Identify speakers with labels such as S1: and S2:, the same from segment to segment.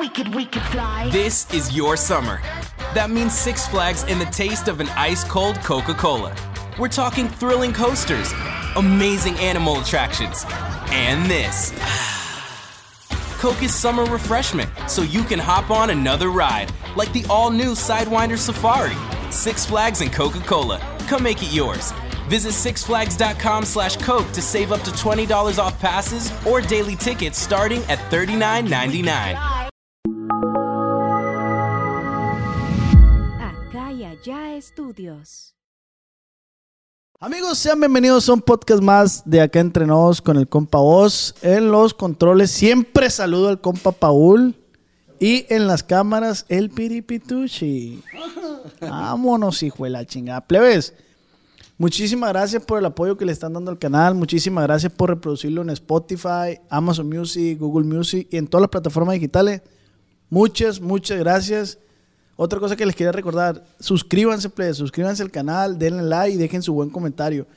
S1: we could, we could fly.
S2: This is your summer. That means Six Flags and the taste of an ice cold Coca Cola. We're talking thrilling coasters, amazing animal attractions, and this. Coke is summer refreshment, so you can hop on another ride, like the all new Sidewinder Safari. Six Flags and Coca Cola. Come make it yours. Visit sixflags.com slash Coke to save up to $20 off passes or daily tickets starting at $39.99.
S3: estudios.
S4: Amigos, sean bienvenidos a un podcast más de Acá Entre Nos con el compa Oz. En los controles siempre saludo al compa Paul. Y en las cámaras, el piripituchi. Vámonos, hijo de la chingada. Plebes, muchísimas gracias por el apoyo que le están dando al canal. Muchísimas gracias por reproducirlo en Spotify, Amazon Music, Google Music y en todas las plataformas digitales. Muchas, muchas gracias. Otra cosa que les quería recordar, suscríbanse, plebes, suscríbanse al canal, denle like y dejen su buen comentario.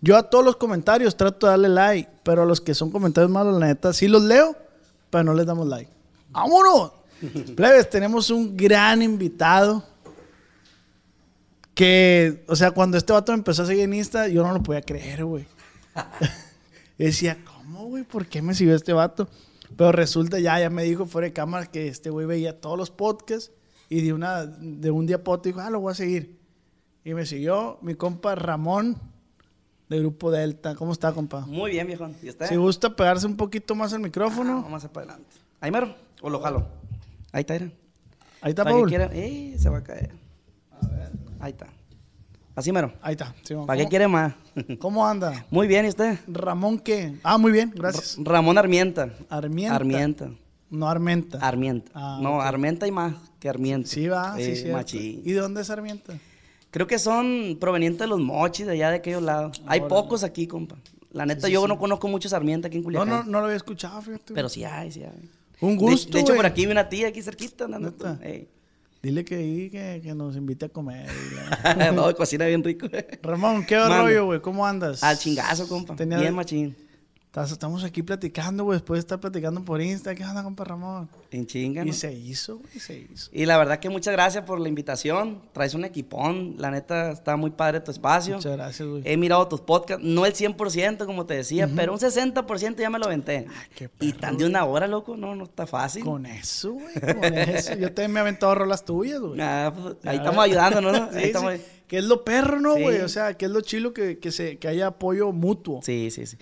S4: Yo a todos los comentarios trato de darle like, pero a los que son comentarios malos, la neta, sí los leo, pero no les damos like. ¡Vámonos! Plebes, tenemos un gran invitado que, o sea, cuando este vato me empezó a seguir en Insta, yo no lo podía creer, güey. Decía, ¿cómo, güey? ¿Por qué me siguió este vato? Pero resulta ya, ya me dijo fuera de cámara que este güey veía todos los podcasts y de, una, de un día para otro dijo, ah, lo voy a seguir. Y me siguió mi compa Ramón de Grupo Delta. ¿Cómo está, compa?
S5: Muy bien, viejo. ¿Y usted?
S4: Si gusta pegarse un poquito más al
S5: Ah,
S4: micrófono.
S5: vamos a para adelante. ¿Ahí mero? ¿O lo jalo? Ahí está.
S4: Ahí está,
S5: Para que
S4: Paul.
S5: quiera- ¡Eh! Se va a caer. Ahí está. Así mero.
S4: Ahí está. sí,
S5: ¿Para qué
S4: ¿cómo-
S5: quiere más?
S4: ¿Cómo anda?
S5: Muy bien, ¿y usted?
S4: Ramón, ¿qué? Ah, muy bien, gracias.
S5: Ramón Armienta.
S4: Armienta.
S5: Armienta.
S4: No Armenta.
S5: Armienta.
S4: Ah,
S5: no,
S4: ok.
S5: Armienta y más que Armienta.
S4: Sí, va, sí,
S5: Eh,
S4: sí.
S5: machín.
S4: ¿Y de dónde es Armienta?
S5: Creo que son provenientes de los mochis de allá de aquellos lados. Hay pocos aquí, compa. La neta, yo no conozco muchos Armienta aquí en
S4: No,
S5: Culiacán.
S4: no, no lo había escuchado, fíjate.
S5: Pero sí hay, sí hay.
S4: Un
S5: De-
S4: gusto,
S5: De, hecho,
S4: güey.
S5: por aquí vi una tía aquí cerquita. andando.
S4: Dile que, ahí que, que nos invite a comer.
S5: no, cocina bien rico.
S4: Ramón, ¿qué
S5: Mande.
S4: rollo, güey? ¿Cómo andas?
S5: Al chingazo, compa.
S4: Tenía-
S5: Bien machín.
S4: Estamos aquí platicando, güey. Después de estar platicando por Insta. ¿Qué onda, compa Ramón?
S5: En chinga, ¿no?
S4: Y se hizo, güey, se hizo.
S5: Y la verdad que muchas gracias por la invitación. Traes un equipón. La neta, está muy padre tu espacio.
S4: Muchas gracias, güey.
S5: He mirado tus podcasts. No el 100%, como te decía, pero un 60% ya me lo aventé.
S4: Ah, qué
S5: y tan de una hora, loco. No, no está fácil.
S4: Con eso, güey, con eso. Yo también me he aventado rolas tuyas, güey.
S5: Ah, pues, ahí estamos
S4: ves.
S5: ayudándonos, ¿no?
S4: Sí,
S5: estamos-
S4: sí. Que es lo perro, ¿no,
S5: Sí.
S4: güey? O sea, que es lo chilo que, que, se, que haya apoyo mutuo.
S5: Sí, sí, sí.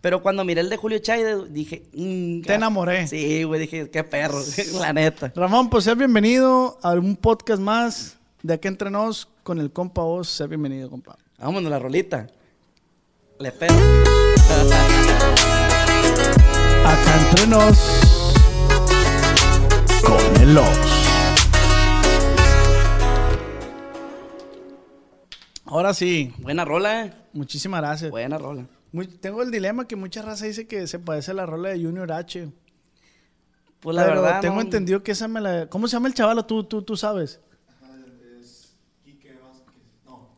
S5: Pero cuando miré el de Julio Chay, dije... mm,
S4: Te enamoré.
S5: Sí, güey, dije, qué perro, la neta.
S4: Ramón, pues seas bienvenido a un podcast más de Aquí Entre Nos con el compa vos. Sea bienvenido, compa.
S5: Vámonos, la rolita. Le espero.
S4: Acá Entre Nos con el Oz. Ahora sí,
S5: Buena rola, eh.
S4: muchísimas gracias.
S5: Buena rola.
S4: Muy- tengo el dilema que mucha raza dice que se parece a la rola de Junior H.
S5: Pues la
S4: pero
S5: verdad.
S4: tengo
S5: no-
S4: entendido que esa me la... ¿Cómo se llama el chavalo? Tú, tú, tú sabes.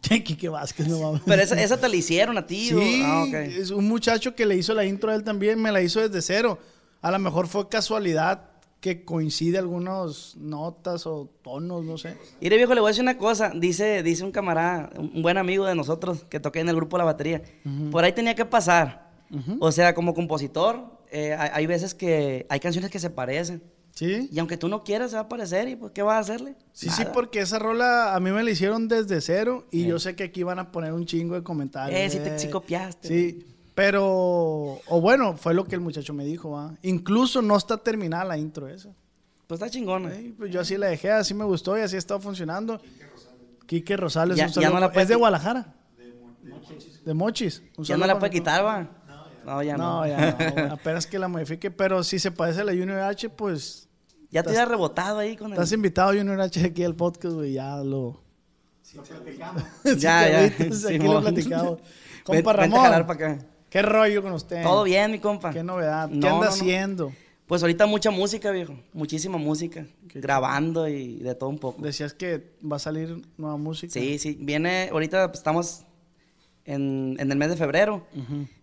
S4: Quique Vázquez, no mames.
S5: Pero esa, esa te la hicieron a ti,
S4: Sí,
S5: ¿o? Ah,
S4: es un muchacho que le hizo la intro a él también, me la hizo desde cero. A lo mejor fue casualidad que coincide algunas notas o tonos, no sé.
S5: Mire, viejo, le voy a decir una cosa. Dice, dice un camarada, un buen amigo de nosotros que toqué en el grupo La Batería. Por ahí tenía que pasar. O sea, como compositor, eh, hay, hay veces que hay canciones que se parecen.
S4: ¿Sí?
S5: Y aunque tú no quieras, se va a parecer. ¿Y pues qué vas a hacerle?
S4: Sí, sí,
S5: Nada.
S4: porque esa rola a mí me la hicieron desde cero y yo sé que aquí van a poner un chingo de comentarios.
S5: Eh, sí te- sí copiaste.
S4: Sí, pero, o bueno, fue lo que el muchacho me dijo, ¿va? Incluso no está terminada la intro esa.
S5: Pues está chingona.
S4: Ey, pues yo así la dejé, así me gustó y así ha estado funcionando. Quique Rosales,
S5: Ya-
S4: un
S5: ya
S4: saludo.
S5: no la puede
S4: es de Guadalajara. De Mochis. Un
S5: ya
S4: saludo
S5: no la puede quitar, va. No, ya no.
S4: No, ya no. Apenas que la modifique, pero si se parece a la Junior H, pues
S5: Ya te había rebotado ahí con el...
S4: estás invitado Junior H aquí al podcast, güey, ya lo...
S5: Ya,
S4: Sí,
S5: ya.
S4: cabritos, aquí lo platicamos. Compa
S5: vente a jalar
S4: Ramón,
S5: para acá.
S4: ¿Qué rollo con usted?
S5: Todo bien, mi compa.
S4: ¿Qué novedad? ¿Qué
S5: No,
S4: anda
S5: no, no.
S4: haciendo?
S5: Pues ahorita mucha música, viejo. Muchísima música. Grabando y de todo un poco.
S4: Decías que va a salir nueva música.
S5: Sí, sí. Viene, ahorita estamos en, en el mes de febrero.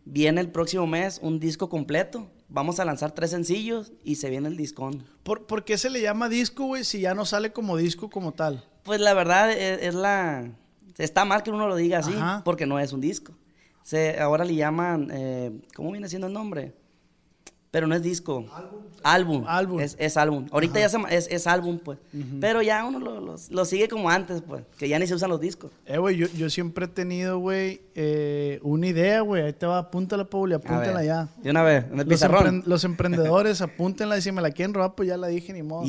S5: Viene el próximo mes un disco completo vamos a lanzar tres sencillos y se viene el discón.
S4: ¿Por, por qué se le llama disco, güey, si ya no sale como disco como tal?
S5: Pues la verdad es, es la... Está mal que uno lo diga así,
S4: Ajá.
S5: porque no es un disco. Se, ahora le llaman, eh, ¿cómo viene siendo el nombre? Pero no es disco. Álbum.
S4: Álbum.
S5: Es, es álbum. Ahorita ya se, es, es álbum, pues. Pero ya uno lo, lo- lo sigue como antes, pues. Que ya ni se usan los discos.
S4: Eh, güey, yo, yo siempre he tenido, güey, eh, una idea, güey. Ahí te va, apúntala, Paul, y
S5: A
S4: apúntala ya.
S5: De una vez, en el
S4: Los, emprendedores, apúntenla y si me la quieren robar, pues ya la dije, ni modo.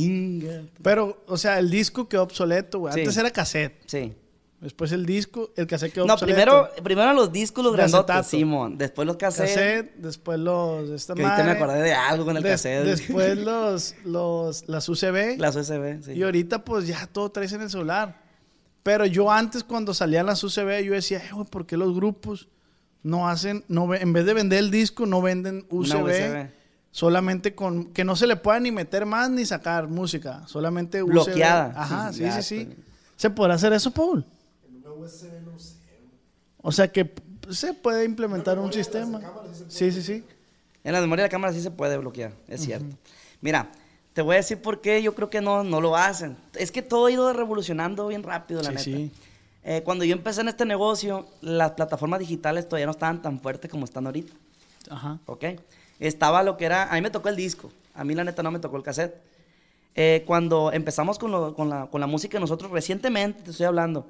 S4: Pero, o sea, el disco quedó obsoleto, güey.
S5: Sí.
S4: Antes era cassette.
S5: Sí.
S4: Después el disco, el cassette quedó
S5: No,
S4: obsoleto.
S5: primero, primero los discos, los
S4: De
S5: grandotes,
S4: acetato.
S5: Simón. Después los cassettes.
S4: cassette, después los... Esta
S5: Que ahorita me acordé de algo con el
S4: Des-
S5: cassette.
S4: Después los, los, las UCB.
S5: Las USB, sí.
S4: Y ahorita pues ya todo traes en el celular. Pero yo antes cuando salían las UCB yo decía, "Eh, güey, ¿por qué los grupos no hacen, no en vez de vender el disco, no venden UCB?
S5: USB.
S4: Solamente con, que no se le pueda ni meter más ni sacar música, solamente USB.
S5: Bloqueada.
S4: Ajá, sí, sí, sí. ¿Se podrá hacer eso, Paul? O sea que se puede implementar un sistema. Sí, sí, sí.
S5: En la memoria de la cámara sí se puede bloquear, es cierto. Mira, te voy a decir por qué yo creo que no, no lo hacen. Es que todo ha ido revolucionando bien rápido, la
S4: Sí,
S5: neta.
S4: sí.
S5: Eh, cuando yo empecé en este negocio, las plataformas digitales todavía no estaban tan fuertes como están ahorita.
S4: Ajá.
S5: ¿ok? Estaba lo que era, a mí me tocó el disco, a mí la neta no me tocó el cassette. Eh, cuando empezamos con, lo- con la, con la música nosotros, recientemente, te estoy hablando,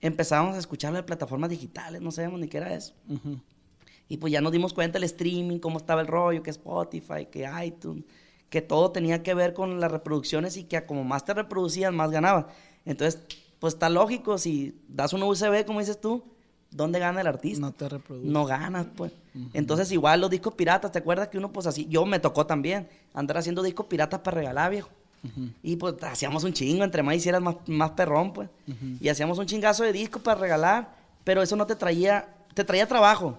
S5: empezamos a escucharlo de plataformas digitales, no sabíamos ni qué era eso. Y pues ya nos dimos cuenta el streaming, cómo estaba el rollo, que Spotify, que iTunes, que todo tenía que ver con las reproducciones y que como más te reproducían, más ganabas. Entonces, pues está lógico, si das una USB, como dices tú, ¿dónde gana el artista?
S4: No te reproduce.
S5: no ganas, pues. Entonces, igual los discos piratas, ¿te acuerdas que uno, pues así, yo me tocó también andar haciendo discos piratas para regalar, viejo? Y pues hacíamos un chingo, entre más hicieras más, más perrón, pues. Y hacíamos un chingazo de discos para regalar, pero eso no te traía, te traía trabajo,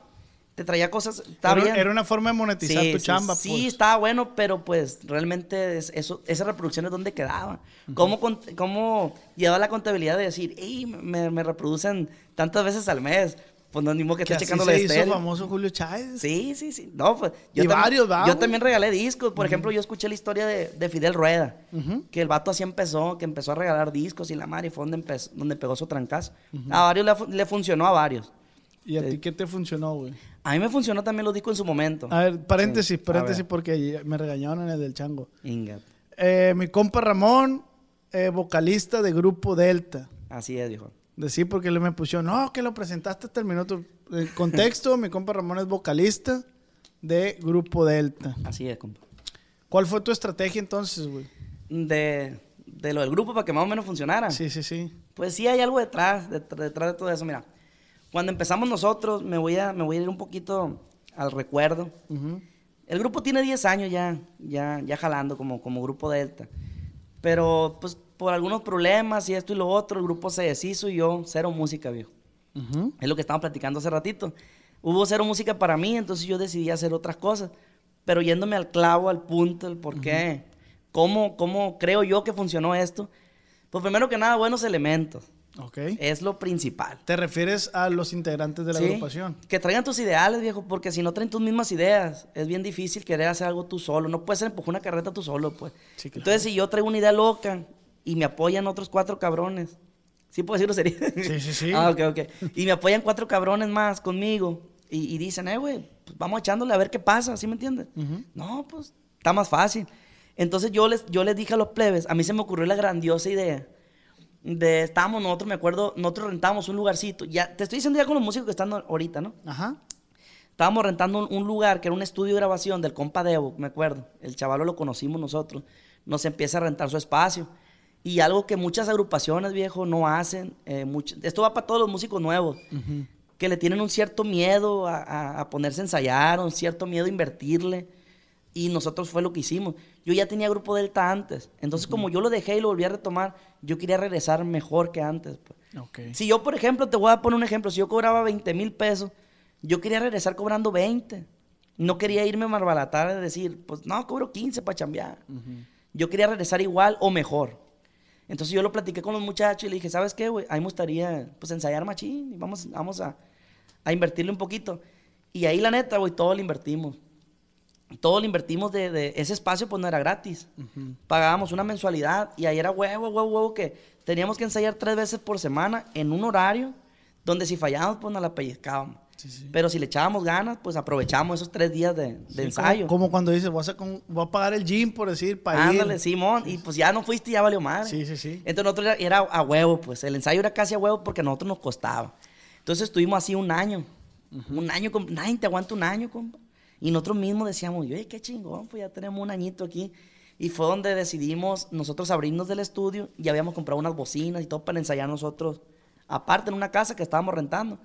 S5: te traía cosas,
S4: Era,
S5: bien.
S4: era una forma de monetizar
S5: Sí,
S4: tu
S5: sí,
S4: chamba.
S5: Sí,
S4: pues.
S5: estaba bueno, pero pues realmente es- eso, esas reproducciones dónde quedaban. ¿Cómo, cont- ¿Cómo lleva la contabilidad de decir, "Ey, me, me reproducen tantas veces al mes? Pues no, ni modo que
S4: Que
S5: esté checando la estéreo.
S4: famoso Julio Chávez.
S5: Sí, sí, sí. No, pues.
S4: Y
S5: también-
S4: varios, ¿va,
S5: Yo
S4: güey?
S5: también regalé discos. Por ejemplo, yo escuché la historia de, de Fidel Rueda. Que el vato así empezó, que empezó a regalar discos y la madre fue donde, empezó, donde pegó su trancazo. A varios le, fu- le funcionó a varios.
S4: ¿Y a ti qué te funcionó, güey?
S5: A mí me funcionó también los discos en su momento.
S4: A ver, paréntesis,
S5: Sí,
S4: paréntesis,
S5: ver.
S4: porque me regañaron en el del chango.
S5: Inga.
S4: Eh, mi compa Ramón, eh, vocalista de Grupo Delta.
S5: Así es, dijo.
S4: De sí, porque le me pusieron, no, que lo presentaste hasta el minuto. El contexto, mi compa Ramón es vocalista de Grupo Delta.
S5: Así es, compa.
S4: ¿Cuál fue tu estrategia entonces, güey?
S5: De, de lo del grupo para que más o menos funcionara.
S4: Sí, sí, sí.
S5: Pues sí hay algo detrás, det- detrás de todo eso. Mira, cuando empezamos nosotros, me voy a, me voy a ir un poquito al recuerdo. El grupo tiene 10 años ya, ya, ya jalando como, como grupo Delta. Pero pues por algunos problemas y esto y lo otro, el grupo se deshizo y yo cero música, viejo. Es lo que estábamos platicando hace ratito. Hubo cero música para mí, entonces yo decidí hacer otras cosas. Pero yéndome al clavo, al punto, el por qué, cómo, cómo creo yo que funcionó esto. Pues primero que nada, buenos elementos.
S4: Ok.
S5: Es lo principal.
S4: ¿Te refieres a los integrantes de la
S5: Sí,
S4: agrupación?
S5: Que traigan tus ideales, viejo, porque si no traen tus mismas ideas, es bien difícil querer hacer algo tú solo. No puedes empujar una carreta tú solo, pues.
S4: Sí, claro.
S5: Entonces, si yo traigo una idea loca y me apoyan otros cuatro cabrones, ¿sí puedo decirlo sería?
S4: Sí, sí, sí.
S5: ah, ok, ok. Y me apoyan cuatro cabrones más conmigo y, y dicen, eh, güey, pues vamos echándole a ver qué pasa, ¿sí me entiendes?
S4: Ujú.
S5: No, pues está más fácil. Entonces yo les, yo les dije a los plebes, a mí se me ocurrió la grandiosa idea de, estábamos nosotros, me acuerdo, nosotros rentamos un lugarcito, ya, te estoy diciendo ya con los músicos que están ahorita, ¿no?
S4: Ajá.
S5: Estábamos rentando un, un lugar que era un estudio de grabación del compa Debo, me acuerdo. El chavalo lo conocimos nosotros. Nos empieza a rentar su espacio. Y algo que muchas agrupaciones, viejo, no hacen. eh, mucho- esto va para todos los músicos nuevos. Que le tienen un cierto miedo a, a- a ponerse a ensayar, un cierto miedo a invertirle. Y nosotros fue lo que hicimos. Yo ya tenía grupo Delta antes. Entonces, como yo lo dejé y lo volví a retomar, yo quería regresar mejor que antes. pues. Si yo, por ejemplo, te voy a poner un ejemplo, si yo cobraba 20 mil pesos, yo quería regresar cobrando 20. No quería irme a marbalatar de decir, pues no, cobro 15 para chambear. Yo quería regresar igual o mejor. Entonces yo lo platiqué con los muchachos y le dije, ¿sabes qué, güey? A mí me gustaría pues ensayar machín y vamos, vamos a, a invertirle un poquito. Y ahí la neta, güey, todo lo invertimos. todo lo invertimos de, de- ese espacio, pues no era gratis. Pagábamos una mensualidad y ahí era huevo, huevo, huevo, que teníamos que ensayar tres veces por semana en un horario donde si fallábamos, pues nos la pellizcábamos. Pero si le echábamos ganas, pues aprovechamos esos tres días de, de
S4: Sí,
S5: ensayo.
S4: Como, como cuando dices, voy a, hacer con- voy a pagar el gym, por decir, para ir.
S5: Ándale, Simón, y pues ya no fuiste y ya valió madre.
S4: Sí, sí, sí.
S5: Entonces nosotros era, era a huevo, pues el ensayo era casi a huevo porque a nosotros nos costaba. Entonces estuvimos así un año. Un año, nadie te aguanta un año, compa. Y nosotros mismos decíamos, oye, qué chingón, pues ya tenemos un añito aquí. Y fue donde decidimos nosotros abrirnos del estudio y habíamos comprado unas bocinas y todo para ensayar nosotros, aparte en una casa que estábamos rentando.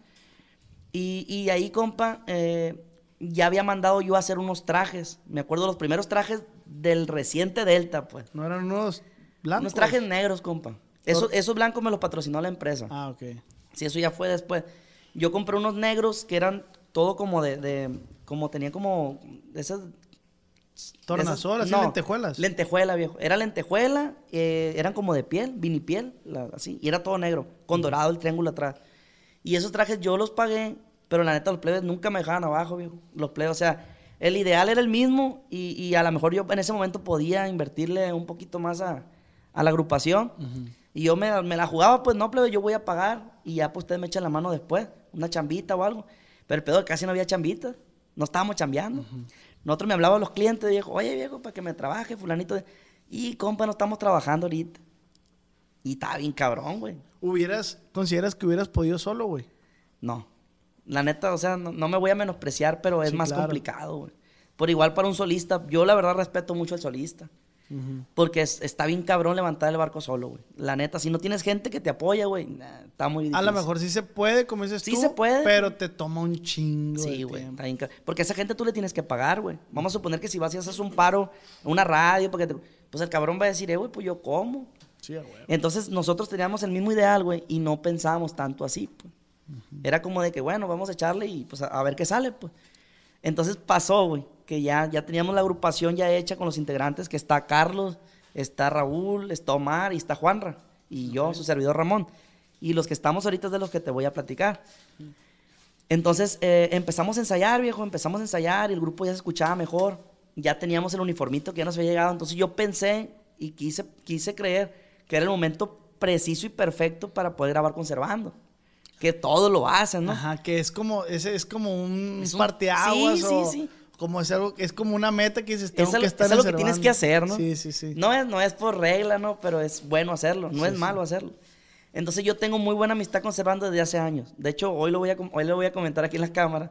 S5: Y, y ahí, compa, eh, ya había mandado yo a hacer unos trajes. Me acuerdo los primeros trajes del reciente Delta, pues.
S4: No eran unos blancos.
S5: Unos trajes negros, compa. Eso, esos blancos me los patrocinó la empresa.
S4: Ah, ok.
S5: Sí, eso ya fue después. Yo compré unos negros que eran todo como de, de- como tenía como esas
S4: Tornasol,
S5: esas-
S4: así
S5: no,
S4: lentejuelas.
S5: Lentejuela, viejo. Era lentejuela, eh, eran como de piel, vinipiel, la- así, y era todo negro, con dorado el triángulo atrás. Y esos trajes yo los pagué, pero la neta los plebes nunca me dejaban abajo, viejo. Los plebes, o sea, el ideal era el mismo y, y a lo mejor yo en ese momento podía invertirle un poquito más a, a la agrupación. Y yo me, me la jugaba, pues no, plebe, yo voy a pagar y ya pues ustedes me echan la mano después, una chambita o algo. Pero el pedo es que casi no había chambita, no estábamos chambeando. Nosotros me hablaban los clientes, viejo, oye viejo, para que me trabaje, fulanito. de-". Y compa, no estamos trabajando ahorita. Y estaba bien cabrón, güey.
S4: ¿Hubieras, consideras que hubieras podido solo, güey?
S5: No. La neta, o sea, no, no me voy a menospreciar, pero es
S4: Sí,
S5: más
S4: claro.
S5: complicado, güey. Por igual para un solista, yo la verdad respeto mucho al solista. Porque es- está bien cabrón levantar el barco solo, güey. La neta, si no tienes gente que te apoya, güey, nah, está muy difícil.
S4: A lo mejor sí se puede, como dices
S5: Sí
S4: tú.
S5: se puede.
S4: Pero te toma un chingo
S5: Sí,
S4: de
S5: güey.
S4: tiempo.
S5: está bien Porque a esa gente tú le tienes que pagar, güey. Vamos a suponer que si vas y haces un paro, una radio, porque te- pues el cabrón va a decir, eh, güey, pues yo como.
S4: Sí, huevo.
S5: Entonces nosotros teníamos el mismo ideal, güey, y no pensábamos tanto así, pues. Era como de que, bueno, vamos a echarle y pues a, a ver qué sale, pues. Entonces pasó, güey, que ya, ya teníamos la agrupación ya hecha con los integrantes, que está Carlos, está Raúl, está Omar y está Juanra, y yo, su servidor Ramón. Y los que estamos ahorita es de los que te voy a platicar. Entonces eh, empezamos a ensayar, viejo, empezamos a ensayar y el grupo ya se escuchaba mejor. Ya teníamos el uniformito que ya nos había llegado. Entonces yo pensé y quise, quise creer que era el momento preciso y perfecto para poder grabar conservando. Que todo lo hacen, ¿no?
S4: Ajá, que es como, ese es como un
S5: Es un-
S4: parteaguas
S5: sí,
S4: o
S5: sí, sí.
S4: como es algo, es como una meta que dices, tengo
S5: Es algo,
S4: que estar
S5: es algo que tienes que hacer, ¿no?
S4: Sí, sí, sí.
S5: No es, no es por regla, ¿no? Pero es bueno hacerlo, no
S4: Sí,
S5: es
S4: sí.
S5: malo hacerlo. Entonces yo tengo muy buena amistad con Servando desde hace años. De hecho, hoy lo voy a, hoy lo voy a comentar aquí en las cámaras.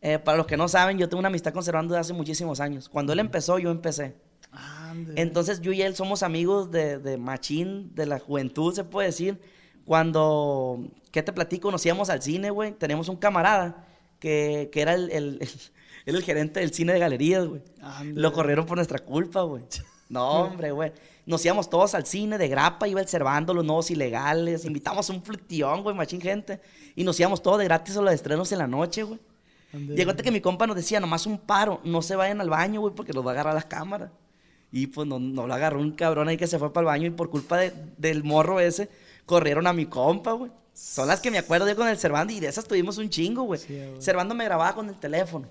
S5: Eh, para los que no saben, yo tengo una amistad con Servando desde hace muchísimos años. Cuando él empezó, yo empecé.
S4: Ande.
S5: Entonces yo y él somos amigos de, de machín, de la juventud, se puede decir. Cuando, ¿qué te platico? Nos íbamos al cine, güey. Tenemos un camarada que, que era el, el, el- gerente del cine de galerías, güey. Lo corrieron por nuestra culpa, güey. No, hombre, güey. Nos íbamos todos al cine de grapa, iba el Servando, los nuevos ilegales. Invitamos un flutión, güey, machín gente. Y nos íbamos todos de gratis a los estrenos en la noche, güey. Llegó hasta que mi compa nos decía, nomás un paro, no se vayan al baño, güey, porque los va a agarrar las cámaras. Y pues no, no lo agarró un cabrón ahí que se fue para el baño y por culpa de- del morro ese, corrieron a mi compa, güey. Son las que me acuerdo yo con el Servando y de esas tuvimos un chingo, güey.
S4: Sí, güey.
S5: Servando me grababa con el teléfono.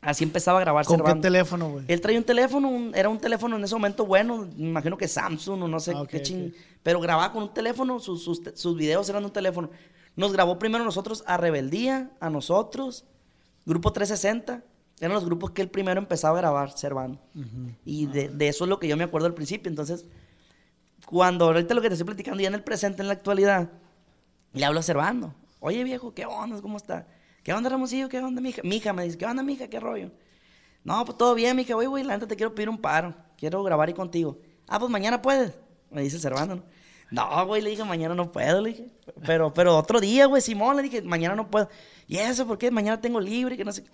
S5: Así empezaba a grabar
S4: ¿Con qué
S5: Servando.
S4: teléfono, güey?
S5: Él traía un teléfono, un- era un teléfono en ese momento bueno, me imagino que Samsung o no sé
S4: Ah, ok,
S5: qué ching.
S4: ok.
S5: Pero grababa con un teléfono, sus, sus, sus videos eran de un teléfono. Nos grabó primero nosotros a Rebeldía, a nosotros, Grupo 360. Eran los grupos que él primero empezaba a grabar, Servando. Y de, de eso es lo que yo me acuerdo al principio. Entonces, cuando ahorita lo que te estoy platicando ya en el presente, en la actualidad, le hablo a Servando. Oye, viejo, ¿qué onda? ¿Cómo está? ¿Qué onda, Ramosillo? ¿Qué onda, mija? Mija me dice, ¿qué onda, mija? ¿Qué rollo? No, pues todo bien, mija. Oye, güey, la neta te quiero pedir un paro. Quiero grabar ahí contigo. Ah, pues mañana puedes. Me dice Servando. ¿no? No, güey, le dije, mañana no puedo, le dije. Pero, pero otro día, güey, Simón, le dije, mañana no puedo. ¿Y eso por qué? Mañana tengo libre, que no sé.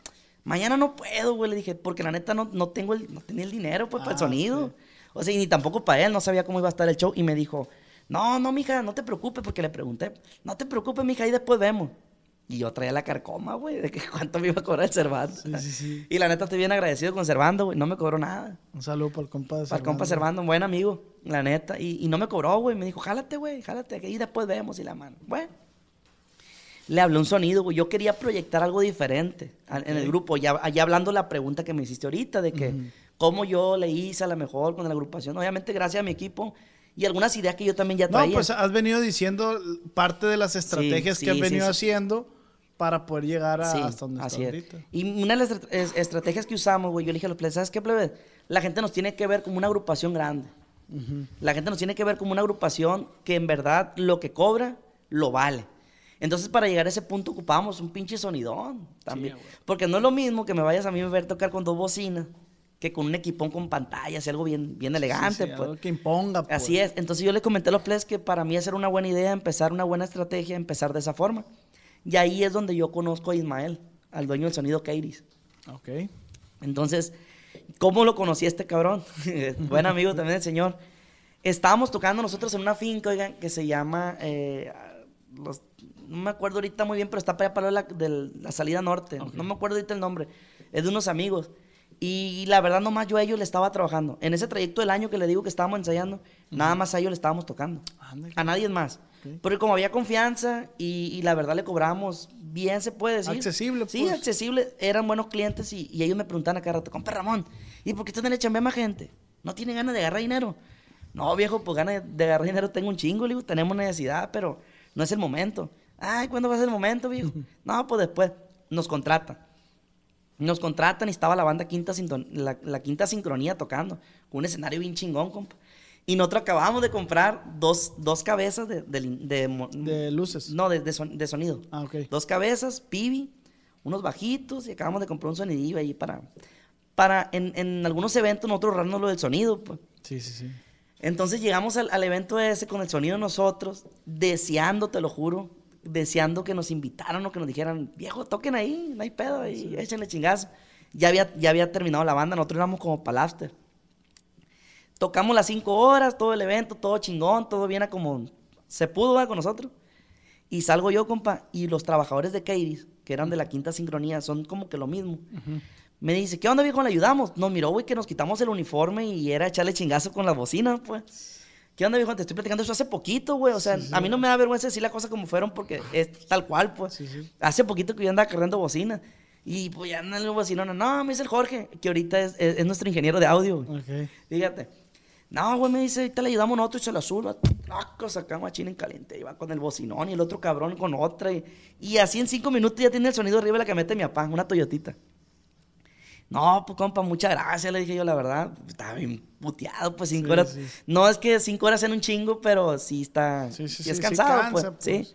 S5: Mañana no puedo, güey, le dije, porque la neta no, no tengo el, no tenía el dinero, pues, para el
S4: Ah,
S5: sonido. O sea, y ni tampoco para él, no sabía cómo iba a estar el show. Y me dijo, no, no, mija, no te preocupes, porque le pregunté, no te preocupes, mija, ahí después vemos. Y yo traía la carcoma, güey, de que cuánto me iba a cobrar el Servando.
S4: Sí, sí, sí.
S5: Y la neta estoy bien agradecido con Servando, güey, no me cobró nada.
S4: Un saludo para el compa de
S5: Para el compa Servando, un buen amigo, la neta. Y, y no me cobró, güey. Me dijo, jálate, güey, jálate, que ahí después vemos y la mano. Bueno. le hablé un sonido, güey. Yo quería proyectar algo diferente en el grupo. Ya, ya hablando la pregunta que me hiciste ahorita de que cómo yo le hice a la mejor con la agrupación. Obviamente, gracias a mi equipo y algunas ideas que yo también ya
S4: No,
S5: traía.
S4: pues has venido diciendo parte de las estrategias
S5: sí,
S4: que has venido
S5: sí.
S4: haciendo para poder llegar a, hasta donde
S5: así
S4: está
S5: es.
S4: ahorita.
S5: Y una de las estra- es- estrategias que usamos, güey, yo le dije a los plebes, ¿sabes qué, plebe? La gente nos tiene que ver como una agrupación grande. La gente nos tiene que ver como una agrupación que en verdad lo que cobra, lo vale. Entonces, para llegar a ese punto ocupábamos un pinche sonidón también. Porque no es lo mismo que me vayas a mí a ver tocar con dos bocinas que con un equipón con pantallas y algo bien, bien elegante,
S4: Sí, sí,
S5: pues.
S4: algo que imponga. pues.
S5: Así es. Entonces yo le comenté a los players que para mí esa era una buena idea, empezar una buena estrategia, empezar de esa forma. Y ahí es donde yo conozco a Ismael, al dueño del sonido Kairis.
S4: Ok.
S5: Entonces, ¿cómo lo conocí a este cabrón? Buen amigo también del señor. Estábamos tocando nosotros en una finca, oigan, que se llama... eh, los- no me acuerdo ahorita muy bien, pero está para allá para la, de la salida norte. No me acuerdo ahorita el nombre. Es de unos amigos. Y la verdad, nomás yo a ellos le estaba trabajando. En ese trayecto del año que le digo que estábamos ensayando, nada más a ellos le estábamos tocando. A nadie más. Porque como había confianza y, y la verdad le cobramos bien, se puede decir.
S4: Accesible,
S5: Sí,
S4: pues.
S5: accesible. Eran buenos clientes y, y ellos me preguntaban a cada rato, compa Ramón, ¿y por qué no le chambea más gente? ¿No tiene ganas de agarrar dinero? No, viejo, pues ganas de agarrar dinero tengo un chingo, le digo, tenemos necesidad, pero no es el momento. Ay, ¿cuándo va a ser el momento, viejo? no, pues después. Nos contratan. Nos contratan y estaba la banda quinta Sinton- la, la quinta sincronía tocando, con un escenario bien chingón, compa. Y nosotros acabamos de comprar dos, dos cabezas de, de, lin- de mo-
S4: De luces.
S5: no, de, son- de sonido.
S4: Ah, ok.
S5: Dos cabezas, pibi, unos bajitos y acabamos de comprar un sonidillo ahí para, para en, en algunos eventos nosotros ahorrarnos lo del sonido, pues.
S4: Sí, sí, sí.
S5: Entonces llegamos al, al evento ese con el sonido nosotros, deseando, te lo juro, deseando que nos invitaran o que nos dijeran, viejo, toquen ahí, no hay pedo, ahí, échenle chingazo. Ya había, ya había terminado la banda, nosotros éramos como para el after. Tocamos las cinco horas, todo el evento, todo chingón, todo bien a como se pudo ¿va? con nosotros. Y salgo yo, compa, y los trabajadores de Kairis, que eran de la quinta sincronía, son como que lo mismo. Me dice, ¿qué onda, viejo? ¿Le ayudamos? Nos miró, güey, que nos quitamos el uniforme y era echarle chingazo con las bocinas, pues. ¿Qué onda, viejo? Te estoy platicando eso hace poquito, güey. O sea, a mí no me da vergüenza decir las cosas como fueron porque es tal cual, pues.
S4: Sí.
S5: Hace poquito que yo andaba cargando bocinas. Y pues ya anda el bocinón. No, me dice el Jorge, que ahorita es, es- es nuestro ingeniero de audio, güey. Fíjate. No, güey, me dice, ahorita le ayudamos nosotros y se la suba. Taco, sacamos a China en caliente. Y va con el bocinón y el otro cabrón con otra. Y, y así en cinco minutos ya tiene el sonido arriba de la camioneta de mi papá, una Toyotita. No, pues compa, muchas gracias, le dije yo, la verdad. Estaba bien puteado, pues cinco
S4: Sí,
S5: horas.
S4: sí.
S5: No es que cinco horas sean un chingo, pero sí está.
S4: Sí, sí,
S5: sí
S4: sí,
S5: es
S4: sí
S5: cansado,
S4: cansa,
S5: pues,
S4: pues.
S5: Sí.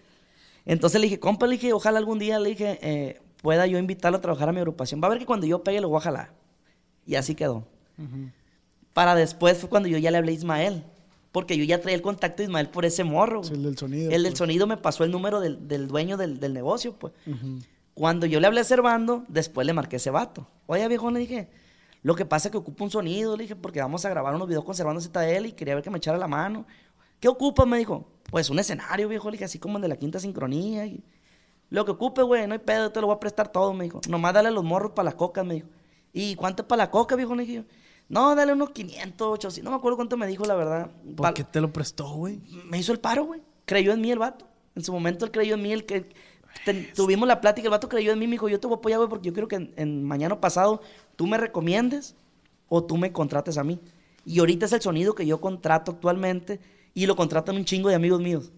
S5: Entonces le dije, compa, le dije, ojalá algún día, le dije, eh, pueda yo invitarlo a trabajar a mi agrupación. Va a ver que cuando yo pegue lo voy a jalar. Y así quedó. Para después fue cuando yo ya le hablé a Ismael. Porque yo ya traía el contacto de Ismael por ese morro.
S4: Sí, el del sonido,
S5: El del
S4: pues.
S5: sonido me pasó el número del, del dueño del, del negocio, pues. Cuando yo le hablé a Servando, después le marqué a ese vato. Oye, viejo, le dije, lo que pasa es que ocupa un sonido, le dije, porque vamos a grabar unos videos con Servando ZL y quería ver que me echara la mano. ¿Qué ocupa? Me dijo, pues un escenario, viejo, le dije, así como el de la quinta sincronía. y- Lo que ocupe, güey, no hay pedo, te lo voy a prestar todo, me dijo. Nomás dale los morros para las cocas, me dijo. ¿Y cuánto es para la coca, viejo? Le dije yo. No, dale unos 500, 800, no me acuerdo cuánto me dijo, la verdad.
S4: ¿Por
S5: Pa-
S4: qué te lo prestó, güey?
S5: me hizo el paro, güey. Creyó en mí el vato. En su momento él creyó en mí, el que ten- tuvimos la plática, el vato creyó en mí, me dijo, yo te voy a apoyar, güey, porque yo quiero que en, en mañana pasado tú me recomiendes o tú me contrates a mí. Y ahorita es el sonido que yo contrato actualmente y lo contratan un chingo de amigos míos.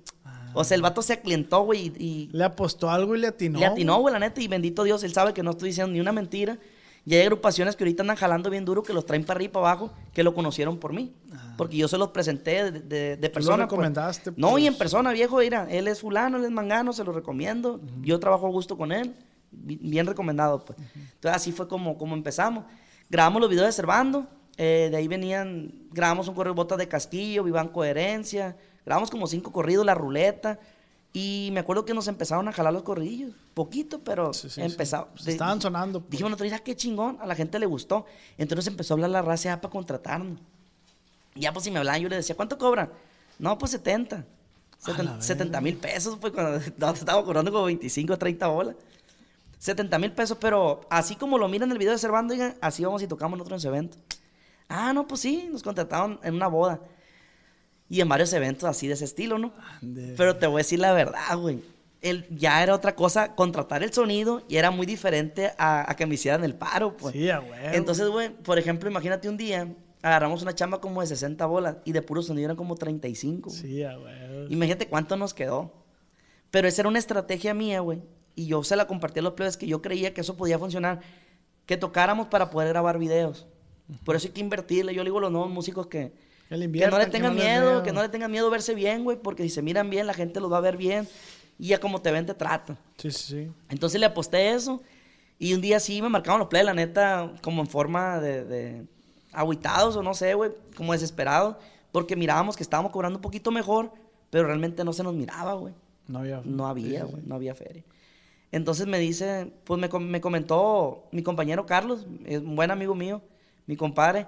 S5: O sea, el vato se aclientó, güey, y, y
S4: Le apostó algo y le atinó.
S5: le atinó, güey, la neta, y bendito Dios, él sabe que no estoy diciendo ni una mentira. Y hay agrupaciones que ahorita andan jalando bien duro, que los traen para arriba y para abajo, que lo conocieron por mí. Porque yo se los presenté de, de, de persona. pues.
S4: recomendaste,
S5: No, y en
S4: pues.
S5: persona, viejo, mira, él es fulano, él es mangano, se lo recomiendo. Yo trabajo a gusto con él, bi- bien recomendado, pues. Entonces así fue como, como empezamos. Grabamos los videos de Servando, eh, de ahí venían, grabamos un correo de botas de Castillo, Vivan Coherencia, grabamos como cinco corridos, La Ruleta. Y me acuerdo que nos empezaron a jalar los corridillos, poquito, pero
S4: Sí, sí, sí.
S5: empezaba.
S4: Se estaban sonando, pues.
S5: Dijimos, nosotros, mira qué chingón, a la gente le gustó. Entonces empezó a hablar la raza ya para contratarnos. Ya pues si me hablaban, yo le decía, ¿cuánto cobran? No, pues 70.
S4: A la
S5: 70 mil pesos, pues cuando no, te estaba cobrando como 25 o 30 bolas. 70 mil pesos, pero así como lo miran en el video de Servando, así vamos y tocamos nosotros en ese evento. Ah, no, pues sí, nos contrataron en una boda. Y en varios eventos así de ese estilo, ¿no?
S4: Ande.
S5: Pero te voy a decir la verdad, güey. el, ya era otra cosa contratar el sonido y era muy diferente a, a que me hicieran el paro, pues.
S4: Sí, a huevo.
S5: Entonces, güey, por ejemplo, imagínate un día, agarramos una chamba como de 60 bolas y de puro sonido eran como 35. güey.
S4: Sí, huevo.
S5: Imagínate cuánto nos quedó. Pero esa era una estrategia mía, güey. Y yo se la compartí a los plebes que yo creía que eso podía funcionar. Que tocáramos para poder grabar videos. Por eso hay que invertirle. Yo le digo a los nuevos músicos que,
S4: Que le
S5: que no le tengan
S4: les
S5: miedo,
S4: miedo.
S5: que no le tengan miedo verse bien, güey. Porque si se miran bien, la gente los va a ver bien. Y ya como te ven, te tratan.
S4: Sí, sí, sí.
S5: Entonces le aposté eso. Y un día sí me marcaban los play, la neta, como en forma de, de agüitados o no sé, güey, como desesperados. Porque mirábamos que estábamos cobrando un poquito mejor, pero realmente no se nos miraba, güey.
S4: No había.
S5: No
S4: sí,
S5: había,
S4: sí,
S5: güey,
S4: sí.
S5: no había feria. Entonces me dice, pues me, me comentó mi compañero Carlos, es un buen amigo mío, mi compadre,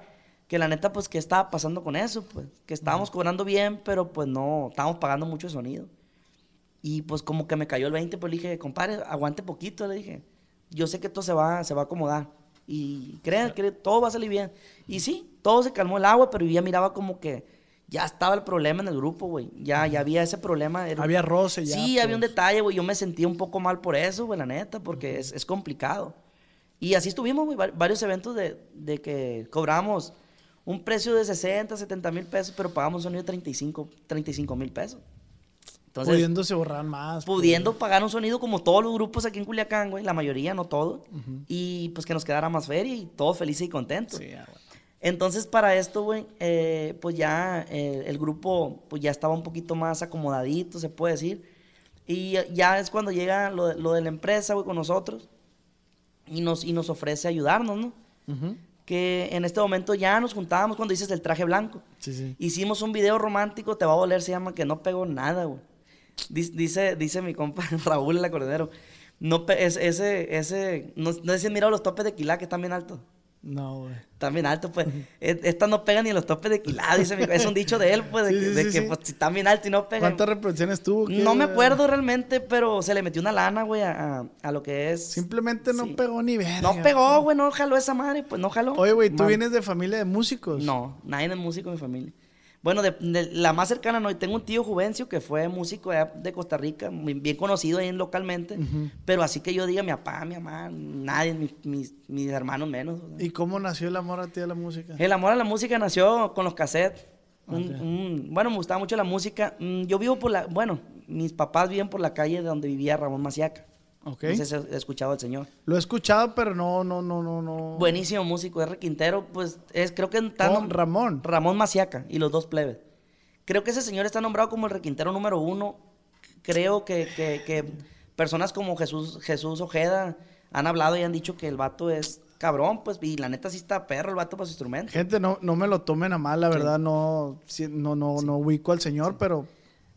S5: que la neta, pues, que estaba pasando con eso, pues, que estábamos cobrando bien, pero pues no, estábamos pagando mucho sonido. Y pues como que me cayó el 20, pues le dije, compadre, aguante poquito, le dije. Yo sé que esto se va, se va a acomodar. Y crean que todo va a salir bien. Y sí, todo se calmó el agua, pero yo ya miraba como que ya estaba el problema en el grupo, güey. Ya, ya había ese problema. Era-
S4: Había roce ya.
S5: Sí, había un
S4: pues.
S5: detalle, güey. Yo me sentía un poco mal por eso, güey, la neta, porque es, es complicado. Y así estuvimos, güey, va- varios eventos de, de que cobramos un precio de 60, 70 mil pesos, pero pagamos un sonido de 35 mil pesos. Entonces,
S4: Pudiéndose borrar más.
S5: pudiendo pagar un sonido como todos los grupos aquí en Culiacán, güey, la mayoría, no todos, y pues que nos quedara más feria y todos felices y contentos.
S4: Sí, ah, bueno.
S5: Entonces, para esto, güey, eh, pues ya eh, el grupo pues ya estaba un poquito más acomodadito, se puede decir. Y ya es cuando llega lo, lo de la empresa, güey, con nosotros. Y nos, y nos ofrece ayudarnos, ¿no?
S4: Ujú.
S5: Que en este momento ya nos juntábamos cuando dices el traje blanco.
S4: Sí, sí.
S5: Hicimos un video romántico, te va a doler, se llama que no pegó nada, güey. Dice, dice, mi compa Raúl el acordeonero. No, ese, ese, no, no sé si han mirado los topes de Quilá que están bien altos.
S4: No, güey.
S5: Están bien altos, pues. Esta no pega ni en los topes de Quilá, dice mi Es un dicho de él, pues, de
S4: Sí,
S5: que,
S4: sí,
S5: de
S4: sí,
S5: que,
S4: sí.
S5: pues, si están bien altos y no pegan.
S4: ¿Cuántas reproducciones tuvo? ¿Qué,
S5: No me acuerdo realmente, pero se le metió una lana, güey, a, a- lo que es.
S4: Simplemente no pegó ni verga.
S5: No pegó, güey, no jaló esa madre, pues no jaló.
S4: Oye, güey, ¿tú vienes de familia de músicos?
S5: No, nadie es músico en mi familia. Bueno, de, de la más cercana no, y tengo un tío Juvencio que fue músico de Costa Rica, bien conocido ahí localmente, pero así que yo diga mi papá, mi mamá, nadie, mis, mis, mis hermanos menos. o sea.
S4: ¿Y cómo nació el amor a ti a la música?
S5: El amor a la música nació con los cassettes. Un-
S4: Ok.
S5: un- bueno, me gustaba mucho la música. Mm, Yo vivo por la, bueno, mis papás viven por la calle de donde vivía Ramón Maciaca.
S4: Ok.
S5: No sé si has escuchado al señor.
S4: Lo he escuchado, pero no, no, no, no, no.
S5: Buenísimo músico, R. Quintero, pues es, creo que está
S4: ¿Cómo?
S5: nom-
S4: Ramón.
S5: Ramón Maciaca y los dos plebes. Creo que ese señor está nombrado como el requintero número uno. Creo que, que- que personas como Jesús, Jesús Ojeda han hablado y han dicho que el vato es cabrón, pues, y la neta sí está perro el vato para su instrumento.
S4: Gente, no, no me lo tomen a mal, la
S5: Sí.
S4: verdad, no, sí, no, no, no ubico al señor, pero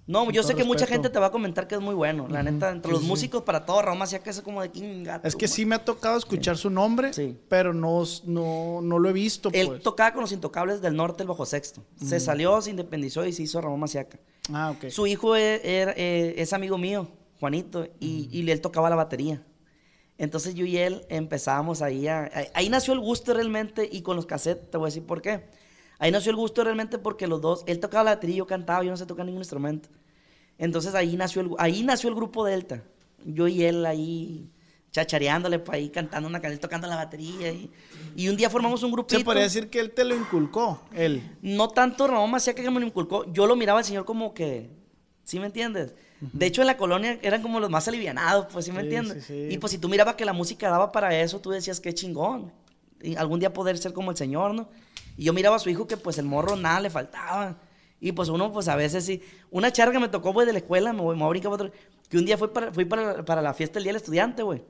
S5: No, yo sé que mucha gente te va a comentar que es muy bueno. La neta, entre
S4: Sí,
S5: los
S4: sí.
S5: músicos, para todo, Ramón Maciaca es como de king gato,
S4: es que
S5: man.
S4: sí me ha tocado escuchar su nombre,
S5: Sí.
S4: pero no, no, no lo he visto,
S5: Él
S4: pues.
S5: tocaba con los intocables del norte, el bajo sexto. Se salió, se independizó y se hizo Ramón Maciaca.
S4: Ah, ok.
S5: Su hijo e- era- eh, es amigo mío, Juanito, y, y él tocaba la batería. Entonces yo y él empezábamos ahí a... ahí- Ahí nació el gusto realmente y con los cassettes, te voy a decir por qué. Ahí nació el gusto realmente porque los dos, él tocaba la batería yo cantaba, yo no sé tocar ningún instrumento. Entonces ahí nació el, ahí nació el grupo Delta. Yo y él ahí chachareándole, pa' ahí cantando una canción, tocando la batería. Y, y un día formamos un grupito.
S4: Se podría decir que él te lo inculcó, él.
S5: No tanto Ramón Maciaca que me lo inculcó. Yo lo miraba al señor como que. ¿Sí me entiendes? De hecho, en la colonia eran como los más alivianados, pues, ¿sí me
S4: Sí,
S5: entiendes?
S4: sí, sí.
S5: Y pues, si tú mirabas que la música daba para eso, tú decías, qué chingón. Y algún día poder ser como el señor, ¿no? Y yo miraba a su hijo que, pues, el morro nada le faltaba. Y pues, uno, pues, a veces sí. Una charla que me tocó, güey, de la escuela, me voy, me voy a brincar otro. Que un día fui para, fui para, para la fiesta del Día del Estudiante, güey.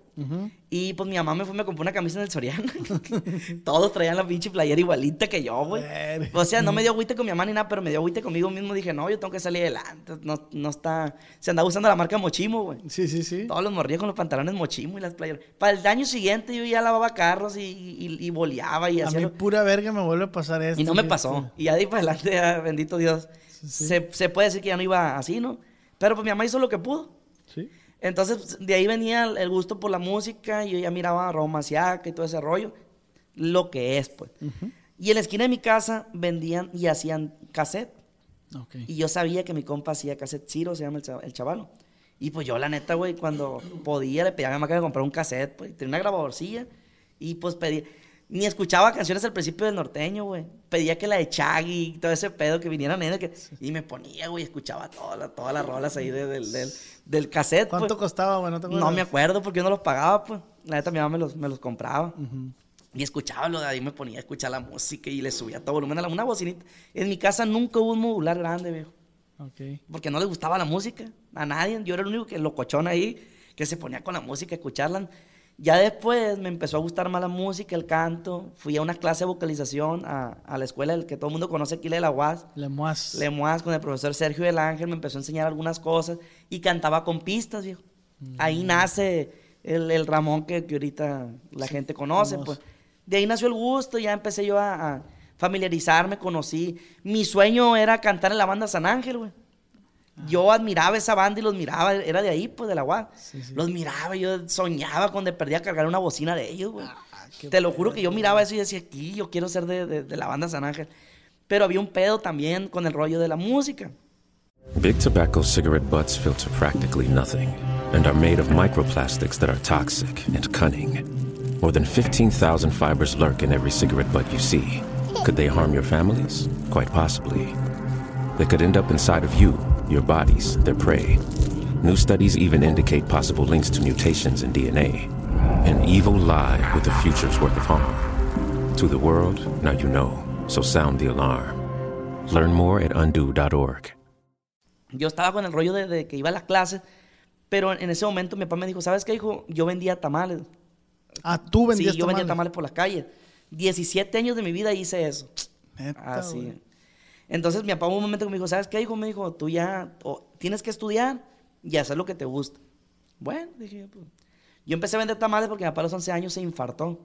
S5: Y pues mi mamá me fue me compró una camisa en el Soriana. Todos traían la pinche playera igualita que yo, güey. O sea, no me dio agüite con mi mamá ni nada, pero me dio agüite conmigo mismo. Dije, no, yo tengo que salir adelante. No, no está. Se andaba usando la marca Mochimo, güey.
S4: Sí, sí, sí.
S5: Todos los morrillos con los pantalones Mochimo y las playeras. Para el año siguiente yo ya lavaba carros y, y, y boleaba y
S4: A mí pura verga me vuelve a pasar esto.
S5: Y no me pasó. Y ya de ahí para adelante, ya, bendito Dios.
S4: sí.
S5: Se, se puede decir que ya no iba así, ¿no? Pero pues mi mamá hizo lo que pudo.
S4: Sí.
S5: Entonces, de ahí venía el, gusto por la música, y yo ya miraba a Roma y todo ese rollo, lo que es, pues. Y en la esquina de mi casa vendían y hacían cassette, y yo sabía que mi compa hacía cassette Ciro, se llama el, cha- el chavalo. Y pues yo, la neta, güey, cuando podía, le pedía a mi mamá que me comprara un cassette, pues, tenía una grabadorcilla. Y pues pedía, ni escuchaba canciones al principio del norteño, güey. Pedía que la de Chaggy y todo ese pedo que vinieran en que Y me ponía, güey, escuchaba todas las todas las rolas ahí de- del, del, del cassette.
S4: ¿Cuánto
S5: pues.
S4: costaba, güey? ¿No te
S5: No
S4: acuerdas?
S5: me acuerdo porque yo no los pagaba, pues. La neta, mi mamá me los, me los compraba. Y escuchaba lo de ahí, me ponía a escuchar la música y le subía todo volumen a la, una bocinita. En mi casa nunca hubo un modular grande, viejo.
S4: Ok.
S5: Porque no le gustaba la música a nadie. Yo era el único que locochón ahí, que se ponía con la música a escucharla. Ya después me empezó a gustar más la música, el canto. Fui a una clase de vocalización a, a la escuela el que todo el mundo conoce aquí, la de la UAS.
S4: Lemois.
S5: Lemois con el profesor Sergio del Ángel me empezó a enseñar algunas cosas y cantaba con pistas, viejo. Ahí nace el, el Ramón que, que ahorita la gente conoce, pues. De ahí nació el gusto, ya empecé yo a, a familiarizarme, conocí. Mi sueño era cantar en la banda San Ángel, güey. Yo admiraba esa banda y los miraba, era de ahí, pues, de la.
S4: Sí, sí.
S5: Los miraba, yo soñaba cuando perdía a cargar una bocina de ellos, güey.
S4: Ah,
S5: Te lo juro que yo miraba eso y decía, aquí yo quiero ser de, de- de la banda San Ángel. Pero había un pedo también con el rollo de la música.
S1: Big tobacco cigarette butts filter practically nothing and are made of microplastics that are toxic and cunning. More than 15,000 fibers lurk in every cigarette butt you see. Could they harm your families? Quite possibly. They could end up inside of you, your bodies, their prey. New studies even indicate possible links to mutations in DNA. An evil lie with a future's worth of harm. To the world, now you know, so sound the alarm. Learn more at undo.org.
S5: Yo estaba con el rollo de, de que iba a las clases, pero en ese momento mi papá me dijo, ¿sabes qué, hijo? Yo vendía tamales.
S4: Ah, tú vendías
S5: sí, yo vendía
S4: tamales.
S5: tamales por las calles. 17 años de mi vida hice eso.
S4: Neta,
S5: Así. Entonces mi papá hubo un momento que me dijo, ¿sabes qué, hijo? Me dijo, tú ya o tienes que estudiar y hacer lo que te gusta. Bueno, dije yo, pues. Yo empecé a vender tamales porque mi papá a los 11 años se infartó.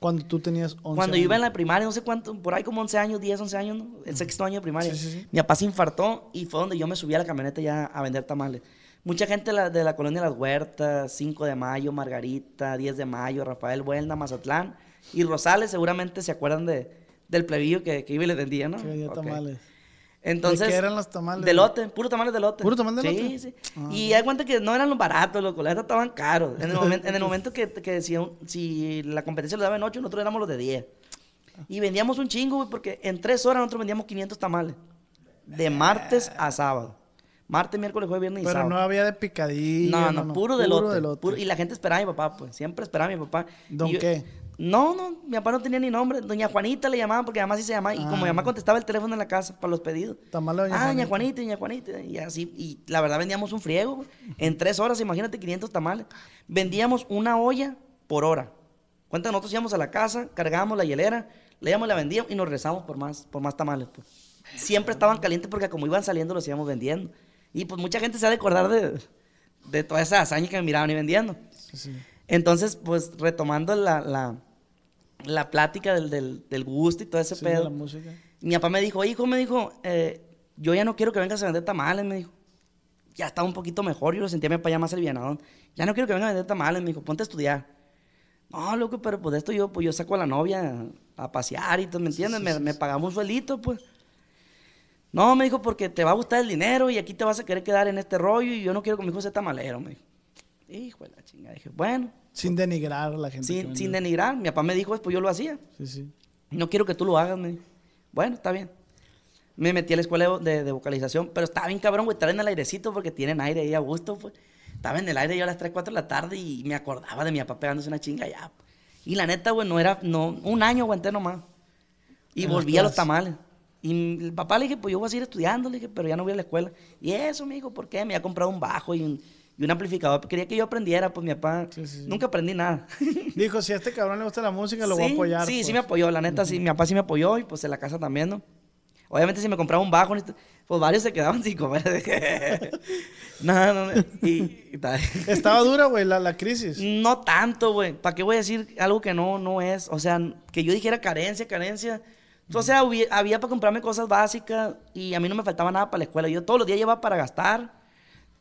S4: Cuando tú tenías 11
S5: Cuando yo iba en
S4: años.
S5: la primaria, no sé cuánto, por ahí como 11 años, 10, 11 años, ¿no? el sexto año de primaria.
S4: Sí, sí, sí.
S5: Mi papá se infartó y fue donde yo me subí a la camioneta ya a vender tamales. Mucha gente de la, de la colonia Las Huertas, 5 de mayo, Margarita, 10 de mayo, Rafael Buelna, Mazatlán y Rosales seguramente se acuerdan de, del plebillo que, que iba y les vendía, ¿no?
S4: Que vendía tamales.
S5: Entonces,
S4: ¿De qué eran los tamales?
S5: De lote, puro tamales de lote.
S4: ¿Puro tamal de
S5: sí,
S4: lote?
S5: Sí,
S4: Ah.
S5: Y hay cuenta que no eran los baratos, los coletas estaban caros. En el, momento, en el momento que, que si, un- si la competencia lo daba en 8, nosotros éramos los de 10. Y vendíamos un chingo, güey, porque en 3 horas nosotros vendíamos 500 tamales. De martes a sábado. Martes, miércoles, jueves, viernes y
S4: Pero
S5: sábado.
S4: no había de picadillo.
S5: No, no, puro de lote. puro- y la gente esperaba a mi papá, pues. Siempre esperaba a mi papá.
S4: ¿Don
S5: yo-
S4: qué?
S5: No, no, mi papá no tenía ni nombre. Doña Juanita le llamaban porque además sí se llamaba. Y como mi mamá contestaba el teléfono en la casa para los pedidos.
S4: De doña
S5: ah, doña
S4: Juanita.
S5: Juanita, doña Juanita. Y así. Y la verdad vendíamos un friego. En tres horas, imagínate, 500 tamales. Vendíamos una olla por hora. Cuenta, nosotros íbamos a la casa, cargábamos la hielera, le íbamos, la vendíamos y nos rezamos por más, por más tamales. Pues. Siempre estaban calientes porque como iban saliendo los íbamos vendiendo. Y pues mucha gente se ha de acordar de, de toda esa hazaña que me miraban y vendiendo.
S4: Sí.
S5: Entonces, pues retomando la, la, la plática del, del, del gusto y todo ese
S4: Sí, de
S5: pedo.
S4: la música.
S5: Mi papá me dijo, hijo, me dijo, eh, yo ya no quiero que vengas a vender tamales, me dijo. Ya estaba un poquito mejor, yo lo sentía mi papá ya más alivianado. Ya no quiero que vengas a vender tamales, me dijo, ponte a estudiar. No, loco, pero pues de esto yo, pues yo saco a la novia a pasear y todo, ¿me entiendes? me, me pagamos un suelito, pues. No, me dijo, porque te va a gustar el dinero y aquí te vas a querer quedar en este rollo y yo no quiero que mi hijo sea tamalero, me dijo. Hijo de la chingada. Dije, bueno,
S4: Sin denigrar a la gente.
S5: sin, sin denigrar. Mi papá me dijo, pues yo lo hacía.
S4: Sí, sí.
S5: No quiero que tú lo hagas, me dijo. Bueno, está bien. Me metí a la escuela de, de vocalización, pero estaba bien cabrón, güey, estar en el airecito porque tienen aire ahí a gusto, pues. Estaba en el aire yo a las 3, 4 de la tarde y me acordaba de mi papá pegándose una chinga pues. Y la neta, güey, no era, no, un año aguanté nomás. Y volví a los tamales. Y el papá le dije, pues yo voy a seguir estudiando, le dije, pero ya no voy a la escuela. Y eso, me dijo, ¿por qué? Me había comprado un bajo y un, y un amplificador. Quería que yo aprendiera, pues mi papá,
S4: Sí, sí, sí.
S5: nunca aprendí nada.
S4: Dijo, si a este cabrón le gusta la música, lo voy a apoyar.
S5: Sí,
S4: pues.
S5: sí me apoyó, la neta, sí, mi papá sí me apoyó y pues en la casa también, ¿no? Obviamente si me compraba un bajo, necesito- pues varios se quedaban sin comer. no, no, no, y, y.
S4: Estaba dura, güey, la, la crisis.
S5: No tanto, güey. ¿Para qué voy a decir algo que no, no es? O sea, que yo dijera carencia, carencia. O sea, hubi- había para comprarme cosas básicas y a mí no me faltaba nada para la escuela. Yo todos los días llevaba para gastar.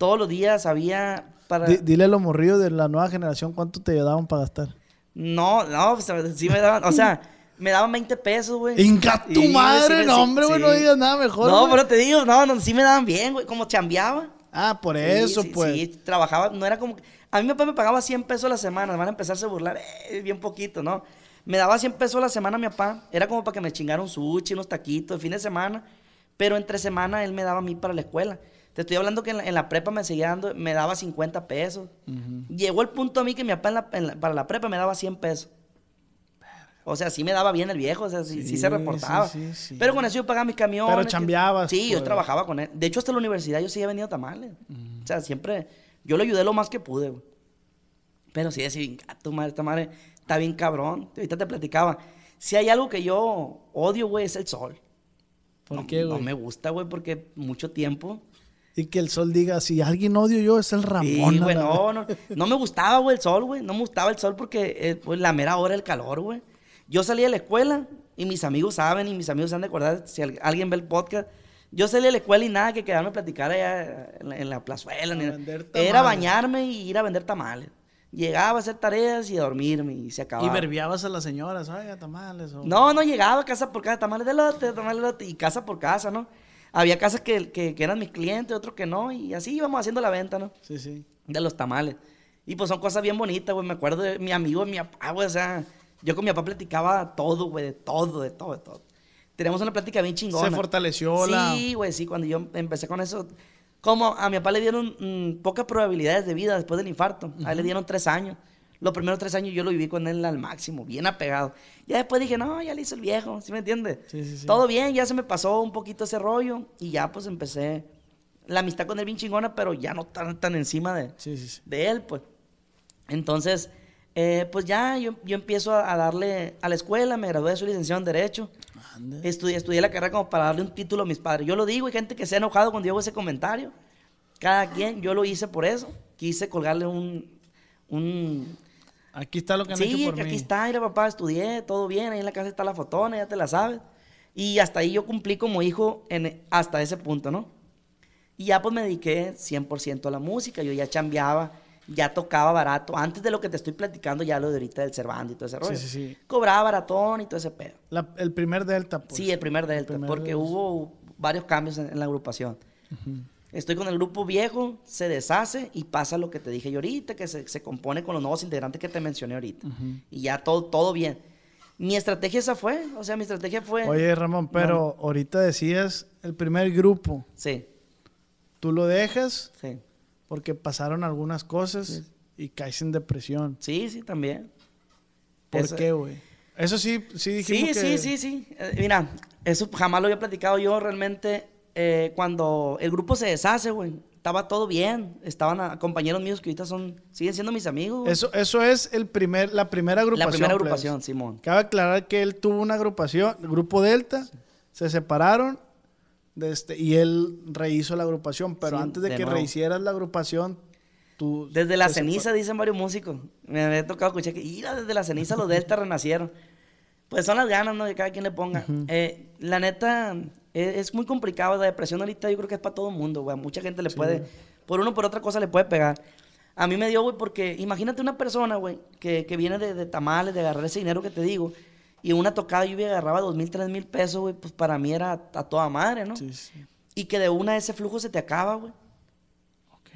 S5: Todos los días había para...
S4: Di- dile a los morrillos de la nueva generación cuánto te daban para gastar.
S5: No, no, pues, sí me daban... O sea, me daban 20 pesos, güey.
S4: ¡Inga tu
S5: Sí,
S4: madre!
S5: sí,
S4: no,
S5: sí,
S4: hombre, güey, no digas nada mejor.
S5: No,
S4: güey.
S5: pero te digo, no, no, sí me daban bien, güey. Como chambeaba.
S4: Ah, por eso, pues.
S5: Sí, trabajaba, no era como... A mí mi papá me pagaba 100 pesos a la semana, van a empezarse a burlar, eh, bien poquito, ¿no? Me daba 100 pesos a la semana mi papá, era como para que me chingara un sushi, unos taquitos, el fin de semana, pero entre semana él me daba a mí para la escuela. Te estoy hablando que en la, en la prepa me seguía dando, me daba 50 pesos. Llegó el punto a mí que mi papá en la- en la- para la prepa me daba 100 pesos. O sea, sí me daba bien el viejo, o sea, sí, sí
S4: Sí,
S5: se reportaba.
S4: sí.
S5: Pero con eso yo pagaba mis camiones.
S4: Pero chambeabas,
S5: Sí, yo
S4: pues.
S5: trabajaba con él. De hecho, hasta la universidad yo seguía vendiendo tamales. O sea, siempre, yo lo ayudé lo más que pude, güey. Pero sí, decía, tu madre, esta madre está bien cabrón. Ahorita te platicaba. Si hay algo que yo odio, güey, es el sol.
S4: ¿Por
S5: no,
S4: qué,
S5: No me gusta, güey, porque mucho tiempo.
S4: Y que el sol diga, si alguien odio yo, es el Ramón.
S5: Sí, güey, no, no. No me gustaba, güey, el sol, güey. No me gustaba el sol porque, eh, pues, la mera hora del calor, güey. Yo salía de la escuela y mis amigos saben y mis amigos se han de acordar, si al- alguien ve el podcast, yo salía de la escuela y nada que quedarme a platicar allá en la, en la plazuela. Era bañarme y ir a vender tamales. Llegaba a hacer tareas y a dormirme y se
S4: Y
S5: acababa.
S4: verbiabas a las señoras, ay, a tamales. o-
S5: No, no llegaba casa por casa, tamales de lote, tamales de lote, y casa por casa, ¿no? Había casas que, que, que eran mis clientes, otros que no, y así íbamos haciendo la venta, ¿no?
S4: Sí, sí.
S5: de los tamales. Y pues son cosas bien bonitas, güey. Me acuerdo de mi amigo, mi papá, güey. O sea, yo con mi papá platicaba todo, güey, de todo, de todo, de todo. Tenemos una plática bien chingona.
S4: Se fortaleció la-
S5: Sí, güey, sí. Cuando yo empecé con eso, como a mi papá le dieron mm, pocas probabilidades de vida después del infarto. A él le dieron tres años. Los primeros tres años yo lo viví con él al máximo, bien apegado. Ya después dije, no, ya le hizo el viejo, ¿sí me entiendes?
S4: Sí, sí, sí.
S5: Todo bien, ya se me pasó un poquito ese rollo y ya pues empecé la amistad con él bien chingona, pero ya no tan, tan encima de,
S4: Sí, sí, sí.
S5: de él, pues. Entonces, eh, pues ya yo, yo empiezo a, darle a la escuela, me gradué de su licenciado en Derecho. Estudié, estudié la carrera como para darle un título a mis padres. Yo lo digo, hay gente que se ha enojado cuando yo hago ese comentario. Cada quien, yo lo hice por eso. Quise colgarle un... un
S4: Aquí está lo que han
S5: sí,
S4: hecho por
S5: que
S4: mí.
S5: aquí está, mira papá, estudié, todo bien, ahí en la casa está la fotona, ya te la sabes. Y hasta ahí yo cumplí como hijo en, hasta ese punto, ¿no? Y ya pues me dediqué 100% a la música, yo ya chambeaba, ya tocaba barato. Antes de lo que te estoy platicando, ya lo de ahorita del Cervantes y todo ese rollo.
S4: sí, sí.
S5: Cobraba baratón y todo ese pedo.
S4: La- el primer Delta, pues.
S5: sí, el primer Delta,
S4: primer
S5: porque
S4: Delta.
S5: hubo varios cambios en, en la agrupación. Estoy con el grupo viejo, se deshace y pasa lo que te dije yo ahorita, que se, se compone con los nuevos integrantes que te mencioné ahorita. Y ya todo, todo bien. Mi estrategia esa fue, o sea, mi estrategia fue...
S4: Oye, Ramón, pero ahorita decías el primer grupo.
S5: Sí,
S4: Tú lo dejas
S5: sí.
S4: porque pasaron algunas cosas y caes en depresión.
S5: Sí, sí, también.
S4: ¿Por
S5: Eso-
S4: qué, güey? Eso sí, sí dijimos
S5: Sí,
S4: que...
S5: sí, sí, sí. Eh, mira, eso jamás lo había platicado yo realmente. Eh, cuando el grupo se deshace, güey, estaba todo bien. Estaban a- compañeros míos que ahorita son, siguen siendo mis amigos. güey.
S4: Eso, eso es el primer, la primera agrupación.
S5: La primera
S4: plebes.
S5: agrupación, Simón.
S4: Cabe aclarar que él tuvo una agrupación, Grupo Delta, se separaron de este, y él rehizo la agrupación, pero
S5: Sí,
S4: antes de,
S5: de
S4: que
S5: nuevo.
S4: rehicieras la agrupación, tú...
S5: Desde la ceniza, dicen varios músicos. Me había tocado escuchar que, mira, desde la ceniza los Delta renacieron. Pues son las ganas, ¿no? De cada quien le ponga. Eh, la neta, eh, es, muy complicado. La depresión ahorita yo creo que es para todo el mundo, güey. Mucha gente le puede, por uno o por otra cosa le puede pegar. A mí me dio, güey, porque imagínate una persona, güey, que, que viene de, de tamales, de agarrar ese dinero que te digo, y una tocada yo agarraba dos mil, tres mil pesos, güey, pues para mí era a toda madre, ¿no?
S4: Sí, sí.
S5: Y que de una ese flujo se te acaba, güey.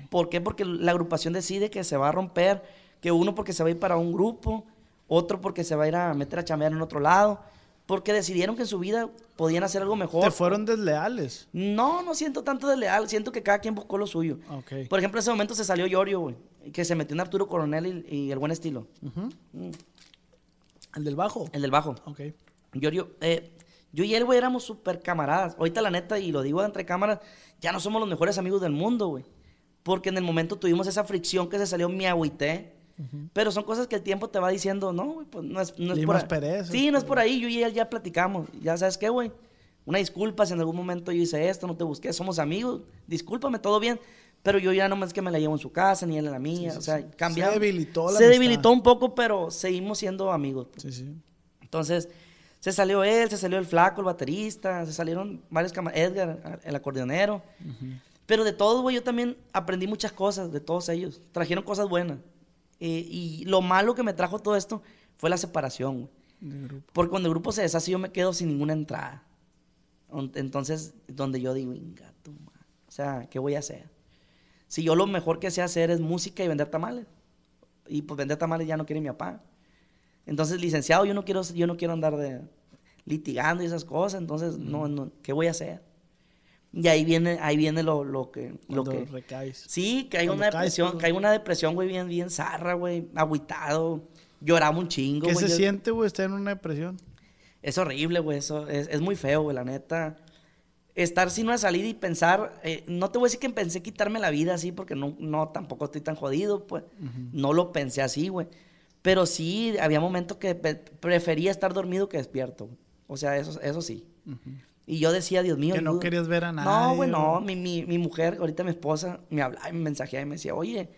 S5: ¿Por qué? Porque la agrupación decide que se va a romper, que uno porque se va a ir para un grupo, otro porque se va a ir a meter a chambear en otro lado, porque decidieron que en su vida podían hacer algo mejor.
S4: Te fueron desleales.
S5: No, no siento tanto de leal, siento que cada quien buscó lo suyo.
S4: Ok.
S5: Por ejemplo, en ese momento se salió Yorio, güey, que se metió en Arturo Coronel y, y el buen estilo. Mm,
S4: El del bajo.
S5: el del bajo.
S4: Ok.
S5: Yorio, eh, yo y él, güey, éramos súper camaradas. Ahorita, la neta, y lo digo entre cámaras, ya no somos los mejores amigos del mundo, güey. Porque en el momento tuvimos esa fricción que se salió, me agüité. Pero son cosas que el tiempo te va diciendo, no, güey, pues no es, no es por ahí.
S4: perezas,
S5: Sí, no es
S4: pues.
S5: por ahí, yo y él ya platicamos. Ya sabes qué, güey. Una disculpa si en algún momento yo hice esto, no te busqué, somos amigos, discúlpame, todo bien. Pero yo ya no más que me la llevo en su casa, ni él en la mía. o sea, cambiamos.
S4: Se debilitó la
S5: Se
S4: amistad.
S5: debilitó un poco, pero seguimos siendo amigos.
S4: Sí, sí.
S5: Entonces, se salió él, se salió el flaco, el baterista, se salieron varios camaradas, Edgar, el acordeonero. Pero de todo, güey, yo también aprendí muchas cosas de todos ellos. Trajeron cosas buenas. Eh, y lo malo que me trajo todo esto fue la separación,
S4: grupo.
S5: Porque cuando el grupo se deshace, yo me quedo sin ninguna entrada. On- Entonces, donde yo digo, "Inga tu madre". O sea, ¿qué voy a hacer? Si yo lo mejor que sé hacer es música y vender tamales. Y pues vender tamales ya no quiere mi papá. Entonces, licenciado, yo no quiero, yo no quiero andar de litigando y esas cosas. Entonces, no, no, ¿qué voy a hacer? Y ahí viene, ahí viene lo, lo que, lo
S4: Cuando
S5: que.
S4: recaes.
S5: Sí, que hay
S4: Cuando
S5: una
S4: caes,
S5: depresión,
S4: pues,
S5: que hay una depresión, güey, bien, bien zarra, güey, agüitado, lloraba un chingo,
S4: ¿Qué
S5: güey.
S4: se
S5: yo-
S4: siente, güey, estar en una depresión?
S5: Es horrible, güey, eso es, es muy feo, güey, la neta. Estar sin una salida y pensar, eh, no te voy a decir que pensé quitarme la vida así, porque no, no tampoco estoy tan jodido, pues. No lo pensé así, güey. Pero sí, había momentos que prefería estar dormido que despierto. güey. O sea, eso, eso sí. Y yo decía, Dios mío.
S4: Que no
S5: ayuda.
S4: querías ver a
S5: No,
S4: nadie,
S5: güey, no.
S4: güey.
S5: Mi, mi, mi mujer, ahorita mi esposa, me hablaba y me mensajeaba y me decía, oye,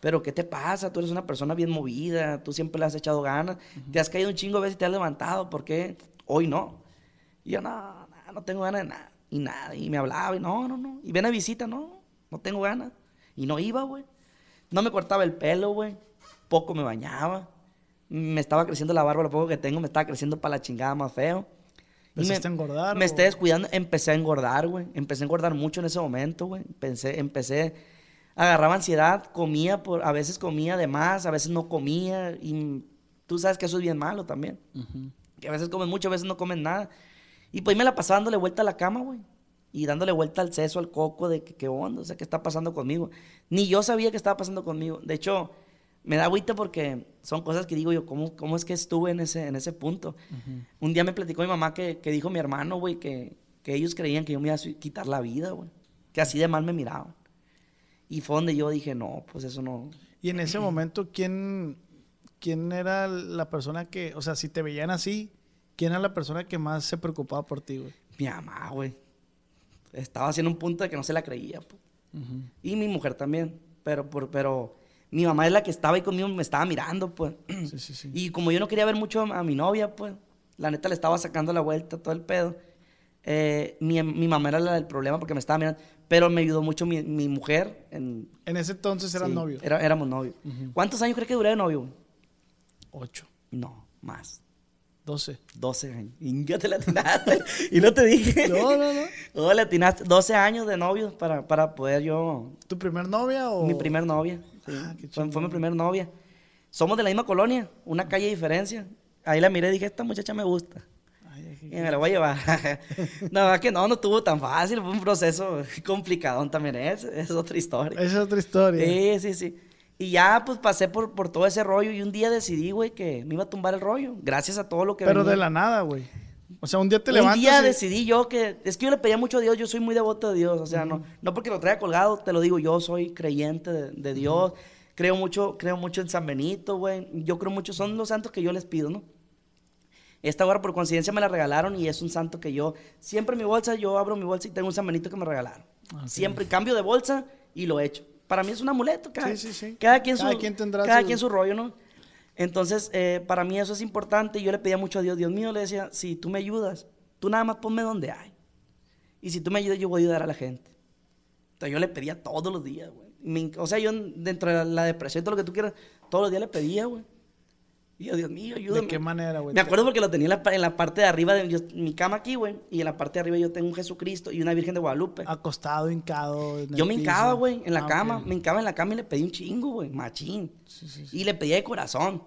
S5: pero ¿qué te pasa? Tú eres una persona bien movida, tú siempre le has echado ganas, te has caído un chingo de veces y te has levantado, ¿por qué hoy no? Y yo, no, no, no tengo ganas de nada. Y nada, y me hablaba y no, no, no. Y ven a visita, no, no tengo ganas. Y no iba, güey. No me cortaba el pelo, güey. Poco me bañaba. Me estaba creciendo la barba, lo poco que tengo, me estaba creciendo para la chingada más feo.
S4: ¿Empezaste a engordar,
S5: Me
S4: o?
S5: esté descuidando, empecé a engordar, güey. Empecé a engordar mucho en ese momento, güey. Empecé, empecé, agarraba ansiedad, comía, por, a veces comía de más, a veces no comía. Y tú sabes que eso es bien malo también. Que a veces comen mucho, a veces no comen nada. Y pues me la pasaba dándole vuelta a la cama, güey. Y dándole vuelta al seso, al coco, de que qué onda, o sea, qué está pasando conmigo. Ni yo sabía qué estaba pasando conmigo. De hecho, me da agüita porque son cosas que digo yo, ¿cómo, cómo es que estuve en ese, en ese punto? Un día me platicó mi mamá que, que dijo mi hermano, güey, que, que ellos creían que yo me iba a quitar la vida, güey. Que así de mal me miraban. Y fue donde yo dije, no, pues eso no.
S4: Y en ese momento, ¿quién, ¿quién era la persona que, o sea, si te veían así, quién era la persona que más se preocupaba por ti, güey?
S5: Mi mamá, güey. Estaba haciendo un punto de que no se la creía, pues. Y mi mujer también. Pero, por, pero mi mamá es la que estaba ahí conmigo, me estaba mirando, pues.
S4: Sí, sí, sí.
S5: Y como yo no quería ver mucho a, a mi novia, pues, la neta le estaba sacando la vuelta, todo el pedo. Eh, mi, mi mamá era la del problema porque me estaba mirando. Pero me ayudó mucho mi, mi mujer. En,
S4: En ese entonces eran novios.
S5: era- éramos novios. ¿Cuántos años crees que duré de novio? güey?
S4: Ocho,
S5: No, más.
S4: doce.
S5: 12 años. Y ya te la atinaste. y no te dije.
S4: No, no, no.
S5: Oh, le atinaste 12 años de novio para, para poder yo.
S4: ¿Tu primer novia o...?
S5: Mi primer novia. Sí.
S4: Ah,
S5: fue, fue mi
S4: chingón.
S5: primer novia. Somos de la misma colonia, una calle de diferencia. Ahí la miré y dije, esta muchacha me gusta.
S4: Ay,
S5: Y me la voy a llevar. no, es que no, no estuvo tan fácil. Fue un proceso complicadón también. Es, es otra historia.
S4: Es otra historia.
S5: Sí, sí, sí. Y ya, pues, pasé por, por todo ese rollo y un día decidí, güey, que me iba a tumbar el rollo. Gracias a todo lo que
S4: Pero
S5: venía.
S4: de la nada, güey. O sea, un día te
S5: un
S4: levantas
S5: día
S4: y-
S5: decidí yo que... Es que yo le pedía mucho a Dios. Yo soy muy devoto de Dios. O sea, no, no porque lo traiga colgado, te lo digo. Yo soy creyente de, de Dios. Creo mucho, creo mucho en San Benito, güey. Yo creo mucho... Son los santos que yo les pido, ¿no? Esta hora por coincidencia me la regalaron y es un santo que yo... Siempre en mi bolsa, yo abro mi bolsa y tengo un San Benito que me regalaron.
S4: Ok.
S5: Siempre cambio de bolsa y lo echo. Para mí es un amuleto. Cada,
S4: Sí, sí, sí.
S5: Cada quien,
S4: Cada
S5: su,
S4: quien tendrá
S5: cada
S4: su-
S5: quien su rollo, ¿no? Entonces, eh, para mí eso es importante. Yo le pedía mucho a Dios. Dios mío, le decía, si tú me ayudas, tú nada más ponme donde hay. Y si tú me ayudas, yo voy a ayudar a la gente. Entonces yo le pedía todos los días, güey. O sea, yo dentro de la depresión, todo lo que tú quieras, todos los días le pedía, güey. Y yo, Dios mío, ayúdame.
S4: ¿De qué manera, güey?
S5: Me acuerdo porque lo tenía en la, pa- en la parte de arriba de yo- mi cama aquí, güey. Y en la parte de arriba yo tengo un Jesucristo y una Virgen de Guadalupe.
S4: Acostado, hincado. en
S5: Yo me hincaba, güey, en la
S4: Ah,
S5: cama. Me hincaba en la cama y le pedí un chingo, güey, machín. Y le pedía de corazón.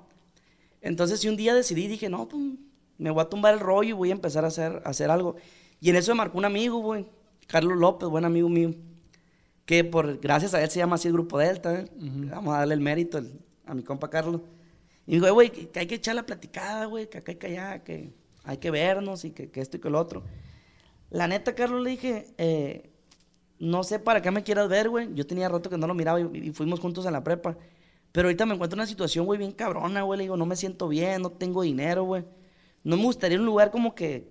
S5: Entonces, si un día decidí, dije, no, pues, me voy a tumbar el rollo y voy a empezar a hacer, a hacer algo. Y en eso me marcó un amigo, güey, Carlos López, buen amigo mío, que por gracias a él se llama así el Grupo Delta, ¿eh? Vamos a darle el mérito el- a mi compa Carlos. Y me dijo, "Eh, güey, que, hay que echar la platicada, güey, que acá y que allá, que hay que vernos y que, que esto y que lo otro. La neta, Carlos, le dije, eh, no sé para qué me quieras ver, güey. Yo tenía rato que no lo miraba y, y fuimos juntos en la prepa. Pero ahorita me encuentro en una situación, güey, bien cabrona, güey. Le digo, no me siento bien, no tengo dinero, güey. No me gustaría un lugar como que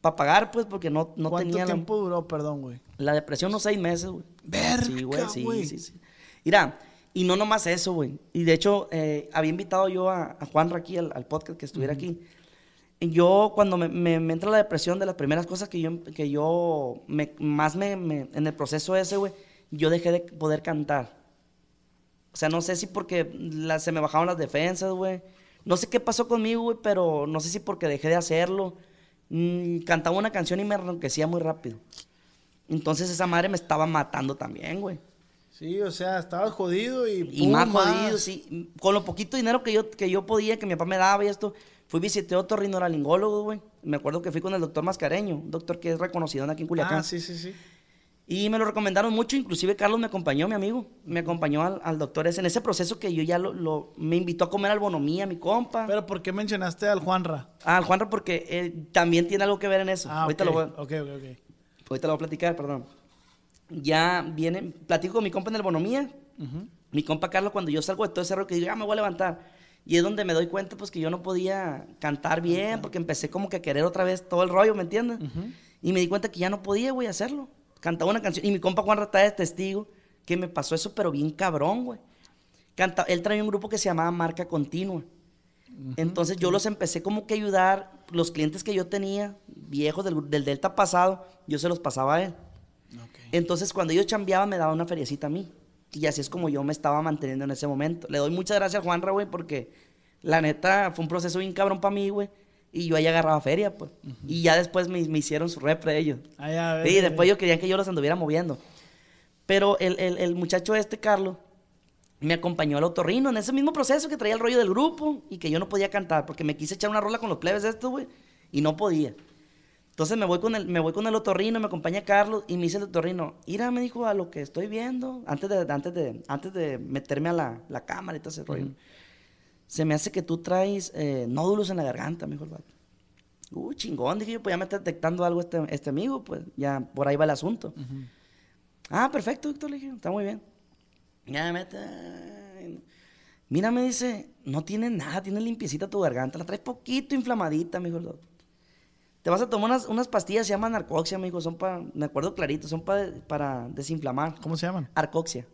S5: para pagar, pues, porque no, no
S4: ¿Cuánto
S5: tenía la,
S4: tiempo duró, perdón, güey?
S5: la depresión, unos seis meses, güey.
S4: Verga,
S5: Sí, güey, sí, sí, sí. Mira, y no nomás eso, güey. Y de hecho, eh, había invitado yo a, a Juan aquí al, al podcast que estuviera aquí. Y yo, cuando me, me- me entra la depresión, de las primeras cosas que yo, que yo me- más me, me- en el proceso ese, güey, yo dejé de poder cantar. O sea, no sé si porque la- se me bajaron las defensas, güey. No sé qué pasó conmigo, güey, pero no sé si porque dejé de hacerlo. Mm, cantaba una canción y me enronquecía muy rápido. Entonces esa madre me estaba matando también, güey.
S4: Sí, o sea, estabas jodido y...
S5: Y más jodido, sí. Con lo poquito dinero que yo, que yo podía, que mi papá me daba y esto, fui visité otro rinoralingólogo, güey. Me acuerdo que fui con el doctor Mascareño, un doctor que es reconocido aquí en Culiacán.
S4: Ah, sí, sí, sí.
S5: Y me lo recomendaron mucho, inclusive Carlos me acompañó, mi amigo, me acompañó al, al doctor ese, en ese proceso que yo ya lo, lo- me invitó a comer albonomía, mi compa.
S4: Pero ¿por qué mencionaste al Juanra?
S5: ah, al Juanra porque él también tiene algo que ver en eso.
S4: Ah,
S5: ahorita,
S4: ok,
S5: lo voy, a-
S4: ok, ok, ok.
S5: ahorita lo voy a platicar, perdón. Ya viene, platico con mi compa en albonomía, mi compa Carlos, cuando yo salgo de todo ese rollo que digo, ya me voy a levantar. Y es donde me doy cuenta, pues, que yo no podía cantar bien, porque empecé como que a querer otra vez todo el rollo, ¿me entiendes? Y me di cuenta que ya no podía, güey, hacerlo. Cantaba una canción, y mi compa Juan Rata es testigo que me pasó eso, pero bien cabrón, güey. Canta, él traía un grupo que se llamaba Marca Continua. Entonces yo los empecé como que a ayudar, los clientes que yo tenía, viejos del, del Delta pasado, yo se los pasaba a él. Entonces, cuando ellos chambeaban, me daba una feriecita a mí. Y así es como yo me estaba manteniendo en ese momento. Le doy muchas gracias a Juanra, güey, porque la neta fue un proceso bien cabrón para mí, güey. Y yo ahí agarraba feria, pues. Y ya después me, me hicieron su repre ellos.
S4: Ah, ya,
S5: Sí,
S4: ves,
S5: después ellos querían que yo los anduviera moviendo. Pero el, el, el muchacho este, Carlos, me acompañó al otorrino en ese mismo proceso que traía el rollo del grupo y que yo no podía cantar porque me quise echar una rola con los plebes de esto, güey, y no podía. Entonces me voy con el, me voy con el otorrino, me acompaña Carlos y me dice el otorrino, mira, me dijo a lo que estoy viendo, antes de, antes de, antes de meterme a la, la cámara y todo ese rollo. Se me hace que tú traes eh, nódulos en la garganta, me dijo el vato. Uh, chingón, dije yo, pues ya me está detectando algo este, este amigo, pues ya por ahí va el asunto. Ah, perfecto, Víctor, le dije, está muy bien. Ya me. Mira, me dice, no tiene nada, tiene limpiecita tu garganta, la traes poquito inflamadita, me dijo el doctor. Te vas a tomar unas, unas pastillas, se llaman narcoxia, me dijo, son para, me acuerdo clarito, son pa- para desinflamar.
S4: ¿Cómo se llaman?
S5: Arcoxia.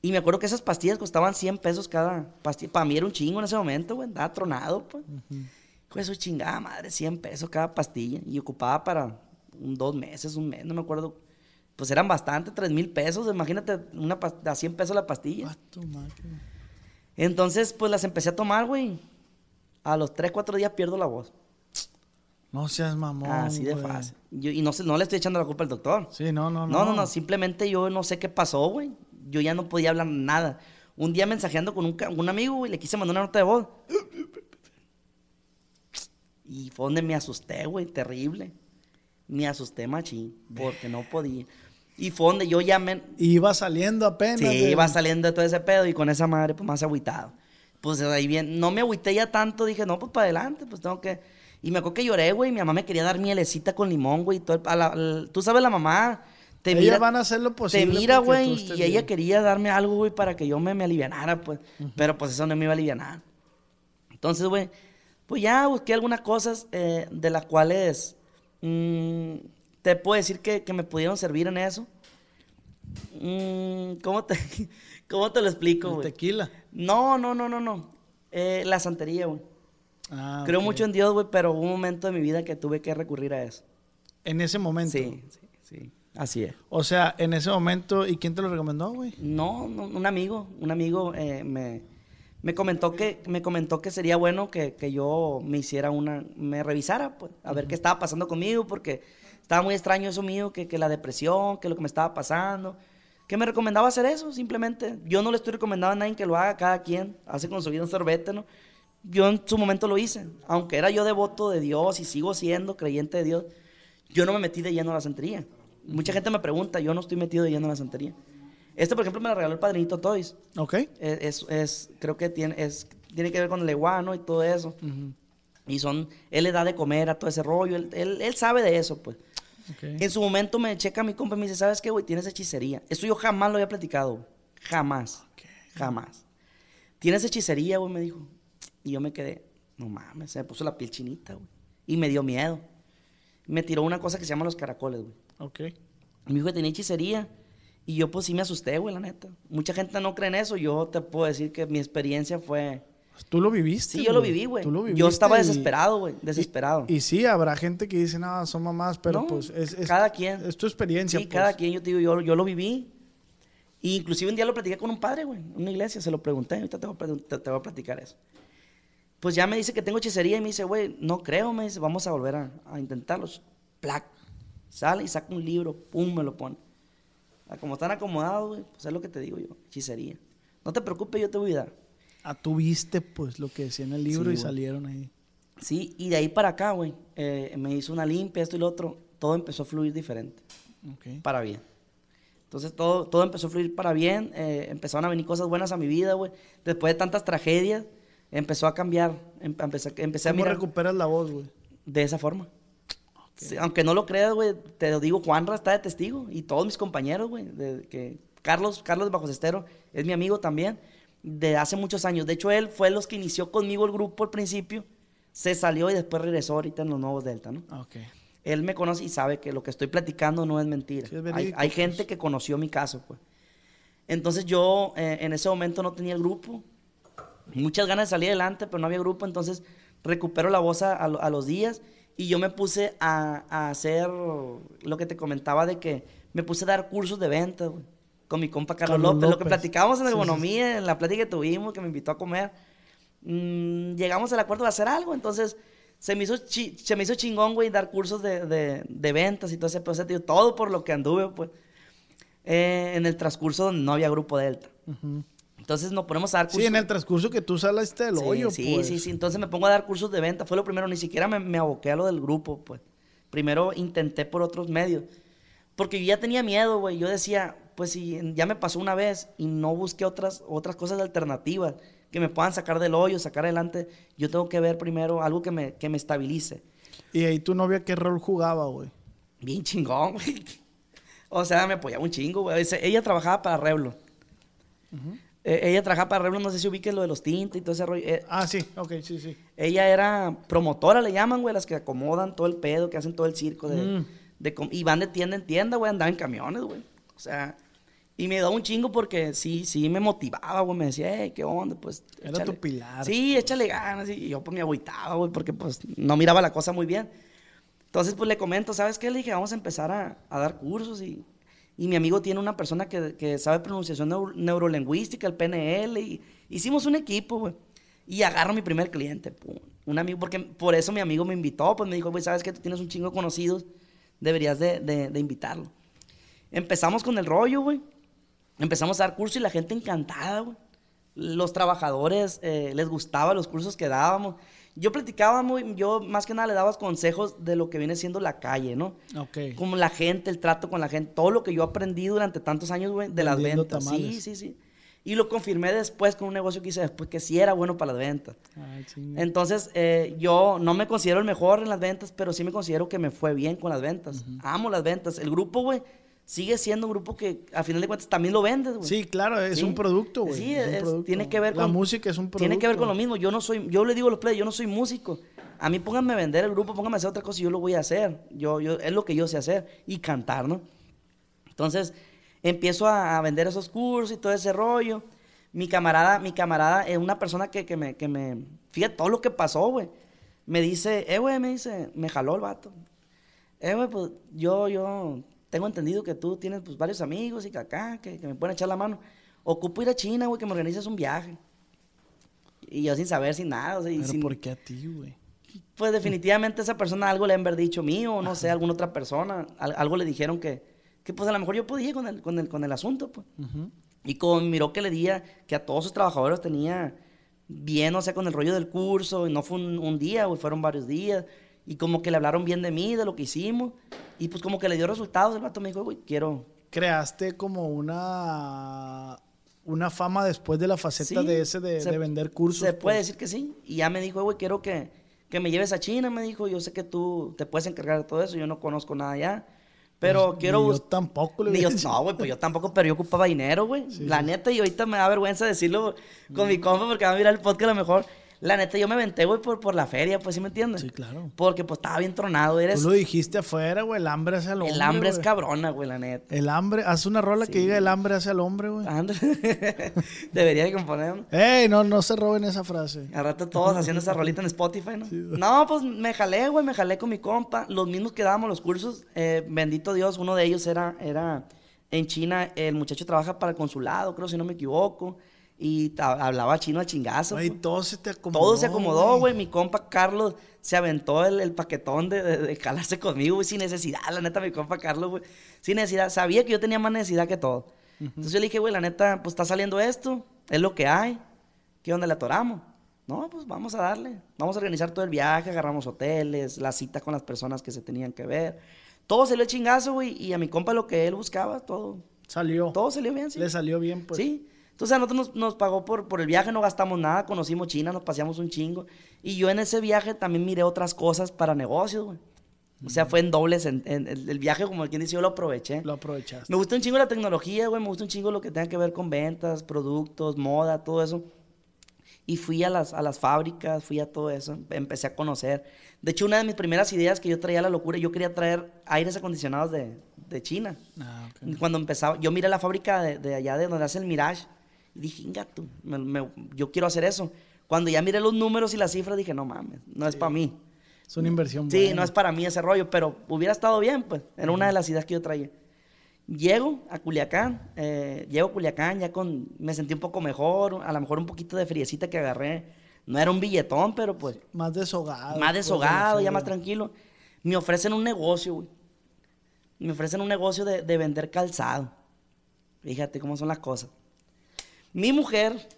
S5: Y me acuerdo que esas pastillas costaban 100 pesos cada pastilla. Para mí era un chingo en ese momento, güey. Estaba tronado, pues. Con eso chingada madre, 100 pesos cada pastilla. Y ocupaba para un, dos meses, un mes, no me acuerdo. Pues eran bastante, 3 mil pesos. Imagínate, una a 100 pesos la pastilla. Entonces, pues las empecé a tomar, güey. A los 3, 4 días pierdo la voz.
S4: No seas mamón.
S5: Así de
S4: güey.
S5: fácil. Yo- y no, no le estoy echando la culpa al doctor.
S4: Sí, no, no, no.
S5: No, no, no, simplemente yo no sé qué pasó, güey. Yo ya no podía hablar nada. Un día mensajeando con un, amigo, güey, le quise mandar una nota de voz. Y fue donde me asusté, güey, terrible. Me asusté, machín, porque no podía. Y fue donde yo ya me...
S4: Iba saliendo apenas.
S5: Sí,
S4: de-
S5: iba saliendo de todo ese pedo y con esa madre, pues más agüitado. Pues ahí bien, no me agüité ya tanto, dije, no, pues para adelante, pues tengo que. Y me acuerdo que lloré, güey, mi mamá me quería dar mielecita con limón, güey. todo el- la- Tú sabes, la mamá te
S4: Ellas
S5: mira.
S4: van a hacer lo posible
S5: Te mira, güey, y ella quería darme algo, güey, para que yo me, me alivianara, pues. Pero pues eso no me iba a alivianar. Entonces, güey, pues ya busqué algunas cosas eh, de las cuales mm, te puedo decir que, que me pudieron servir en eso. Mm, ¿cómo, te, ¿Cómo te lo explico, güey?
S4: tequila.
S5: No, no, no, no, no. Eh, la santería, güey.
S4: Ah,
S5: Creo mucho en Dios, güey, pero hubo un momento de mi vida que tuve que recurrir a eso.
S4: En ese momento.
S5: Sí, sí, sí. Así es.
S4: O sea, en ese momento, ¿y quién te lo recomendó, güey?
S5: No, no, un amigo, un amigo eh, me, me comentó que me comentó que sería bueno que, que yo me hiciera una, me revisara, pues, a ver qué estaba pasando conmigo, porque estaba muy extraño eso mío, que, que la depresión, que lo que me estaba pasando, que me recomendaba hacer eso, simplemente. Yo no le estoy recomendando a nadie que lo haga, cada quien hace con su vida un sorbete, ¿no? Yo en su momento lo hice, aunque era yo devoto de Dios y sigo siendo creyente de Dios, yo no me metí de lleno a la santería. Mucha gente me pregunta, yo no estoy metido de lleno a la santería. Este, por ejemplo, me la regaló el padrinito Toys.
S4: Ok.
S5: Es, es, es- creo que tiene, es, tiene que ver con el leguano y todo eso. Y son, él le da de comer a todo ese rollo, él, él, él sabe de eso, pues.
S4: ok.
S5: En su momento me checa mi compa y me dice, ¿sabes qué, güey? Tienes hechicería. Esto yo jamás lo había platicado. Jamás. Jamás. Tienes hechicería, güey, me dijo. Y yo me quedé, no mames, se me puso la piel chinita, güey. Y me dio miedo. Me tiró una cosa que se llama los caracoles, güey.
S4: Ok.
S5: Dijo que tenía hechicería. Y yo pues sí me asusté, güey, la neta. Mucha gente no cree en eso. Yo te puedo decir que mi experiencia fue...
S4: Tú lo viviste.
S5: Sí, yo lo viví, güey.
S4: Tú lo
S5: Yo estaba desesperado, güey. Desesperado.
S4: Y, y sí, habrá gente que dice, no, son mamás, pero
S5: No,
S4: pues es, es-
S5: cada quien.
S4: Es tu experiencia.
S5: Sí,
S4: pues.
S5: cada quien, yo te digo, yo, yo lo viví. Y inclusive un día lo platiqué con un padre, güey, en una iglesia, se lo pregunté, ahorita te voy, a, te- te voy a platicar eso. Pues ya me dice que tengo hechicería y me dice, güey, no creo, me dice, vamos a volver a, a intentarlo. Plac. Sale y saca un libro, pum, me lo pone. A como están acomodados, güey, pues es lo que te digo yo, hechicería. No te preocupes, yo te voy a dar.
S4: Ah, tú viste, pues, lo que decía en el libro
S5: Sí,
S4: y salieron ahí.
S5: Sí, y de ahí para acá, güey, eh, me hizo una limpia, esto y lo otro, todo empezó a fluir diferente,
S4: Ok.
S5: para bien. Entonces todo, todo empezó a fluir para bien, eh, empezaron a venir cosas buenas a mi vida, güey. Después de tantas tragedias, empezó a cambiar, em- empecé, empecé a
S4: ¿Cómo
S5: mirar
S4: recuperas la voz, güey?
S5: de esa forma. Sí, aunque no lo creas, güey, te lo digo, Juanra está de testigo y todos mis compañeros, güey, de que Carlos, Carlos Bajo Cestero es mi amigo también de hace muchos años. De hecho, él fue los que inició conmigo el grupo al principio, se salió y después regresó ahorita en los nuevos Delta, ¿no?
S4: Ok.
S5: Él me conoce y sabe que lo que estoy platicando no es mentira.
S4: Sí, es
S5: hay, hay
S4: pues.
S5: gente que conoció mi caso, pues. Entonces yo eh, en ese momento no tenía el grupo, muchas ganas de salir adelante, pero no había grupo, entonces recupero la voz a, a lo- a los días y yo me puse a, a hacer lo que te comentaba de que me puse a dar cursos de venta, güey, con mi compa Carlos,
S4: Carlos
S5: López, lo que platicábamos en la
S4: Sí, sí,
S5: economía, en la plática que tuvimos, que me invitó a comer. Mm, llegamos al acuerdo de hacer algo, entonces se me hizo, chi- se me hizo chingón, güey, dar cursos de, de- de ventas y todo ese proceso, todo por lo que anduve, pues, eh, en el transcurso donde no había grupo Delta.
S4: Ujú.
S5: Entonces nos ponemos a dar cursos.
S4: Sí, en el transcurso que tú saliste del
S5: Sí,
S4: hoyo,
S5: sí,
S4: pues.
S5: sí, sí. Entonces me pongo a dar cursos de venta. Fue lo primero, ni siquiera me, me aboqué a lo del grupo, pues. Primero intenté por otros medios. Porque yo ya tenía miedo, güey. Yo decía, pues si ya me pasó una vez y no busqué otras, otras cosas alternativas que me puedan sacar del hoyo, sacar adelante, yo tengo que ver primero algo que me, que me estabilice.
S4: Y ahí tu novia, ¿qué rol jugaba, güey?
S5: Bien chingón, güey. O sea, me apoyaba un chingo, güey. Ella trabajaba para Reblo. Eh, ella trabajaba para Reblo, no sé si ubiques lo de los tintes y todo ese rollo. Eh,
S4: Ah, sí, ok, sí, sí.
S5: Ella era promotora, le llaman, güey, las que acomodan todo el pedo, que hacen todo el circo de,
S4: Mm.
S5: de y van de tienda en tienda, güey, andaban en camiones, güey. O sea, y me daba un chingo porque sí, sí me motivaba, güey, me decía, hey, ¿qué onda? Pues
S4: Era tu pilar.
S5: Sí, échale ganas. Y yo pues me agüitaba, güey, porque pues no miraba la cosa muy bien. Entonces, pues le comento, ¿sabes qué? Le dije, vamos a empezar a, a dar cursos y, y mi amigo tiene una persona que, que sabe pronunciación neu- neurolingüística, el PNL, y hicimos un equipo, güey. Y agarro mi primer cliente, pum. Un amigo, porque por eso mi amigo me invitó, pues me dijo, güey, ¿sabes qué? Tú tienes un chingo de conocidos, deberías de, de- de invitarlo. Empezamos con el rollo, güey. Empezamos a dar cursos y la gente encantada, güey. Los trabajadores eh, les gustaba los cursos que dábamos. Yo platicaba muy, yo más que nada le daba consejos de lo que viene siendo la calle, ¿no?
S4: Ok.
S5: Como la gente, el trato con la gente, todo lo que yo aprendí durante tantos años, güey, de las ventas. Sí,
S4: tamales.
S5: sí, sí. Y lo confirmé después con un negocio que hice después, que sí era bueno para las ventas.
S4: Ay.
S5: Entonces, eh, yo no me considero el mejor en las ventas, pero sí me considero que me fue bien con las ventas. Amo las ventas. El grupo, güey, sigue siendo un grupo que, a final de cuentas, también lo vendes, güey.
S4: Sí, claro, es
S5: Sí.
S4: un producto, güey.
S5: Sí,
S4: es un
S5: es-
S4: producto.
S5: tiene que ver
S4: La
S5: con...
S4: música es un producto.
S5: Tiene que ver con lo mismo. Yo no soy... Yo le digo a los players, yo no soy músico. A mí pónganme a vender el grupo, pónganme a hacer otra cosa y yo lo voy a hacer. Yo, yo, es lo que yo sé hacer. Y cantar, ¿no? Entonces, empiezo a, a vender esos cursos y todo ese rollo. Mi camarada, mi camarada es una persona que, que me, que me... Fíjate todo lo que pasó, güey. Me dice, eh, güey, me dice, me jaló el vato. Eh, güey, pues yo, yo tengo entendido que tú tienes pues varios amigos y que acá, que, que me pueden echar la mano. Ocupo ir a China, güey, que me organices un viaje. Y yo sin saber, sin nada, o sea,
S4: Pero
S5: sin-
S4: ¿por qué a ti, güey?
S5: pues definitivamente esa persona algo le han haber dicho mío, o no sé, alguna otra persona, al- algo le dijeron que, que pues a lo mejor yo podía con el, con el, con el asunto, pues.
S4: Ujú.
S5: Y como miró que le di a- que a todos sus trabajadores tenía bien, o sea, con el rollo del curso, y no fue un, un día, güey, fueron varios días, y como que le hablaron bien de mí, de lo que hicimos, y pues como que le dio resultados, el vato me dijo, güey, quiero...
S4: Creaste como una una fama después de la faceta
S5: Sí,
S4: de ese de,
S5: se-
S4: de vender cursos.
S5: Se puede
S4: pues.
S5: decir que sí. Y ya me dijo, güey, quiero que, que me lleves a China, me dijo, yo sé que tú te puedes encargar de todo eso, yo no conozco nada allá. Pero
S4: Pues,
S5: quiero
S4: ni yo tampoco le
S5: Ni yo-. No, güey, pues yo tampoco, pero yo ocupaba dinero, güey. la neta, y ahorita me da vergüenza decirlo con mi compa porque va a mirar el podcast a lo mejor. La neta, yo me aventé, güey, por, por la feria, pues, ¿sí me entiendes?
S4: Sí, claro.
S5: Porque, pues, estaba bien tronado. Eres...
S4: Tú lo dijiste afuera, güey, el hambre hace al hombre.
S5: El hambre es cabrona, güey, la neta.
S4: El hambre, haz una rola que
S5: Sí.
S4: diga el hambre hace al hombre, güey.
S5: Debería de componer.
S4: Ey, no, no se roben esa frase.
S5: Al rato todos haciendo esa rolita en Spotify, ¿no? no, pues me jalé, güey, me jalé con mi compa. Los mismos que dábamos los cursos, eh, bendito Dios, uno de ellos era, era en China, el muchacho trabaja para el consulado, creo, si no me equivoco. Y hablaba chino al chingazo.
S4: Güey,
S5: pues.
S4: todo se te acomodó.
S5: Todo se acomodó, güey. Mi compa Carlos se aventó el, el paquetón de, de, de jalarse conmigo, güey, sin necesidad. La neta, mi compa Carlos, güey. Sin necesidad. Sabía que yo tenía más necesidad que todo. Entonces yo le dije, güey, la neta, pues está saliendo esto. Es lo que hay. ¿Qué onda le atoramos? No, pues vamos a darle. Vamos a organizar todo el viaje, agarramos hoteles, las citas con las personas que se tenían que ver. Todo salió chingazo, güey. Y a mi compa lo que él buscaba, todo,
S4: Salió.
S5: todo salió bien, sí.
S4: Le salió bien, pues.
S5: Sí. Entonces a nosotros nos, nos pagó por, por el viaje, no gastamos nada, conocimos China, nos paseamos un chingo. Y yo en ese viaje también miré otras cosas para negocios, güey. O sea, fue en dobles, en, en- el, el viaje, como quien dice, yo lo aproveché.
S4: Lo aprovechaste.
S5: Me gusta un chingo la tecnología, güey, me gusta un chingo lo que tenga que ver con ventas, productos, moda, todo eso. Y fui a las, a las fábricas, fui a todo eso, empecé a conocer. De hecho, una de mis primeras ideas que yo traía la locura, yo quería traer aires acondicionados de, de China.
S4: Ah, ok.
S5: Cuando empezaba, yo miré la fábrica de, de allá de donde hace el Mirage y dije, gato, yo quiero hacer eso. Cuando ya miré los números y las cifras, dije, no mames, no es para mí.
S4: Es una inversión
S5: Sí,
S4: buena.
S5: no es para mí ese rollo, pero hubiera estado bien, pues. Era una de las ideas que yo traía. Llego a Culiacán, eh, llego a Culiacán ya con, me sentí un poco mejor, a lo mejor un poquito de friecita que agarré. No era un billetón, pero pues
S4: Más deshogado.
S5: más
S4: pues,
S5: deshogado, ya más tranquilo. Me ofrecen un negocio, güey. Me ofrecen un negocio de, de vender calzado. Fíjate cómo son las cosas. Mi mujer,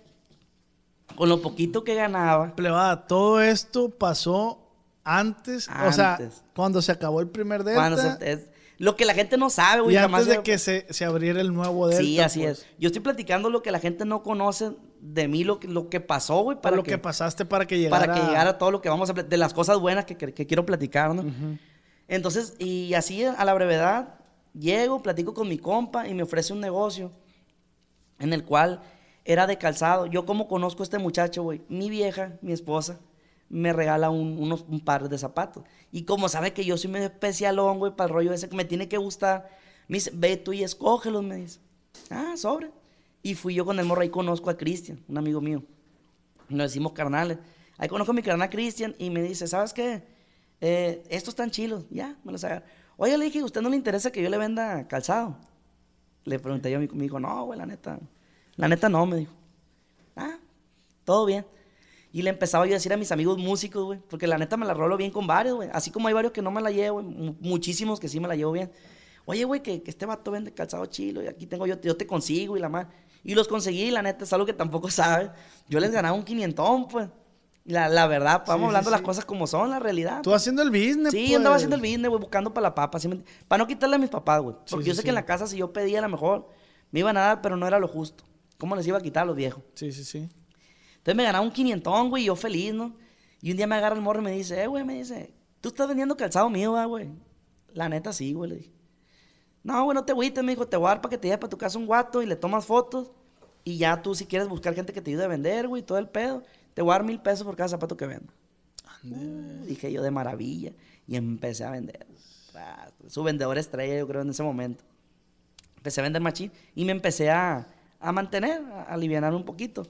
S5: con lo poquito que ganaba,
S4: Plebada, todo esto pasó antes, o sea, cuando se acabó el primer delta
S5: cuando se- es- lo que la gente no sabe, güey,
S4: y antes de
S5: se-
S4: que se, se abriera el nuevo delta.
S5: Sí, así
S4: pues.
S5: es. Yo estoy platicando lo que la gente no conoce de mí, lo que, lo que pasó, güey,
S4: Para lo que, pasaste para que llegara.
S5: para que llegara todo lo que vamos a de las cosas buenas que, que- que quiero platicar, ¿no? Entonces, y así a la brevedad, llego, platico con mi compa y me ofrece un negocio en el cual era de calzado. Yo como conozco a este muchacho, güey, mi vieja, mi esposa, me regala un, unos, un par de zapatos. Y como sabe que yo soy medio especialón, güey, para el rollo ese que me tiene que gustar, me dice, ve tú y escógelos, me dice. Ah, sobre. Y fui yo con el morro, ahí conozco a Cristian, un amigo mío. Nos decimos carnales. Ahí conozco a mi carnal Cristian y me dice, ¿sabes qué? Eh, estos están chilos. Ya, me los agarro. Oye, le dije, ¿a usted no le interesa que yo le venda calzado? Le pregunté yo a mi me no, güey, la neta. La neta no, me dijo. Ah, todo bien. Y le empezaba yo a decir a mis amigos músicos, güey, porque la neta me la rolo bien con varios, güey. Así como hay varios que no me la llevo, mu- muchísimos que sí me la llevo bien. Oye, güey, que, que este vato vende calzado chilo y aquí tengo yo, yo te consigo y la más. Y los conseguí, la neta, es algo que tampoco sabes. Yo les ganaba un quinientón, pues. La, la verdad, pues, vamos
S4: Sí,
S5: hablando
S4: sí,
S5: las cosas como son, la realidad.
S4: Tú haciendo el business,
S5: Sí,
S4: pues.
S5: andaba haciendo el business, güey, buscando para la papa. ¿sí me ent- Para no quitarle a mis papás, güey. Porque yo sé que en la casa, si yo pedía, a lo mejor me iban a dar, pero no era lo justo. ¿Cómo les iba a quitar a los viejos?
S4: Sí, sí, sí.
S5: Entonces me ganaba un quinientón, güey, y yo feliz, ¿no? Y un día me agarra el morro y me dice, eh, güey, me dice, ¿tú estás vendiendo calzado mío, va, güey? La neta, sí, güey, le dije. No, güey, no te agüites, me dijo, te voy a dar para que te lleves para tu casa un guato y le tomas fotos. Y ya tú, si quieres buscar gente que te ayude a vender, güey, todo el pedo, te voy a dar mil pesos por cada zapato que venda. Uh, dije yo de maravilla. Y empecé a vender. Su vendedor estrella, yo creo, en ese momento. Empecé a vender machín y me empecé a, a mantener, a aliviar un poquito.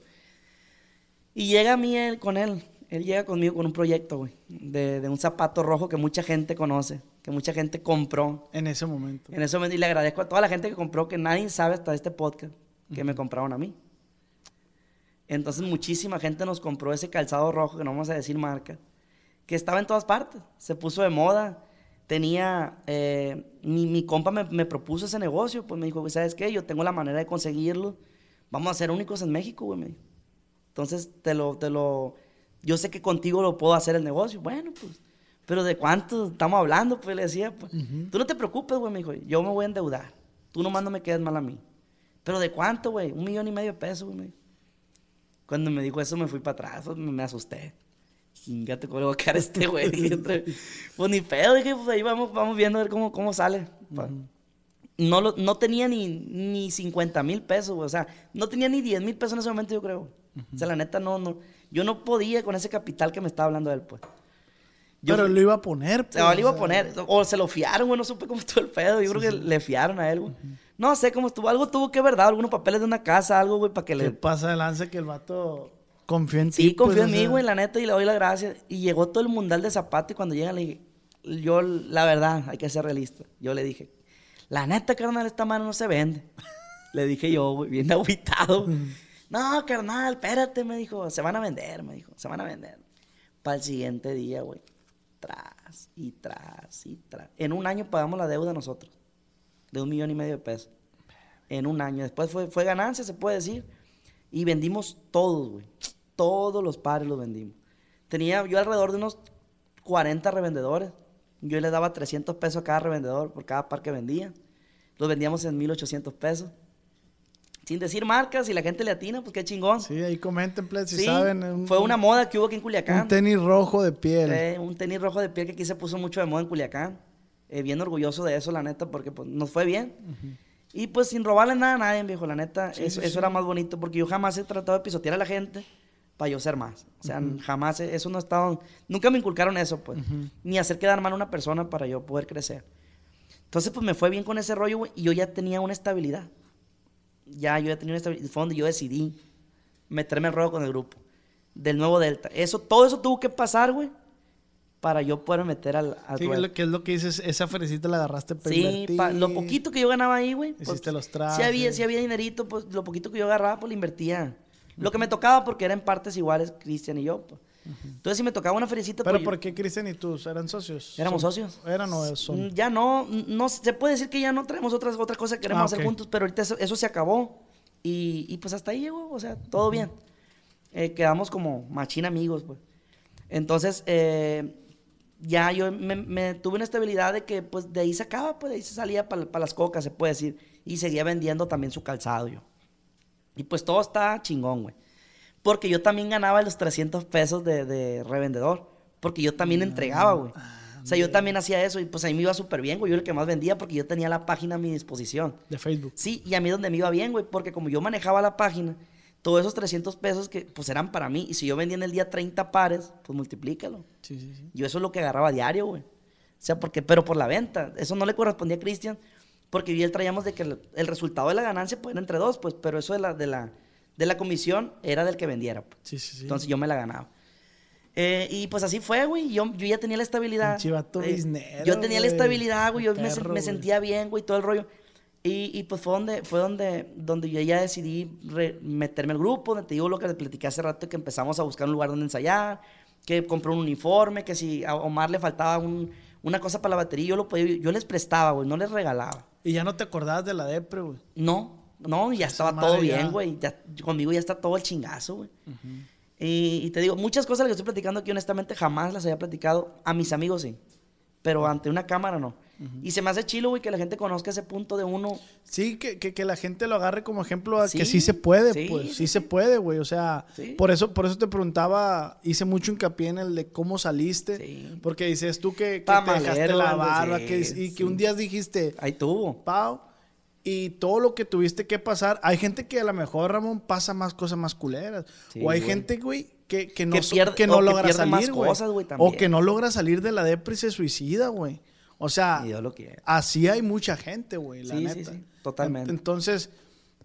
S5: Y llega a mí él con él. Él llega conmigo con un proyecto, güey, de, de un zapato rojo que mucha gente conoce, que mucha gente compró.
S4: En ese momento.
S5: En ese momento, y le agradezco a toda la gente que compró, que nadie sabe hasta este podcast, que me compraron a mí. Entonces, muchísima gente nos compró ese calzado rojo, que no vamos a decir marca, que estaba en todas partes. Se puso de moda. Tenía. eh, mi, mi compa me, me propuso ese negocio. Pues me dijo, ¿sabes qué? Yo tengo la manera de conseguirlo. Vamos a ser únicos en México, güey. me dijo. Entonces, te lo, te lo. Yo sé que contigo lo puedo hacer el negocio. Bueno, pues. Pero ¿de cuánto estamos hablando? Pues le decía, pues. Tú no te preocupes, güey, me dijo. Yo me voy a endeudar. Tú nomás no me quedes mal a mí. Pero ¿de cuánto, güey? Un millón y medio de pesos, güey. me dijo. Cuando me dijo eso me fui para atrás, me, me asusté. Chingate, ¿cómo le voy a quedar a este güey? Pues ni pedo, dije, pues ahí vamos, vamos viendo a ver cómo, cómo sale. Pa- no, lo- no tenía ni, ni 50 mil pesos, güey. O sea, no tenía ni 10 mil pesos en ese momento, yo creo. O sea, la neta, no, no. Yo no podía con ese capital que me estaba hablando él, pues. Yo
S4: Pero lo iba a poner, pues.
S5: se lo iba a
S4: sea,
S5: poner. O se lo fiaron, güey. No supe cómo estuvo el pedo. Yo creo que le fiaron a él, güey. No sé cómo estuvo. Algo tuvo que ver, dado algunos papeles de una casa, algo, güey, para que
S4: ¿Qué
S5: le.
S4: pasa de lanza que el vato confió en ti?
S5: Sí, confío
S4: pues,
S5: en mí,
S4: sea,
S5: güey, la neta, y le doy las gracias. Y llegó todo el mundial de zapatos y cuando llega le dije, yo, la verdad, hay que ser realista. Yo le dije, la neta, carnal, esta mano no se vende. le dije yo, güey, bien agüitado. No, carnal, espérate, me dijo. Se van a vender, me dijo. Se van a vender. Para el siguiente día, güey. Tras y tras y tras. En un año pagamos la deuda nosotros. De un millón y medio de pesos. En un año. Después fue, fue ganancia, se puede decir. Y vendimos todos, güey. Todos los pares los vendimos. Tenía yo alrededor de unos 40 revendedores. Yo le daba 300 pesos a cada revendedor por cada par que vendía. Los vendíamos en 1800 pesos. Sin decir marcas, y la gente le atina, pues qué chingón.
S4: Sí, ahí comenten, please, si
S5: Sí,
S4: saben. un-
S5: fue una moda que hubo aquí en Culiacán.
S4: Un tenis rojo de piel.
S5: Eh, un tenis rojo de piel que aquí se puso mucho de moda en Culiacán. Eh, bien orgulloso de eso, la neta, porque pues, nos fue bien. Y pues sin robarle nada a nadie, viejo, la neta, eso, eso era más bonito, porque yo jamás he tratado de pisotear a la gente para yo ser más. O sea, jamás, he- eso no ha estado, nunca me inculcaron eso, pues. Ni hacer quedar mal a una persona para yo poder crecer. Entonces, pues me fue bien con ese rollo, güey, y yo ya tenía una estabilidad. Ya, yo ya tenía una estabilidad. Fue donde yo decidí meterme el rollo con el grupo. Del nuevo Delta. Eso, todo eso tuvo que pasar, güey, para yo poder meter al, al
S4: Sí,
S5: ruedo.
S4: lo que es lo que dices, esa ferecita la agarraste para
S5: Sí, pa- lo poquito que yo ganaba ahí, güey. pues,
S4: Hiciste los
S5: Si había,
S4: trajes.
S5: si había dinerito, pues lo poquito que yo agarraba, pues lo invertía. Lo que me tocaba, porque eran partes iguales, Cristian y yo. pues. Entonces, si me tocaba una felicita,
S4: Pero
S5: pues,
S4: ¿por qué Cristian y tú eran socios?
S5: Éramos
S4: Son-
S5: socios.
S4: ¿Eran o
S5: Mm,
S4: son?
S5: Ya no, no, se puede decir que ya no traemos otras, otras cosas que queremos
S4: Ah,
S5: hacer juntos, pero ahorita eso, eso se acabó. Y, y, pues hasta ahí llegó, o sea, todo bien. Eh, quedamos como machín amigos, pues. Entonces, eh, ya yo me, me tuve una estabilidad de que pues de ahí sacaba, pues de ahí se salía para las cocas, se puede decir. Y seguía vendiendo también su calzado yo. Y pues todo está chingón, güey. Porque yo también ganaba los 300 pesos de, de revendedor. Porque yo también entregaba, güey. O sea, yo también hacía eso y pues ahí me iba súper bien, güey. Yo era el que más vendía porque yo tenía la página a mi disposición.
S4: De Facebook.
S5: Sí, y a mí donde me iba bien, güey, porque como yo manejaba la página, todos esos 300 pesos que pues eran para mí, y si yo vendía en el día 30 pares, pues multiplícalo.
S4: Sí, sí, sí.
S5: Yo eso es lo que agarraba a diario, güey. O sea, porque, pero por la venta. Eso no le correspondía a Cristian, porque yo y él traíamos de que el, el resultado de la ganancia pues era entre dos, pues, pero eso de la, de la, de la comisión era del que vendiera. pues.
S4: Sí, sí, sí.
S5: Entonces yo me la ganaba. Eh, y pues así fue, güey. Yo, yo ya tenía la estabilidad.
S4: Pinche vato
S5: Eh,
S4: biznero,
S5: yo tenía la
S4: güey.
S5: estabilidad, güey. Yo me, me sentía bien, güey, todo el rollo. Y, y pues fue donde, fue donde, donde yo ya decidí re- meterme al grupo, donde te digo lo que le platiqué hace rato, que empezamos a buscar un lugar donde ensayar, que compré un uniforme, que si a Omar le faltaba un- una cosa para la batería, yo lo podía, yo les prestaba, güey, no les regalaba.
S4: Y ya no te acordabas de la depre, güey.
S5: No, no, ya estaba todo bien, güey. Ya, conmigo ya está todo el chingazo, güey. y, y te digo, muchas cosas que estoy platicando aquí, honestamente, jamás las había platicado. A mis amigos sí. Pero ante una cámara no. Y se me hace chilo, güey, que la gente conozca ese punto de uno.
S4: Sí, que, que, que la gente lo agarre como ejemplo a que
S5: Sí,
S4: se puede,
S5: sí,
S4: pues.
S5: sí,
S4: se puede, güey. O sea, por eso, por eso te preguntaba, hice mucho hincapié en el de cómo saliste. Porque dices tú que, que te dejaste la barba, que, y que un día dijiste,
S5: Ahí tuvo.
S4: Pau, y todo lo que tuviste que pasar. Hay gente que a lo mejor, Ramón, pasa más cosas más culeras. O hay
S5: güey.
S4: gente, güey, que, que no,
S5: Que pierde-
S4: no logra salir, güey. O que no logra salir de la depre y se suicida, güey. O sea,
S5: lo
S4: así hay mucha gente, güey, la
S5: Sí, sí,
S4: neta.
S5: sí, totalmente.
S4: En- Entonces,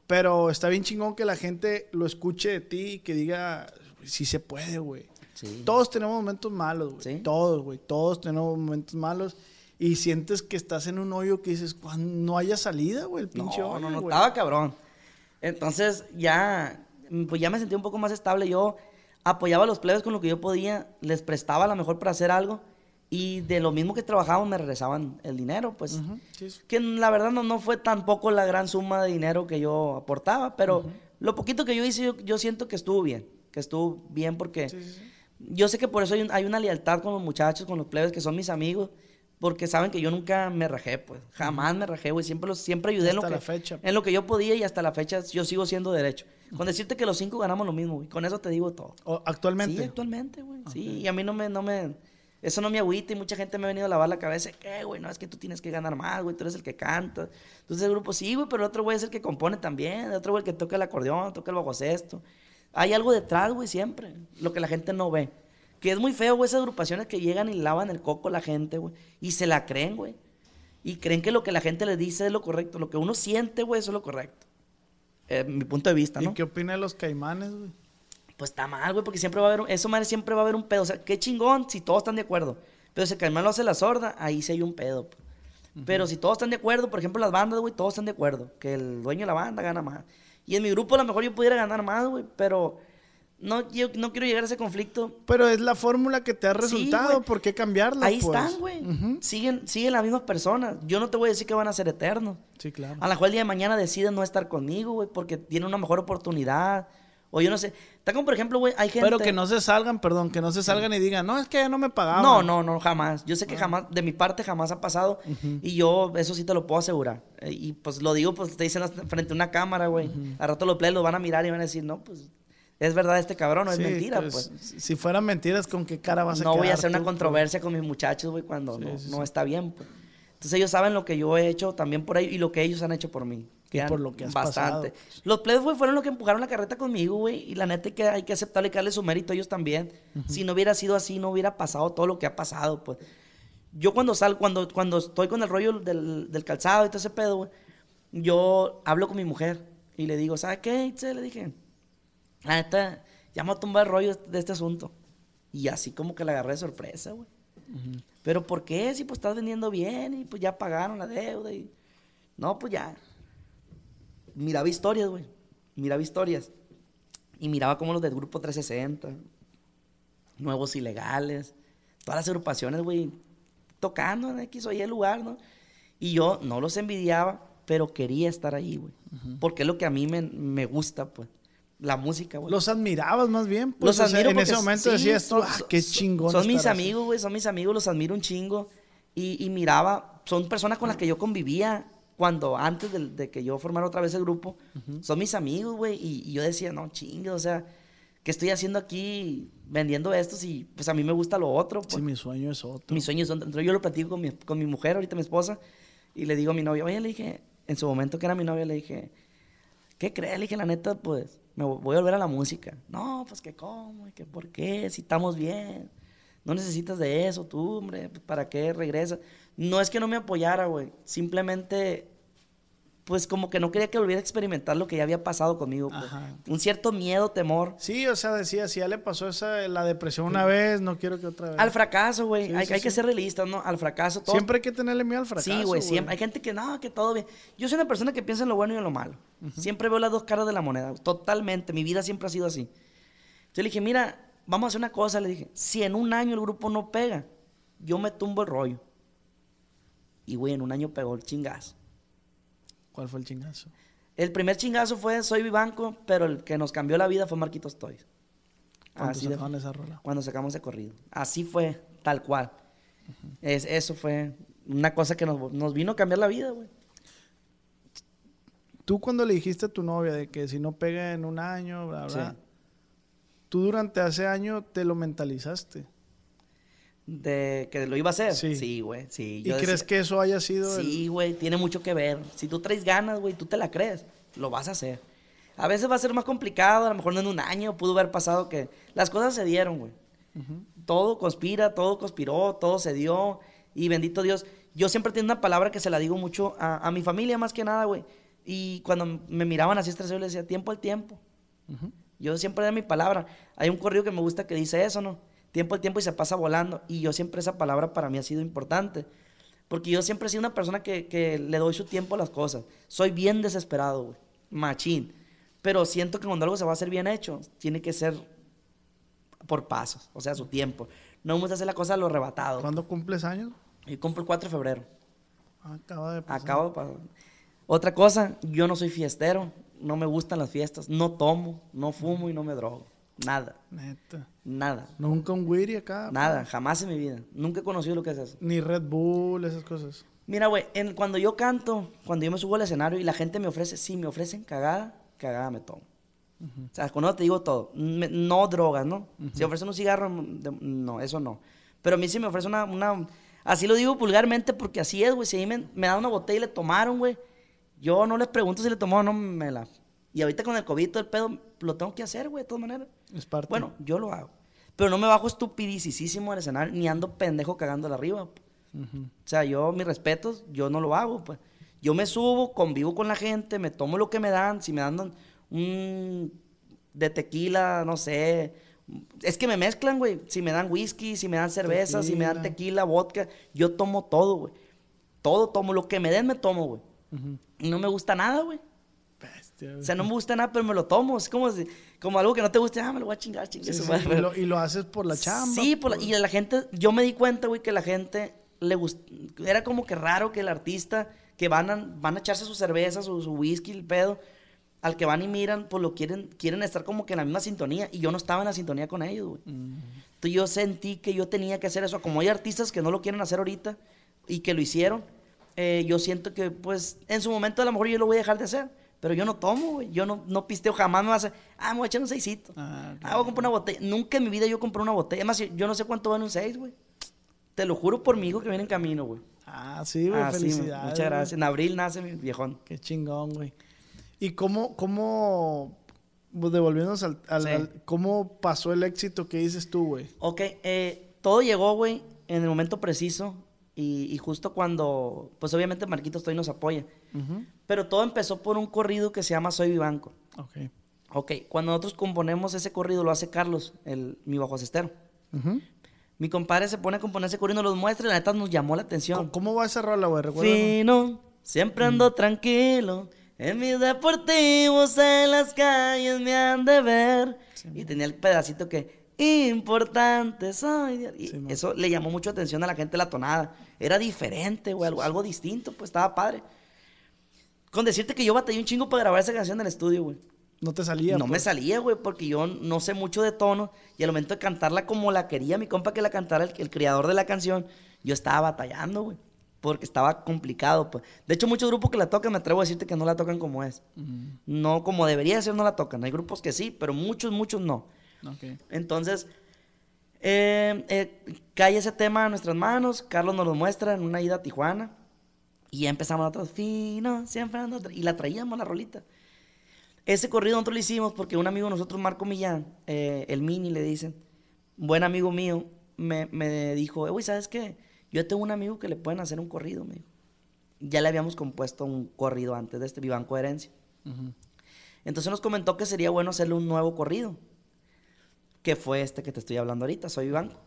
S4: pero está bien chingón que la gente lo escuche de ti y que diga, sí se puede, güey.
S5: Sí.
S4: Todos tenemos momentos malos, güey.
S5: Sí.
S4: Todos, güey. Todos tenemos momentos malos. Y sientes que estás en un hoyo que dices, "Cuando no haya salida, güey, el pinche
S5: No,
S4: hoyo,
S5: no, no,
S4: güey".
S5: estaba cabrón. Entonces ya, mm, pues ya me sentí un poco más estable. Yo apoyaba a los plebes con lo que yo podía, les prestaba a lo mejor para hacer algo y de lo mismo que trabajaban me regresaban el dinero, pues.
S4: Sí, sí.
S5: Que la verdad no, no fue tampoco la gran suma de dinero que yo aportaba, pero lo poquito que yo hice yo, yo siento que estuvo bien, que estuvo bien porque yo sé que por eso hay, un- hay una lealtad con los muchachos, con los plebes que son mis amigos, porque saben que yo nunca me rajé, pues, jamás me rajé, güey, siempre, los, siempre ayudé en lo,
S4: Hasta
S5: que,
S4: la fecha.
S5: en lo que yo podía y hasta la fecha yo sigo siendo derecho. Con decirte que los cinco ganamos lo mismo, güey, con eso te digo todo.
S4: Actualmente.
S5: Sí, actualmente, güey. Sí, y a mí no me, no me, eso no me agüita y mucha gente me ha venido a lavar la cabeza. ¿Qué, güey? No, es que tú tienes que ganar más, güey. Tú eres el que canta. Entonces el grupo, sí, güey, pero el otro güey es el que compone también. El otro güey el que toca el acordeón, toca el bajo sexto. Hay algo detrás, güey, siempre. Lo que la gente no ve. Que es muy feo, güey, esas agrupaciones que llegan y lavan el coco a la gente, güey. Y se la creen, güey. Y creen que lo que la gente les dice es lo correcto. Lo que uno siente, güey, eso es lo correcto. Eh, mi punto de vista,
S4: ¿Y
S5: ¿no?
S4: qué opina de los caimanes, güey?
S5: Pues está mal, güey, porque siempre va a haber, eso madre, siempre va a haber un pedo. O sea, qué chingón si todos están de acuerdo. Pero si el caimán lo hace la sorda, ahí sí hay un pedo. pues. Pero si todos están de acuerdo, por ejemplo, las bandas, güey, todos están de acuerdo. Que el dueño de la banda gana más. Y en mi grupo a lo mejor yo pudiera ganar más, güey, pero no, yo no quiero llegar a ese conflicto.
S4: Pero es la fórmula que te ha resultado,
S5: güey.
S4: ¿por qué cambiarla?
S5: Ahí
S4: pues?
S5: están, güey. siguen, siguen las mismas personas. Yo no te voy a decir que van a ser eternos.
S4: Sí, claro.
S5: A lo mejor el día de mañana deciden no estar conmigo, güey, porque tienen una mejor oportunidad. O yo no sé. Está como, por ejemplo, güey, hay gente...
S4: Pero que no se salgan, perdón, que no se salgan y digan, no, es que ya no me pagaban.
S5: No, no, no, jamás. Yo sé
S4: Ah.
S5: que jamás, de mi parte jamás ha pasado. Y yo, eso sí te lo puedo asegurar. Eh, Y pues lo digo, pues te dicen frente a una cámara, güey. Al rato los plebes los van a mirar y van a decir, no, pues es verdad este cabrón, no
S4: Sí,
S5: es mentira,
S4: pues,
S5: pues.
S4: si- fueran mentiras, ¿con qué cara vas a
S5: No voy a hacer una
S4: tú,
S5: controversia con mis muchachos, güey, cuando
S4: Sí,
S5: no, no está bien, pues. Entonces ellos saben lo que yo he hecho también por ellos y lo que ellos han hecho por mí. Han-
S4: por lo que has
S5: Bastante.
S4: pasado.
S5: Los plebes, güey, fueron los que empujaron la carreta conmigo, güey. Y la neta es que hay que aceptarle y darle su mérito a ellos también. Si no hubiera sido así, no hubiera pasado todo lo que ha pasado, pues. Yo cuando salgo, cuando, cuando estoy con el rollo del, del calzado y todo ese pedo, güey, yo hablo con mi mujer y le digo, ¿sabes qué? Itzel?" Le dije, la neta, ya me voy a tumbar el rollo de este asunto. Y así como que la agarré de sorpresa, güey. Pero ¿por qué? Si pues estás vendiendo bien y pues ya pagaron la deuda y... No, pues ya. Miraba historias, güey. Miraba historias. Y miraba como los del Grupo 360, Nuevos Ilegales, todas las agrupaciones, güey, tocando en X o Y lugar, ¿no? Y yo no los envidiaba, pero quería estar ahí, güey. Porque es lo que a mí me, me gusta, pues. La música, güey.
S4: Los admirabas más bien. Pues,
S5: Los
S4: o sea, en ese momento
S5: sí,
S4: decías
S5: son-
S4: ah, qué chingón.
S5: Son mis
S4: estar así".
S5: amigos, güey, son mis amigos, los admiro un chingo. Y, y miraba, son personas con las que yo convivía cuando antes de, de que yo formara otra vez el grupo. Son mis amigos, güey. Y, y yo decía, no, chingue, o sea, ¿qué estoy haciendo aquí vendiendo esto? Si pues a mí me gusta lo otro.
S4: Sí,
S5: pues.
S4: mi sueño es otro.
S5: Mis sueños son, entonces yo lo platico con mi, con mi mujer, ahorita mi esposa, y le digo a mi novia, oye, le dije, en su momento que era mi novia, le dije, ¿qué crees? Le dije, la neta, pues, me vo- voy a volver a la música. No, pues, que cómo, que por qué, si estamos bien. No necesitas de eso, tú, hombre, pues, ¿para qué regresas? No es que no me apoyara, güey, simplemente, pues, como que no quería que volviera a experimentar lo que ya había pasado conmigo, pues. Un cierto miedo, temor.
S4: Sí, o sea, decía, si ya le pasó esa, la depresión una vez, no quiero que otra vez.
S5: Al fracaso, güey,
S4: Sí,
S5: hay,
S4: sí,
S5: hay que ser realistas, ¿no? Al fracaso, todo.
S4: Siempre hay que tenerle miedo al fracaso.
S5: Sí, güey, siempre. Hay gente que no, que todo bien. Yo soy una persona que piensa en lo bueno y en lo malo. Siempre veo las dos caras de la moneda. Totalmente. Mi vida siempre ha sido así. Yo le dije, mira, vamos a hacer una cosa. Le dije, si en un año el grupo no pega, yo me tumbo el rollo. Y, güey, en un año pegó el chingazo.
S4: ¿Cuál fue el chingazo?
S5: El primer chingazo fue Soy Vivanco, pero el que nos cambió la vida fue Marquitos Toys. Así de-
S4: esa rola.
S5: cuando sacamos ese corrido. Así fue, tal cual. es, eso fue una cosa que nos, nos vino a cambiar la vida, güey.
S4: Tú cuando le dijiste a tu novia de que si no pega en un año, bla, bla,
S5: Sí.
S4: tú durante ese año te lo mentalizaste.
S5: De que lo iba a hacer.
S4: Sí.
S5: Sí, güey. Sí.
S4: ¿Y
S5: Yo
S4: crees
S5: decía-
S4: que eso haya sido el-
S5: Sí, güey, tiene mucho que ver. Si tú traes ganas, güey, tú te la crees, lo vas a hacer. A veces va a ser más complicado, a lo mejor no en un año, pudo haber pasado que las cosas se dieron, güey. Todo conspira, todo conspiró, todo se dio. Y bendito Dios, yo siempre tengo una palabra que se la digo mucho a, a mi familia más que nada, güey. Y cuando me miraban así estresados, yo les decía, tiempo al tiempo. Yo siempre doy mi palabra. Hay un corrido que me gusta que dice eso, ¿no? Tiempo al tiempo y se pasa volando. Y yo siempre esa palabra para mí ha sido importante. Porque yo siempre he sido una persona que, que le doy su tiempo a las cosas. Soy bien desesperado, güey. Machín. Pero siento que cuando algo se va a hacer bien hecho, tiene que ser por pasos, o sea, su tiempo. No me gusta hacer la cosa a lo arrebatado.
S4: ¿Cuándo cumples años?
S5: Yo cumplo el 4 de febrero.
S4: Acaba de pasar.
S5: Acabo de pasar. Otra cosa, yo no soy fiestero, no me gustan las fiestas, no tomo, no fumo y no me drogo. Nada,
S4: Neta.
S5: nada,
S4: Nunca un Wiri acá.
S5: nada, jamás en mi vida. Nunca he conocido lo que es eso.
S4: Ni Red Bull, esas cosas.
S5: Mira, güey, cuando yo canto, cuando yo me subo al escenario y la gente me ofrece, si me ofrecen cagada, cagada me tomo. O sea, con eso te digo todo. Me- no drogas, ¿no? Si ofrecen un cigarro, de- no, eso no. Pero a mí sí me ofrece una, una... Así lo digo vulgarmente porque así es, güey. Si a mí me, me dan una botella y le tomaron, güey, yo no les pregunto si le tomaron o no, me la... Y ahorita con el COVID, todo el pedo, lo tengo que hacer, güey, de todas maneras.
S4: Es parte.
S5: Bueno, yo lo hago. Pero no me bajo estupidísimo al escenario, ni ando pendejo cagándola arriba. O sea, yo, mis respetos, yo no lo hago, pues. Yo me subo, convivo con la gente, me tomo lo que me dan. Si me dan un de tequila, no sé. Es que me mezclan, güey. Si me dan whisky, si me dan cerveza, si me dan
S4: Tequila.
S5: tequila, vodka, yo tomo todo, güey. Todo tomo, lo que me den me tomo, güey. Y no me gusta nada, güey. O sea, no me gusta nada, pero me lo tomo. Es como, como algo que no te guste, ah, me lo voy a chingar, chingue
S4: Sí, sí, y, lo, y lo haces por la chamba.
S5: Sí, por la- y la gente, yo me di cuenta, güey, que la gente le gust- era como que raro que el artista que van a, van a echarse su cerveza, su, su whisky, el pedo, al que van y miran, pues lo quieren, quieren estar como que en la misma sintonía, y yo no estaba en la sintonía con ellos, güey. Entonces yo sentí que yo tenía que hacer eso, como hay artistas que no lo quieren hacer ahorita y que lo hicieron, eh, yo siento que, pues, en su momento a lo mejor yo lo voy a dejar de hacer. Pero yo no tomo, güey. Yo no, no pisteo jamás. Me va a ah, me voy a echar un seisito.
S4: Ah,
S5: Ah, voy a comprar una botella. Nunca en mi vida yo compré una botella. Además, yo no sé cuánto vale un seis, güey. Te lo juro por mi hijo que viene en camino, güey.
S4: Ah, sí, güey,
S5: Ah, sí,
S4: felicidades.
S5: muchas
S4: güey.
S5: gracias. En abril nace mi viejón.
S4: Qué chingón, güey. ¿Y cómo, cómo, pues, devolviéndonos al, al-
S5: Sí.
S4: al- cómo pasó el éxito que dices tú, güey?
S5: Ok, eh, todo llegó, güey, en el momento preciso. Y, y justo cuando, pues obviamente Marquitos todavía nos apoya. Pero todo empezó por un corrido que se llama Soy Vivanco.
S4: Ok.
S5: Ok, cuando nosotros componemos ese corrido, lo hace Carlos, el, mi bajo cestero.
S4: Ujú.
S5: Mi compadre se pone a componer ese corrido, nos los muestra y la neta nos llamó la atención.
S4: ¿Cómo, cómo va esa rola, güey?
S5: Fino, siempre ando tranquilo. En mis deportivos en las calles me han de ver. Y tenía el pedacito que importante soy. Y
S4: Sí,
S5: eso le llamó mucho atención a la gente la tonada. Era diferente, güey, algo, algo distinto, pues estaba padre. Con decirte que yo batallé un chingo para grabar esa canción en el estudio, güey.
S4: No te salía.
S5: No me
S4: pues.
S5: salía, güey, porque yo no sé mucho de tono. Y al momento de cantarla como la quería mi compa que la cantara, el, el creador de la canción, yo estaba batallando, güey. Porque estaba complicado, pues. De hecho, muchos grupos que la tocan, me atrevo a decirte que no la tocan como es. No como debería ser, no la tocan. Hay grupos que sí, pero muchos, muchos no.
S4: Ok.
S5: Entonces, eh, eh, cae ese tema a nuestras manos. Carlos nos lo muestra en una ida a Tijuana. Y ya empezamos nosotros, fino, siempre ando tra-", Y la traíamos la rolita. Ese corrido nosotros lo hicimos porque un amigo de nosotros, Marco Millán, eh, el Mini le dicen, un buen amigo mío, me, me dijo, "Eh, güey, ¿sabes qué? Yo tengo un amigo que le pueden hacer un corrido, me dijo. Ya le habíamos compuesto un corrido antes de este Vivan Coherencia. Entonces nos comentó que sería bueno hacerle un nuevo corrido, que fue este que te estoy hablando ahorita, Soy Vivanco.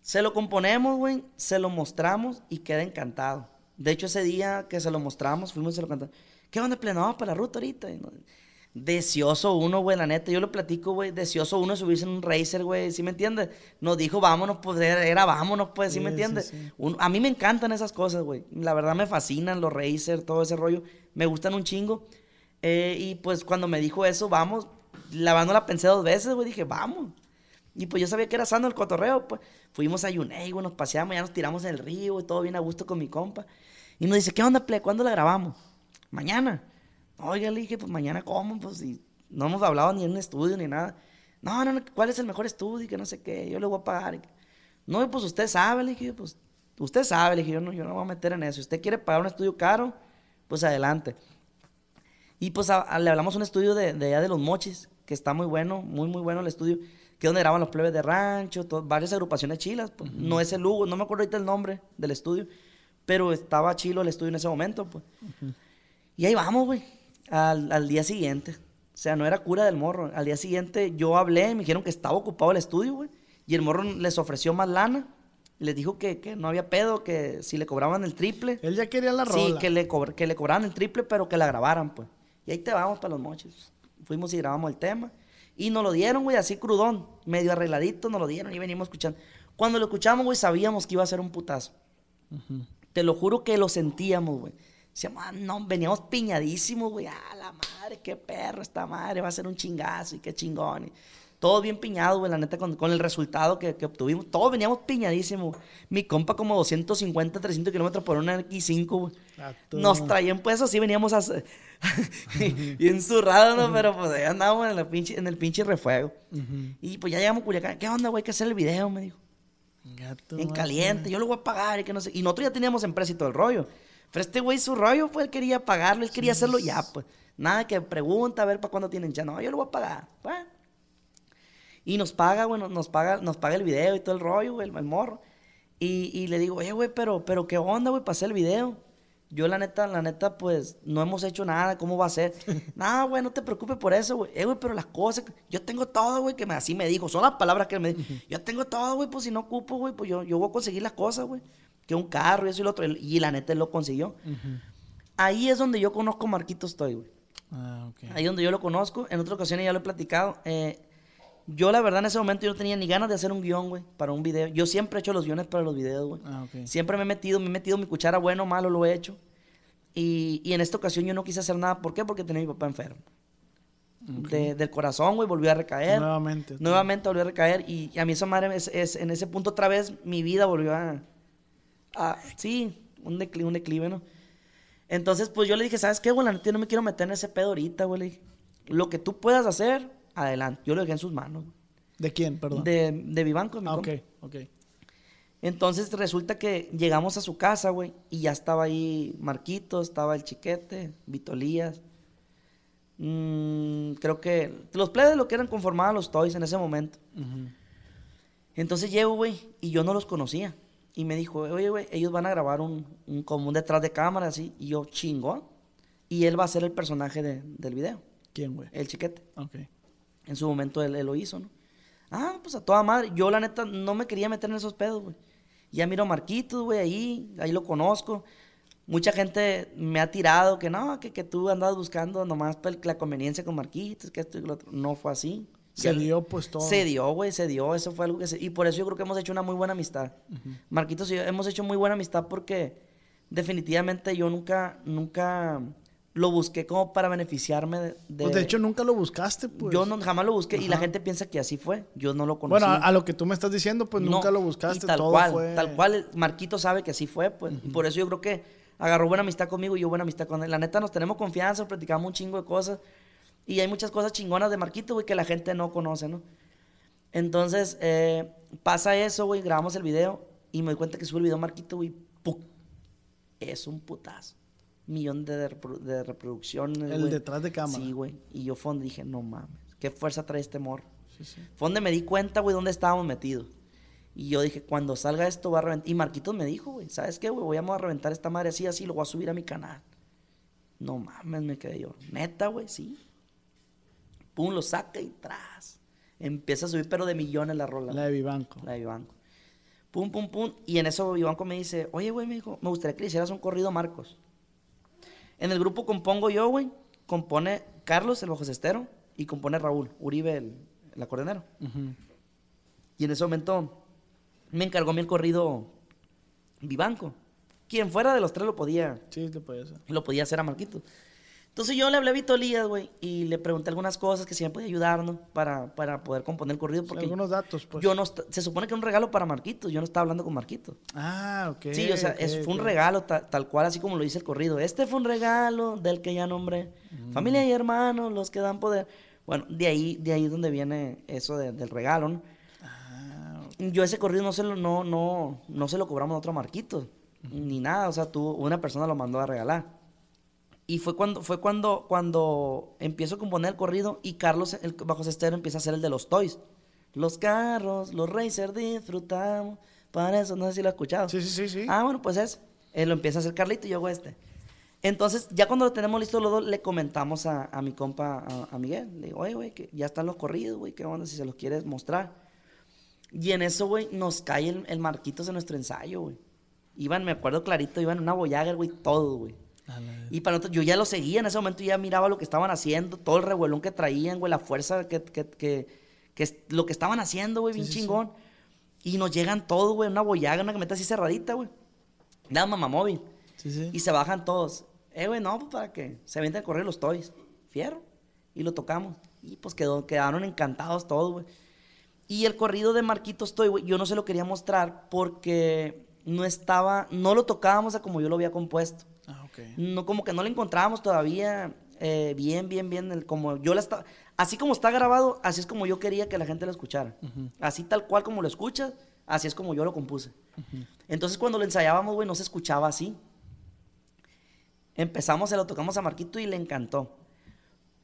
S5: Se lo componemos, güey, se lo mostramos y queda encantado. De hecho, ese día que se lo mostramos, fuimos y se lo cantamos. ¿Qué onda, pleno? Vamos para la ruta ahorita. Deseoso uno, güey, la neta. Yo lo platico, güey. Deseoso uno de subirse en un racer, güey. ¿Sí me entiendes? Nos dijo, vámonos, pues era, vámonos, pues, ¿sí, me
S4: Sí, sí,
S5: entiendes?
S4: sí.
S5: Un- a mí me encantan esas cosas, güey. La verdad me fascinan los racers, todo ese rollo. Me gustan un chingo. Eh, y pues cuando me dijo eso, vamos. La la pensé dos veces, güey. Dije, vamos. Y pues yo sabía que era sano el cotorreo, pues. Fuimos a Yuney, güey, nos paseamos, ya nos tiramos en el río, y todo bien a gusto con mi compa. Y nos dice, ¿qué onda, play? ¿Cuándo la grabamos? Mañana. Oiga, le dije, pues mañana cómo, pues y no hemos hablado ni en un estudio ni nada. No, no, no, ¿cuál es el mejor estudio? Y que no sé qué, yo le voy a pagar. No, pues usted sabe, le dije, pues usted sabe, le dije, yo no, yo no me voy a meter en eso. Si usted quiere pagar un estudio caro, pues adelante. Y pues le hablamos un estudio de, de allá de Los Mochis, que está muy bueno, muy, muy bueno el estudio, que es donde graban los plebes de rancho, to- varias agrupaciones chilas. pues. No es el Lugo, no me acuerdo ahorita el nombre del estudio, pero estaba chilo el estudio en ese momento, pues. Y ahí vamos, güey, al, al día siguiente. O sea, no era cura del morro. Al día siguiente yo hablé, me dijeron que estaba ocupado el estudio, güey. Y el morro les ofreció más lana. Les dijo que, que no había pedo, que si le cobraban el triple.
S4: Él ya quería la rola.
S5: Sí, que le, que le cobraran el triple, pero que la grabaran, pues. Y ahí te vamos para los mochis. Fuimos y grabamos el tema. Y nos lo dieron, güey, así crudón, medio arregladito, nos lo dieron y venimos escuchando. Cuando lo escuchamos, güey, sabíamos que iba a ser un putazo. Te lo juro que lo sentíamos, güey. Decíamos, ah, no, veníamos piñadísimos, güey. Ah, la madre, qué perro esta madre, va a ser un chingazo y qué chingón. Y todo bien piñado, güey, la neta, con, con el resultado que, que obtuvimos. Todos veníamos piñadísimos. Mi compa como 250, 300 kilómetros por una X5, güey. Nos traían, pues, así veníamos a... bien zurrados, ¿no? Pero pues ahí andábamos en, la pinche, en el pinche refuego. Y pues ya llegamos a Culiacán. ¿Qué onda, güey? Hay que hacer el video, me dijo
S4: Gato,
S5: en caliente, yo lo voy a pagar y que no sé. Y nosotros ya teníamos empresa y todo el rollo. Pero este güey, su rollo, pues él quería pagarlo, él quería hacerlo ya, pues. Nada que pregunta a ver para cuándo tienen ya. No, yo lo voy a pagar. Bueno. Y nos paga, bueno, nos paga, nos paga el video y todo el rollo, güey, el, el morro. Y, y le digo, oye, güey, pero, pero qué onda, güey, para hacer el video. Yo, la neta, la neta, pues, no hemos hecho nada, ¿cómo va a ser? Nada, güey, no te preocupes por eso, güey. Eh, güey, pero las cosas, yo tengo todo, güey, que me, así me dijo. Son las palabras que él me dijo. Yo tengo todo, güey, pues si no ocupo, güey, pues yo, yo voy a conseguir las cosas, güey. Que un carro y eso y lo otro. Y la neta, él lo consiguió. Ahí es donde yo conozco a Marquito Estoy, güey.
S4: Ah, ok.
S5: Ahí donde yo lo conozco. En otra ocasión ya lo he platicado. Eh, yo, la verdad, en ese momento yo no tenía ni ganas de hacer un guion, güey, para un video. Yo siempre he hecho los guiones para los videos, güey.
S4: Ah.
S5: Siempre me he metido, me he metido mi cuchara, bueno malo, lo he hecho. Y, y en esta ocasión yo no quise hacer nada. ¿Por qué? Porque tenía a mi papá enfermo. De- del corazón, güey, volvió a recaer.
S4: Nuevamente.
S5: Nuevamente volvió a recaer. Y, y a mí esa madre, es, es- en ese punto otra vez, mi vida volvió a... a- sí, un declive, un declive, ¿no? Entonces, pues yo le dije, ¿sabes qué, güey? La neta, no me quiero meter en ese pedo ahorita, güey. Lo que tú puedas hacer, adelante. Yo lo dejé en sus manos.
S4: ¿De quién? Perdón.
S5: De, de Vivanco, mi
S4: ah,
S5: compa.
S4: ok, ok.
S5: Entonces resulta que llegamos a su casa, güey, y ya estaba ahí Marquito, estaba el Chiquete, Vitolías. Mm, creo que los plebes lo que eran conformaban los Toys en ese momento. Entonces llego, güey, y yo no los conocía. Y me dijo, oye, güey, ellos van a grabar un, un como un detrás de cámara, así. Y yo, chingón. Y él va a ser el personaje de- del video,
S4: ¿Quién, güey?
S5: el Chiquete.
S4: Ok.
S5: En su momento él, él lo hizo, ¿no? Ah, pues a toda madre. Yo, la neta, no me quería meter en esos pedos, güey. Ya miro a Marquitos, güey, ahí, ahí lo conozco. Mucha gente me ha tirado que no, que, que tú andabas buscando nomás la conveniencia con Marquitos, que esto y lo otro. No fue así.
S4: Se dio, pues, todo.
S5: Se dio, güey, se dio. Eso fue algo que se... Y por eso yo creo que hemos hecho una muy buena amistad. Marquitos y yo hemos hecho muy buena amistad porque definitivamente yo nunca, nunca lo busqué como para beneficiarme de... de-
S4: Pues de hecho nunca lo buscaste, pues.
S5: yo no, jamás lo busqué y la gente piensa que así fue. Yo no lo conocí.
S4: Bueno, a, a lo que tú me estás diciendo, pues
S5: No,
S4: nunca lo
S5: y
S4: buscaste.
S5: tal
S4: todo
S5: cual,
S4: fue...
S5: tal cual. Marquito sabe que así fue, pues. y Por eso yo creo que agarró buena amistad conmigo y yo buena amistad con él. La neta nos tenemos confianza, platicamos un chingo de cosas. Y hay muchas cosas chingonas de Marquito, güey, que la gente no conoce, ¿no? Entonces, eh, pasa eso, güey, grabamos el video y me doy cuenta que sube el video Marquito, güey, ¡puc! Es un putazo. Millón de, repro- de reproducciones,
S4: El detrás de cámara.
S5: Sí, güey. Y yo fue donde dije, no mames, qué fuerza trae este morro.
S4: Sí, sí.
S5: Fue donde me di cuenta, güey, dónde estábamos metidos. Y yo dije, cuando salga esto va a reventar. Y Marquitos me dijo, güey, ¿sabes qué, güey? Voy a reventar esta madre así, así, lo voy a subir a mi canal. No mames, me quedé yo. Neta, güey, sí. Pum, lo saca y tras. Empieza a subir, pero de millones la rola.
S4: La de Vivanco.
S5: La de Vivanco. Pum, pum, pum. Y en eso Vivanco me dice, oye, güey, me dijo, me gustaría que le hicieras un corrido Marcos. En el grupo compongo yo, güey. Compone Carlos, el bajo cestero, y compone Raúl, Uribe, el, el acordeonero. Y en ese momento me encargó a mí el corrido Vivanco. Quien fuera de los tres lo podía,
S4: Sí, lo podía hacer.
S5: lo podía hacer a Marquito. Entonces yo le hablé a Vito Elías, güey, y le pregunté algunas cosas que si me podía ayudarnos para, para poder componer el corrido. Porque
S4: Algunos datos, pues.
S5: yo no se supone que era un regalo para Marquitos, yo no estaba hablando con Marquitos.
S4: Ah, ok.
S5: sí, o sea, es, fue un regalo ta- tal cual, así como lo dice el corrido. Este fue un regalo del que ya nombré.
S4: Mm.
S5: Familia y hermanos, los que dan poder. Bueno, de ahí, de ahí es donde viene eso de- del regalo, ¿no?
S4: Ah,
S5: Yo ese corrido no se lo, no, no, no se lo cobramos a otro Marquito, ni nada, o sea, tú, una persona lo mandó a regalar. Y fue cuando, fue cuando, cuando empiezo a componer el corrido y Carlos, el bajo cestero, empieza a hacer el de los toys. Los carros, los racers disfrutamos. Para eso, no sé si lo has escuchado.
S4: Sí, sí, sí, sí.
S5: Ah, bueno, pues es. Él lo empieza a hacer Carlito y yo hago este. Entonces, ya cuando lo tenemos listo los dos, le comentamos a, a mi compa, a, a Miguel. Le digo, oye, güey, que ya están los corridos, güey, ¿qué onda si se los quieres mostrar? Y en eso, güey, nos cae el, el Marquitos en nuestro ensayo, güey. Iban, me acuerdo clarito, iban una Voyager, güey, todo, güey.
S4: La-
S5: Y para nosotros, yo ya lo seguía en ese momento, ya miraba lo que estaban haciendo, todo el revuelón que traían, güey, la fuerza que, que, que, lo que estaban haciendo, güey, bien
S4: sí, sí.
S5: chingón. Y nos llegan todos, güey, una boyaga, una camioneta así cerradita, güey. Nada, mamá móvil. Y se bajan todos. Eh, güey, no, pues para que se venden a correr los toys. Fierro. Y lo tocamos. Y pues quedó, quedaron encantados todos, güey. Y el corrido de Marquitos Toy, güey, yo no se lo quería mostrar porque no estaba, no lo tocábamos a como yo lo había compuesto. No, como que no le encontrábamos todavía eh, bien, bien, bien, el- como yo la estaba, así como está grabado, así es como yo quería que la gente lo escuchara. Así tal cual como lo escuchas, así es como yo lo compuse. Entonces cuando lo ensayábamos, güey, no se escuchaba así. Empezamos, se lo tocamos a Marquito y le encantó.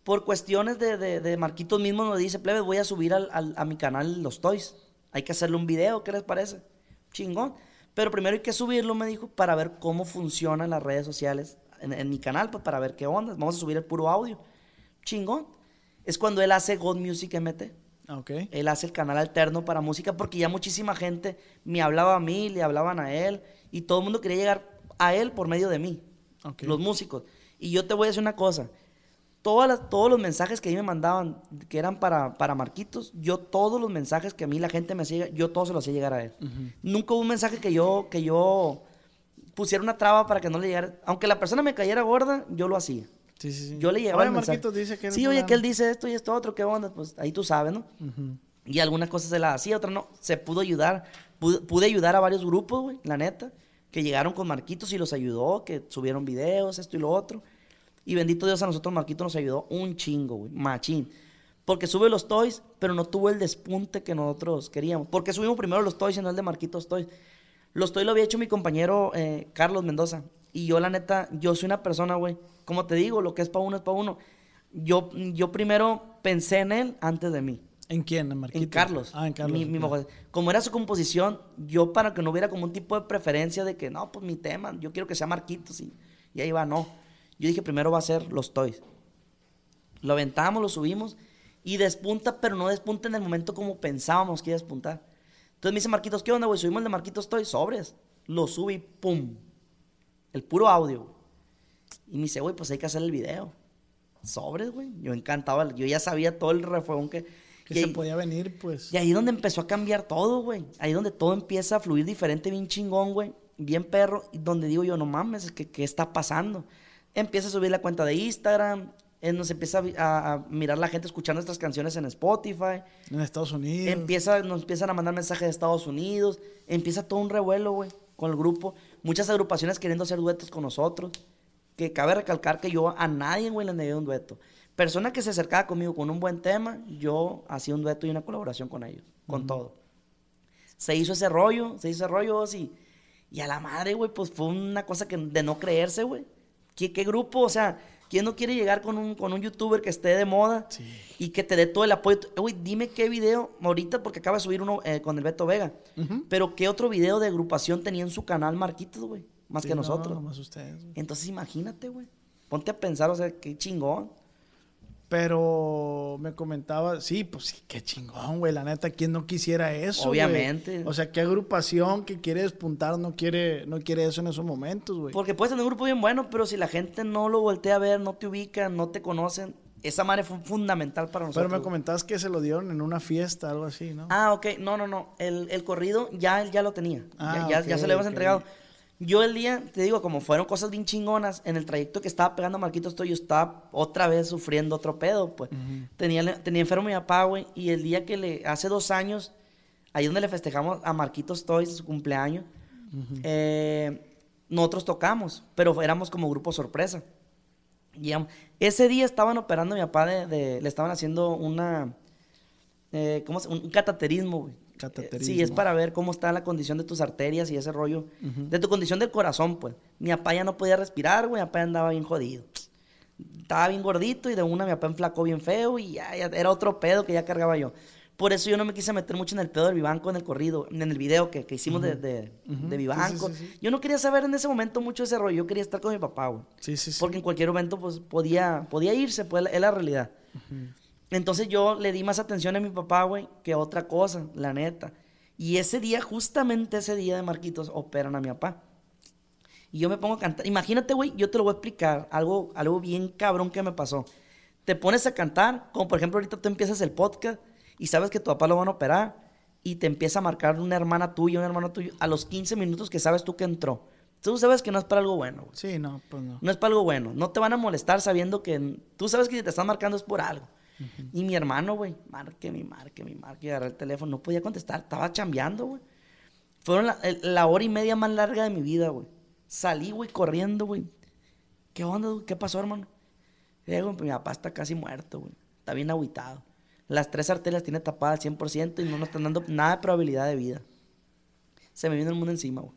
S5: Por cuestiones de, de, de Marquito mismo nos dice, plebe, voy a subir al- al- a mi canal los toys. Hay que hacerle un video, ¿qué les parece? Chingón. Pero primero hay que subirlo, me dijo, para ver cómo funcionan las redes sociales en, en mi canal, pues para ver qué onda. Vamos a subir el puro audio. Chingón. Es cuando él hace God Music MT.
S4: Ah, ok.
S5: Él hace el canal alterno para música porque ya muchísima gente me hablaba a mí, le hablaban a él y todo el mundo quería llegar a él por medio de mí,
S4: Ok.
S5: los músicos. Y yo te voy a decir una cosa, Todas las- todos los mensajes que a mí me mandaban, que eran para, para Marquitos, yo todos los mensajes que a mí la gente me hacía, yo todos se los hacía llegar a él. Nunca hubo un mensaje que yo, que yo pusiera una traba para que no le llegara. Aunque la persona me cayera gorda, yo lo hacía.
S4: Sí, sí, sí.
S5: Yo le el mensaje.
S4: Marquitos dice que...
S5: Sí, oye, que él dice esto y esto otro, ¿qué onda? Pues ahí tú sabes, ¿no? Y algunas cosas se las hacía, otras no. Se pudo ayudar. Pude, pude ayudar a varios grupos, güey, la neta, que llegaron con Marquitos y los ayudó, que subieron videos, esto y lo otro. Y bendito Dios a nosotros, Marquitos nos ayudó un chingo, güey, machín. Porque sube los toys, pero no tuvo el despunte que nosotros queríamos. Porque subimos primero los toys y no el de Marquitos Toys. Los toys lo había hecho mi compañero eh, Carlos Mendoza. Y yo, la neta, yo soy una persona, güey. Como te digo, lo que es para uno es para uno. Yo, yo primero pensé en él antes de mí.
S4: ¿En quién? ¿En Marquitos?
S5: En Carlos.
S4: Ah, en Carlos.
S5: Mi- mi como era su composición, yo para que no hubiera como un tipo de preferencia de que, no, pues mi tema, yo quiero que sea Marquitos y, y ahí va, no. Yo dije, primero va a ser los toys. Lo aventamos, lo subimos y despunta, pero no despunta en el momento como pensábamos que iba a despuntar. Entonces me dice Marquitos, ¿qué onda, güey? Subimos el de Marquitos Toys, sobres. Lo subí, pum. El puro audio. Y me dice, güey, pues hay que hacer el video. Sobres, güey. Yo encantaba, yo ya sabía todo el refuegón que...
S4: Que se
S5: ahí-
S4: podía venir, pues.
S5: y ahí es donde empezó a cambiar todo, güey. Ahí es donde todo empieza a fluir diferente, bien chingón, güey. Bien perro. Y donde digo yo, no mames, ¿qué, qué está pasando? Empieza a subir la cuenta de Instagram. eh, nos empieza a, mirar la gente escuchando nuestras canciones en Spotify.
S4: En Estados Unidos.
S5: Empieza, nos empiezan a mandar mensajes de Estados Unidos. Empieza todo un revuelo, güey, con el grupo. Muchas agrupaciones queriendo hacer duetos con nosotros. Que cabe recalcar que yo a nadie, güey, le negué un dueto. Persona que se acercaba conmigo con un buen tema, yo hacía un dueto y una colaboración con ellos, con todo. Se hizo ese rollo, se hizo ese rollo y, y a la madre, güey, pues fue una cosa que de no creerse, güey. ¿Qué, qué grupo? O sea, ¿quién no quiere llegar con un, con un youtuber que esté de moda y que te dé todo el apoyo? Güey, dime qué video, ahorita porque acaba de subir uno eh, con el Beto Vega, pero qué otro video de agrupación tenía en su canal Marquitos, güey, más
S4: Sí,
S5: que
S4: no,
S5: nosotros.
S4: nomás ustedes. güey.
S5: Entonces imagínate, güey. Ponte a pensar, o sea, qué chingón.
S4: Pero me comentaba, sí, pues sí, qué chingón, güey. La neta, ¿quién no quisiera eso? güey?
S5: Obviamente.
S4: O sea, qué agrupación que quiere despuntar no quiere, no quiere eso en esos momentos, güey.
S5: Porque puedes tener un grupo bien bueno, pero si la gente no lo voltea a ver, no te ubica, no te conocen, esa madre fue fundamental para nosotros.
S4: Pero me comentabas que se lo dieron en una fiesta, algo así, ¿no?
S5: Ah, ok. No, no, no. El, el corrido ya él ya lo tenía.
S4: Ah,
S5: ya,
S4: ok,
S5: ya se lo habíamos entregado. Yo el día, te digo, como fueron cosas bien chingonas, en el trayecto que estaba pegando a Marquitos Toy, yo estaba otra vez sufriendo otro pedo, pues. tenía, tenía enfermo mi papá, güey, y el día que le, hace dos años, ahí donde le festejamos a Marquitos Toy su cumpleaños, eh, nosotros tocamos, pero éramos como grupo sorpresa. Y ese día estaban operando a mi papá, de, de- le estaban haciendo una, eh, ¿cómo se- un, un cataterismo, güey.
S4: Cateterismo.
S5: Sí, es para ver cómo está la condición de tus arterias y ese rollo. De tu condición del corazón, pues. Mi papá ya no podía respirar, güey. Mi papá andaba bien jodido. Estaba bien gordito y de una mi papá enflacó bien feo y ya, ya era otro pedo que ya cargaba yo. Por eso yo no me quise meter mucho en el pedo del Vivanco en el corrido, en el video que, que hicimos de, de, de Vivanco.
S4: sí, sí.
S5: Yo no quería saber en ese momento mucho ese rollo. Yo quería estar con mi papá, güey.
S4: Sí, sí, sí.
S5: Porque en cualquier momento pues podía, podía irse, pues es la realidad. Entonces yo le di más atención a mi papá, güey, que a otra cosa, la neta. Y ese día, justamente ese día de Marquitos, operan a mi papá. Y yo me pongo a cantar. Imagínate, güey, yo te lo voy a explicar. Algo, algo bien cabrón que me pasó. Te pones a cantar, como por ejemplo ahorita tú empiezas el podcast y sabes que tu papá lo van a operar y te empieza a marcar una hermana tuya, un hermano tuyo, a los 15 minutos que sabes tú que entró. Tú sabes que no es para algo bueno, güey.
S4: Sí, no, pues no.
S5: No es para algo bueno. No te van a molestar sabiendo que tú sabes que si te están marcando es por algo. Y mi hermano, güey, marque, mi marque, mi marque, agarré el teléfono, no podía contestar, estaba chambeando, güey. Fueron la, hora y media más larga de mi vida, güey. Salí, güey, corriendo, güey. ¿Qué onda, güey? ¿Qué pasó, hermano? Eh, güey, mi papá está casi muerto, güey. Está bien agüitado. Las tres arterias tiene tapadas al 100% y no nos están dando nada de probabilidad de vida. Se me vino el mundo encima, güey.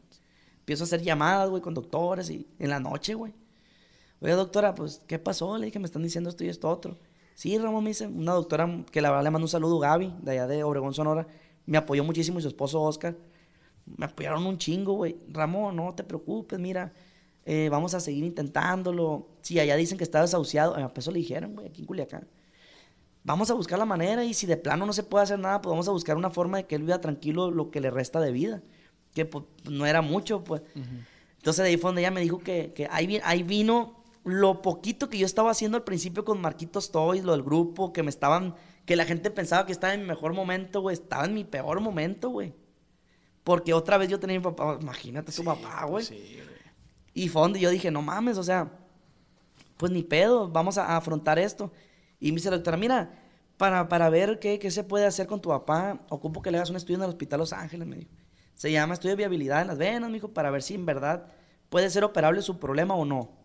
S5: Empiezo a hacer llamadas, güey, con doctores y en la noche, güey. Oye, doctora, pues, ¿qué pasó? Le dije, me están diciendo esto y esto otro. Sí, Ramón me dice, una doctora que la verdad le mando un saludo, Gaby, de allá de Obregón, Sonora. Me apoyó muchísimo y su esposo Oscar. Me apoyaron un chingo, güey. Ramón, no te preocupes, mira, eh, vamos a seguir intentándolo. Si allá dicen que está desahuciado, a eso le dijeron, güey, aquí en Culiacán. Vamos a buscar la manera y si de plano no se puede hacer nada, pues vamos a buscar una forma de que él viva tranquilo lo que le resta de vida. Que pues, no era mucho, pues. Entonces de ahí fue donde ella me dijo que, que ahí, ahí vino lo poquito que yo estaba haciendo al principio con Marquitos Toys, lo del grupo, que me estaban, que la gente pensaba que estaba en mi mejor momento, güey, estaba en mi peor momento, güey. Porque otra vez yo tenía a mi papá, imagínate su papá, güey. Y fue donde yo dije, no mames, o sea, pues ni pedo, vamos a, a afrontar esto. Y me dice la doctora, mira, para, para ver qué, qué se puede hacer con tu papá, ocupo que le hagas un estudio en el Hospital Los Ángeles, me dijo. Se llama estudio de viabilidad en las venas, me dijo, para ver si en verdad puede ser operable su problema o no.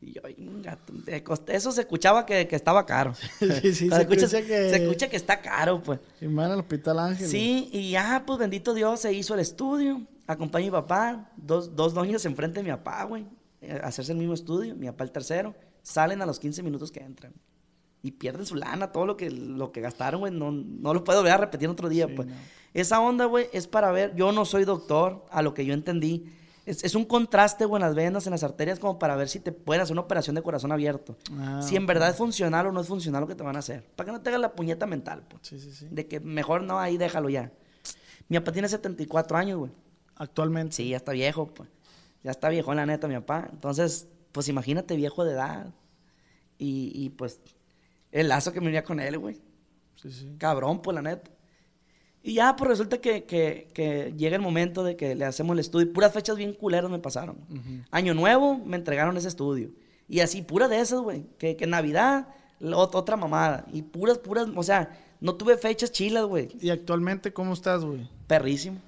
S5: Y yo, "Inga, te cost- eso se escuchaba que, que estaba caro.
S4: Sí, sí,
S5: se,
S4: se
S5: escucha,
S4: escucha que-
S5: se escucha que está caro, pues.
S4: Y van al Hospital Ángel.
S5: Sí, y ya, pues bendito Dios, se hizo el estudio. Acompañé a mi papá, dos, dos doñas enfrente de mi papá, güey, eh, a hacerse el mismo estudio. Mi papá el tercero. Salen a los 15 minutos que entran. Y pierden su lana, todo lo que, lo que gastaron, güey, no, no lo puedo volver a repetir otro día,
S4: Sí,
S5: pues.
S4: no.
S5: Esa onda, güey, es para ver, yo no soy doctor, a lo que yo entendí. Es, es un contraste, güey, en las venas, en las arterias, como para ver si te pueden hacer una operación de corazón abierto.
S4: Ah,
S5: si en verdad es funcional o no es funcional lo que te van a hacer. Para que no te hagas la puñeta mental, pues.
S4: Sí, sí, sí.
S5: De que mejor no, ahí déjalo ya. Mi papá tiene 74 años, güey.
S4: Actualmente.
S5: Sí, ya está viejo, pues. Ya está viejo, la neta, mi papá. Entonces, pues imagínate, viejo de edad. Y, y, pues, el lazo que me unía con él, güey.
S4: Sí, sí.
S5: Cabrón, pues, la neta. Y ya, pues resulta que, que- que llega el momento de que le hacemos el estudio. Puras fechas bien culeras me pasaron. Año nuevo, me entregaron ese estudio. Y así, pura de esas, güey. Que, que Navidad, otra mamada. Y puras, puras, o sea, no tuve fechas chilas, güey.
S4: ¿Y actualmente cómo estás, güey?
S5: Perrísimo.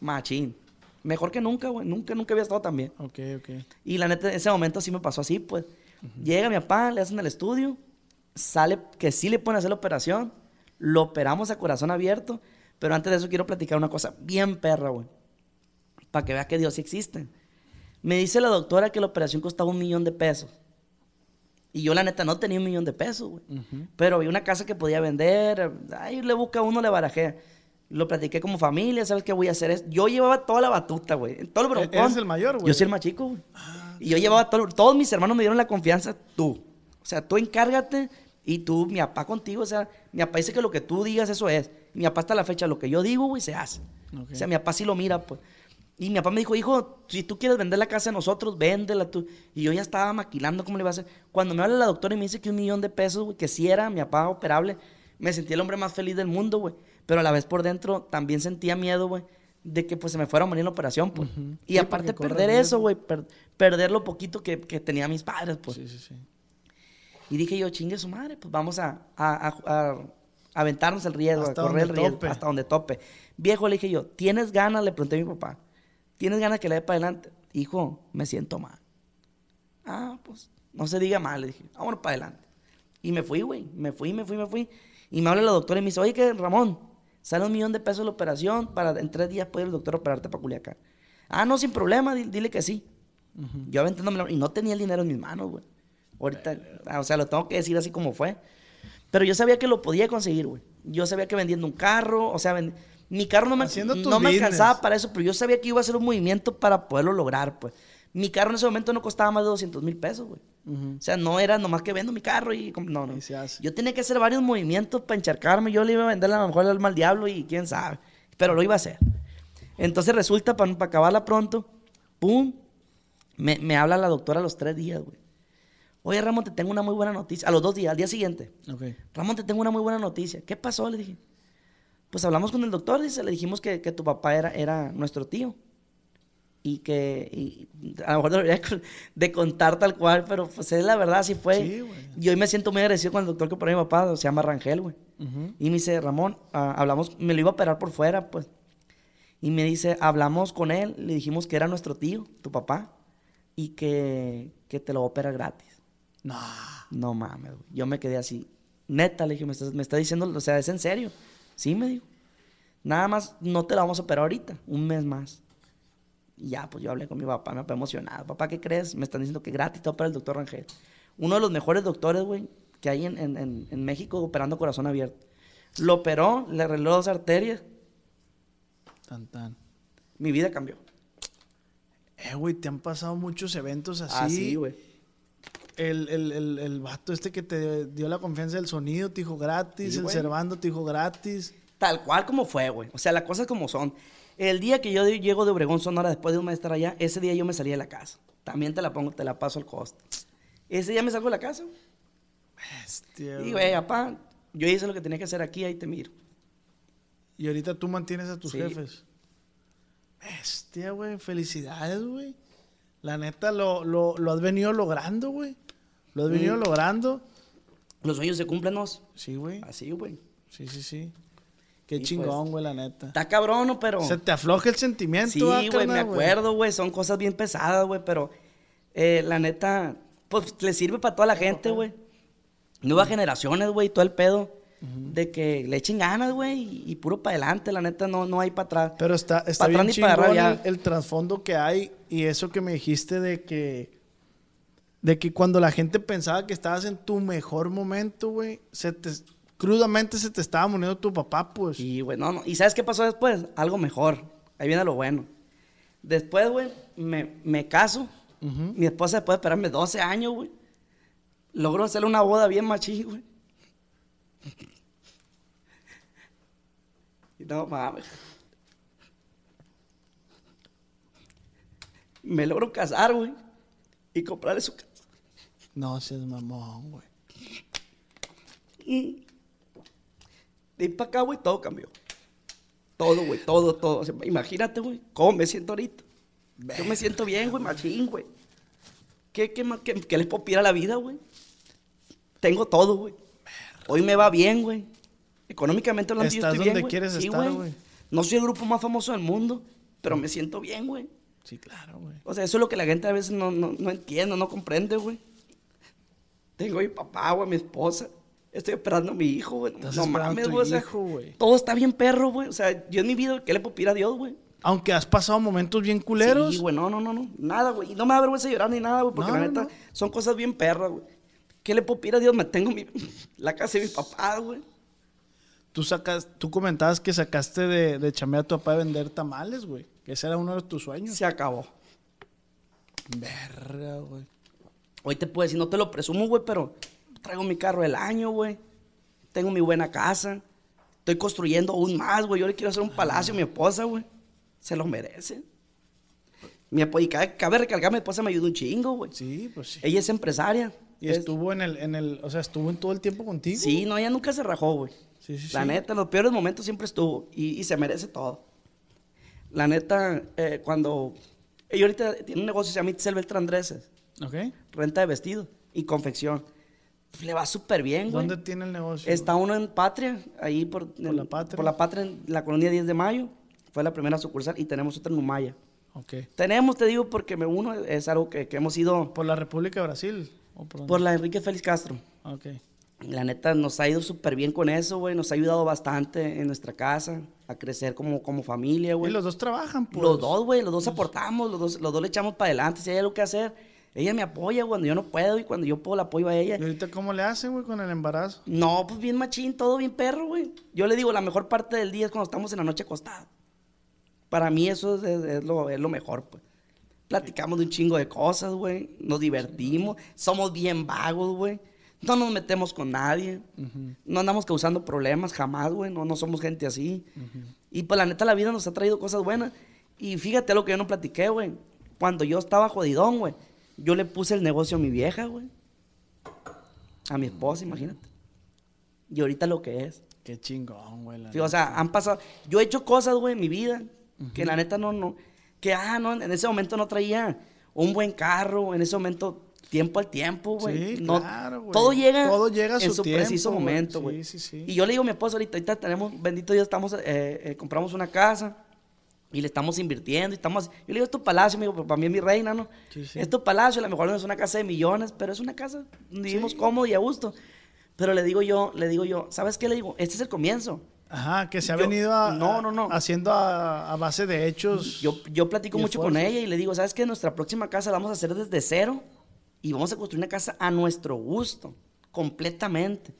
S5: Machín. Mejor que nunca, güey. Nunca, nunca había estado tan bien.
S4: Ok, ok.
S5: Y la neta, ese momento sí me pasó así, pues. Llega mi papá, le hacen el estudio, sale que sí le pueden hacer la operación, lo operamos a corazón abierto, pero antes de eso quiero platicar una cosa bien perra, güey. Para que vea que Dios sí existe. Me dice la doctora que la operación costaba un millón de pesos. Y yo la neta no tenía un millón de pesos, güey. Pero había una casa que podía vender, ahí le busca uno, le barajea. Lo platiqué como familia, ¿sabes qué voy a hacer? Yo llevaba toda la batuta, güey. Todo el
S4: ¿Eres
S5: broncón.
S4: el mayor, güey?
S5: Yo soy el más chico, güey. y yo llevaba todo, todos mis hermanos me dieron la confianza, tú. O sea, tú encárgate y tú, mi papá contigo, o sea, mi papá dice que lo que tú digas, eso es. Mi papá hasta la fecha, lo que yo digo, güey, se hace. O sea, mi papá sí lo mira, pues. Y mi papá me dijo, hijo, si tú quieres vender la casa de nosotros, véndela tú. Y yo ya estaba maquilando cómo le iba a hacer. Cuando me habla la doctora y me dice que un millón de pesos, güey, que sí era mi papá operable, me sentí el hombre más feliz del mundo, güey. Pero a la vez por dentro también sentía miedo, güey, de que pues se me fuera a morir la operación, pues. Y
S4: Sí,
S5: aparte perder eso, güey, per- perder lo poquito que, que tenía mis padres, pues.
S4: Sí, sí, sí.
S5: Y dije yo, chingue su madre, pues vamos a, a- a- a aventarnos el riesgo,
S4: Hasta
S5: correr el riesgo,
S4: tope.
S5: hasta donde tope. Viejo, le dije yo, ¿tienes ganas? Le pregunté a mi papá, ¿tienes ganas que le dé para adelante? Hijo, me siento mal. Ah, pues, no se diga mal, le dije, vámonos para adelante. Y me fui, güey, me fui, me fui, me fui. Y me habla la doctora y me dice, oye, que Ramón, sale un millón de pesos la operación para en tres días puede el doctor operarte para Culiacán. Ah, no, sin problema, di- dile que sí. Yo aventándomelo y no tenía el dinero en mis manos, güey. Ahorita, ah, o sea, lo tengo que decir así como fue. Pero yo sabía que lo podía conseguir, güey. Yo sabía que vendiendo un carro, o sea, mi carro no me, no me alcanzaba para eso, pero yo sabía que iba a hacer un movimiento para poderlo lograr, pues. Mi carro en ese momento no costaba más de 200 mil pesos, güey. O sea, no era nomás que vendo mi carro y... No, no.
S4: Y.
S5: Yo tenía que hacer varios movimientos para encharcarme. Yo le iba a vender a lo mejor al diablo y quién sabe. Pero lo iba a hacer. Entonces resulta, para acabarla pronto, pum, me, me habla la doctora a los tres días, güey. Oye, Ramón, te tengo una muy buena noticia. A los dos días, al día siguiente.
S4: Ok.
S5: Ramón, te tengo una muy buena noticia. ¿Qué pasó? Le dije. Pues hablamos con el doctor, dice, le dijimos que, que tu papá era, era nuestro tío. Y que, y a lo mejor debería de contar tal cual, pero pues es la verdad, así fue.
S4: Sí,
S5: y hoy me siento muy agradecido con el doctor que operó a mi papá, se llama Rangel, güey. Y me dice, Ramón, ah, hablamos, me lo iba a operar por fuera, pues. Y me dice, hablamos con él, le dijimos que era nuestro tío, tu papá, y que, que te lo va a operar gratis.
S4: No.
S5: No mames, güey. Yo me quedé así. Neta, le dije, me estás- me está diciendo, o sea, ¿es en serio? Sí, me dijo. Nada más, no te la vamos a operar ahorita, un mes más. Y ya, pues yo hablé con mi papá, me papá emocionado. Papá, ¿qué crees? Me están diciendo que gratis te opera el doctor Rangel. Uno de los mejores doctores, güey, que hay en, en- en- en México operando corazón abierto. Lo operó, le arregló dos arterias,
S4: Tan, tan.
S5: mi vida cambió.
S4: Eh, güey, te han pasado muchos eventos así.
S5: Así, güey.
S4: El, el, el, el vato este que te dio la confianza del sonido te dijo gratis,
S5: Sí,
S4: el
S5: güey.
S4: Servando te dijo gratis.
S5: Tal cual como fue, güey. O sea, las cosas como son. El día que yo llego de Obregón, Sonora, después de un mes estar allá, ese día yo me salí de la casa. También te la pongo, te la paso al costo. Ese día me salgo de la casa.
S4: Bestia,
S5: Y,
S4: güey.
S5: güey, papá, yo hice lo que tenía que hacer aquí, ahí te miro.
S4: Y ahorita tú mantienes a tus
S5: Sí.
S4: jefes. Bestia, güey. Felicidades, güey. La neta lo, lo, lo has venido logrando, güey. Lo has venido
S5: Mm.
S4: logrando.
S5: Los sueños se cumplen, ¿no?
S4: Sí, güey.
S5: Así, güey.
S4: Sí, sí, sí. Qué chingón,
S5: pues,
S4: güey, la neta.
S5: Está cabrón, ¿no? Pero...
S4: Se te afloja el sentimiento,
S5: Sí,
S4: ah,
S5: güey, me acuerdo, güey. Son cosas bien pesadas, güey, pero eh, la neta, pues le sirve para toda la gente, güey. Nuevas generaciones, güey, todo el pedo. De que le echen ganas, güey, y, y puro para adelante, la neta, no, no hay para atrás.
S4: Pero está, está
S5: Pa' atrás
S4: bien
S5: ni para atrás,
S4: el, el trasfondo que hay y eso que me dijiste de que de que cuando la gente pensaba que estabas en tu mejor momento, güey, se te crudamente se te estaba muriendo tu papá, pues.
S5: Y, güey, no, no. ¿Y sabes qué pasó después? Algo mejor. Ahí viene lo bueno. Después, güey, me, me caso. Mi esposa, después de esperarme 12 años, güey, logró hacerle una boda bien machín, güey. Y no mames. Me logro casar, güey, y comprarle su casa.
S4: No seas mamón, güey.
S5: Y de ahí para acá, güey, todo cambió. Todo, güey, todo, todo. O sea, imagínate, güey, cómo me siento ahorita. Yo me siento bien, güey, machín, güey. ¿Qué, qué, qué, qué les puedo pedir a la vida, güey? Tengo todo, güey. Hoy me va bien, güey. Económicamente hablando, yo estoy bien,
S4: donde
S5: güey.
S4: quieres
S5: Sí,
S4: estar, güey.
S5: No soy el grupo más famoso del mundo, pero me siento bien, güey.
S4: Sí, claro, güey.
S5: O sea, eso es lo que la gente a veces no, no, no entiende, no comprende, güey. Tengo a mi papá, güey, a mi esposa. Estoy esperando a mi hijo, güey. No mames, güey. o sea, todo está bien perro, güey. O sea, yo en mi vida, ¿qué le puedo pedir a Dios, güey?
S4: Aunque has pasado momentos bien culeros.
S5: Sí, güey, no, no, no, no. Nada, güey. Y no me da vergüenza llorar ni nada, güey, porque
S4: No,
S5: la neta
S4: no.
S5: son cosas bien perras, güey. ¿Qué le puedo pedir a Dios? Me tengo mi, la casa de mi papá, güey.
S4: Tú sacas, tú comentabas que sacaste de, de chambear a tu papá de vender tamales, güey. Que ese era uno de tus sueños.
S5: Se acabó.
S4: Verga, güey.
S5: Hoy te puedo decir, no te lo presumo, güey, pero traigo mi carro del año, güey. Tengo mi buena casa. Estoy construyendo aún más, güey. Yo le quiero hacer un palacio a mi esposa, güey. Se lo merece. Mi esposa, y cabe, cabe recalcar, mi esposa me ayuda un chingo, güey.
S4: Sí, pues sí.
S5: Ella es empresaria.
S4: Y
S5: Es-
S4: estuvo en el, en el, o sea, estuvo en todo el tiempo contigo.
S5: Sí, no, ella nunca se rajó, güey.
S4: Sí, sí,
S5: La
S4: sí.
S5: neta, en los peores momentos siempre estuvo. Y, y se merece todo. La neta, eh, cuando... Ella ahorita tiene un negocio se llama Itzel Beltrán Dresses.
S4: ¿Ok?
S5: Renta de vestido y confección. Pues, le va súper bien, güey.
S4: ¿Dónde tiene el negocio?
S5: Está uno en Patria, ahí por, en-
S4: la Patria.
S5: Por la Patria, en la colonia 10 de mayo. Fue la primera sucursal y tenemos otra en Humaya.
S4: Ok.
S5: Tenemos, te digo, porque me uno, es algo que, que hemos ido
S4: ¿Por la República de Brasil? ¿O por,
S5: por la Enrique Félix Castro.
S4: Ok.
S5: Y La neta, nos ha ido súper bien con eso, güey. Nos ha ayudado bastante en nuestra casa a crecer como, como familia,
S4: Y
S5: güey.
S4: los dos trabajan, pues.
S5: Los dos, güey, los dos aportamos, los dos, los dos le echamos para adelante. Si hay algo que hacer, ella me apoya cuando yo no puedo y cuando yo puedo la apoyo a ella.
S4: ¿Y ahorita cómo le hacen, güey, con el embarazo?
S5: No, pues bien machín, todo bien perro, güey. Yo le digo, la mejor parte del día es cuando estamos en la noche acostados. Para mí eso es, es- es lo, es lo mejor, pues. Platicamos de un chingo de cosas, güey. Nos divertimos. Somos bien vagos, güey. No nos metemos con nadie. No andamos causando problemas jamás, güey. No, no somos gente así. Y pues la neta la vida nos ha traído cosas buenas. Y fíjate lo que yo no platiqué, güey. Cuando yo estaba jodidón, güey. Yo le puse el negocio a mi vieja, güey. A mi esposa, imagínate. Y ahorita lo que es.
S4: Qué chingón, güey.
S5: o sea, han pasado. Yo he hecho cosas, güey, en mi vida que la neta no, no. Que, ah, no, en ese momento no traía un buen carro, en ese momento, tiempo al tiempo, güey.
S4: Sí,
S5: No-
S4: claro, güey.
S5: Todo llega,
S4: Todo llega a
S5: en
S4: su
S5: su preciso
S4: tiempo, güey.
S5: momento,
S4: Sí, sí, sí.
S5: Y yo le digo a mi esposa ahorita, ahorita tenemos, bendito Dios, estamos, eh, eh, compramos una casa y le estamos invirtiendo y estamos, yo le digo, es tu palacio, amigo, pero para mí es mi reina, ¿no?
S4: Sí, sí.
S5: Es tu palacio, a lo mejor no es una casa de millones, pero es una casa donde vivimos
S4: Sí.
S5: cómodo y a gusto. Pero le digo yo, le digo yo, ¿sabes qué le digo? Este es el comienzo.
S4: Ajá, que se ha
S5: Yo-
S4: venido a,
S5: no, no, no.
S4: haciendo a, a base de hechos.
S5: Yo, yo platico mucho con ella y le digo, ¿sabes qué? Nuestra próxima casa la vamos a hacer desde cero y vamos a construir una casa a nuestro gusto, completamente.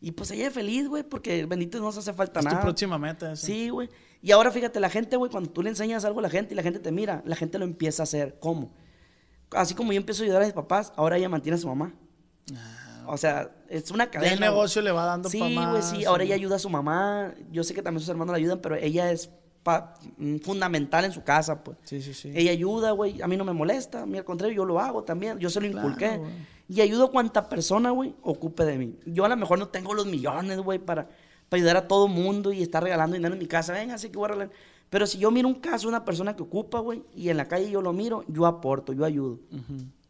S5: Y pues ella es feliz, güey, porque bendito no nos hace falta
S4: es
S5: nada.
S4: tu próxima meta. esa.
S5: Sí, güey. Y ahora fíjate, la gente, güey, cuando tú le enseñas algo a la gente y la gente te mira, la gente lo empieza a hacer. ¿Cómo? Así como yo empiezo a ayudar a mis papás, ahora ella mantiene a su mamá. o sea, es una cadena.
S4: el negocio le va dando
S5: Sí,
S4: más.
S5: güey, sí. Ahora ella ayuda a su mamá. Yo sé que también sus hermanos la ayudan, pero ella es mm, fundamental en su casa, pues.
S4: Sí, sí, sí.
S5: Ella ayuda, güey. A mí no me molesta. A mí al contrario, yo lo hago también. Yo se lo
S4: Claro,
S5: inculqué.
S4: güey.
S5: Y ayudo a cuanta persona, güey, ocupe de mí. Yo a lo mejor no tengo los millones, güey, para, para ayudar a todo mundo y estar regalando dinero en mi casa. Venga, así que voy a regalar. Pero si yo miro un caso una persona que ocupa, güey, y en la calle yo lo miro, yo aporto, yo ayudo.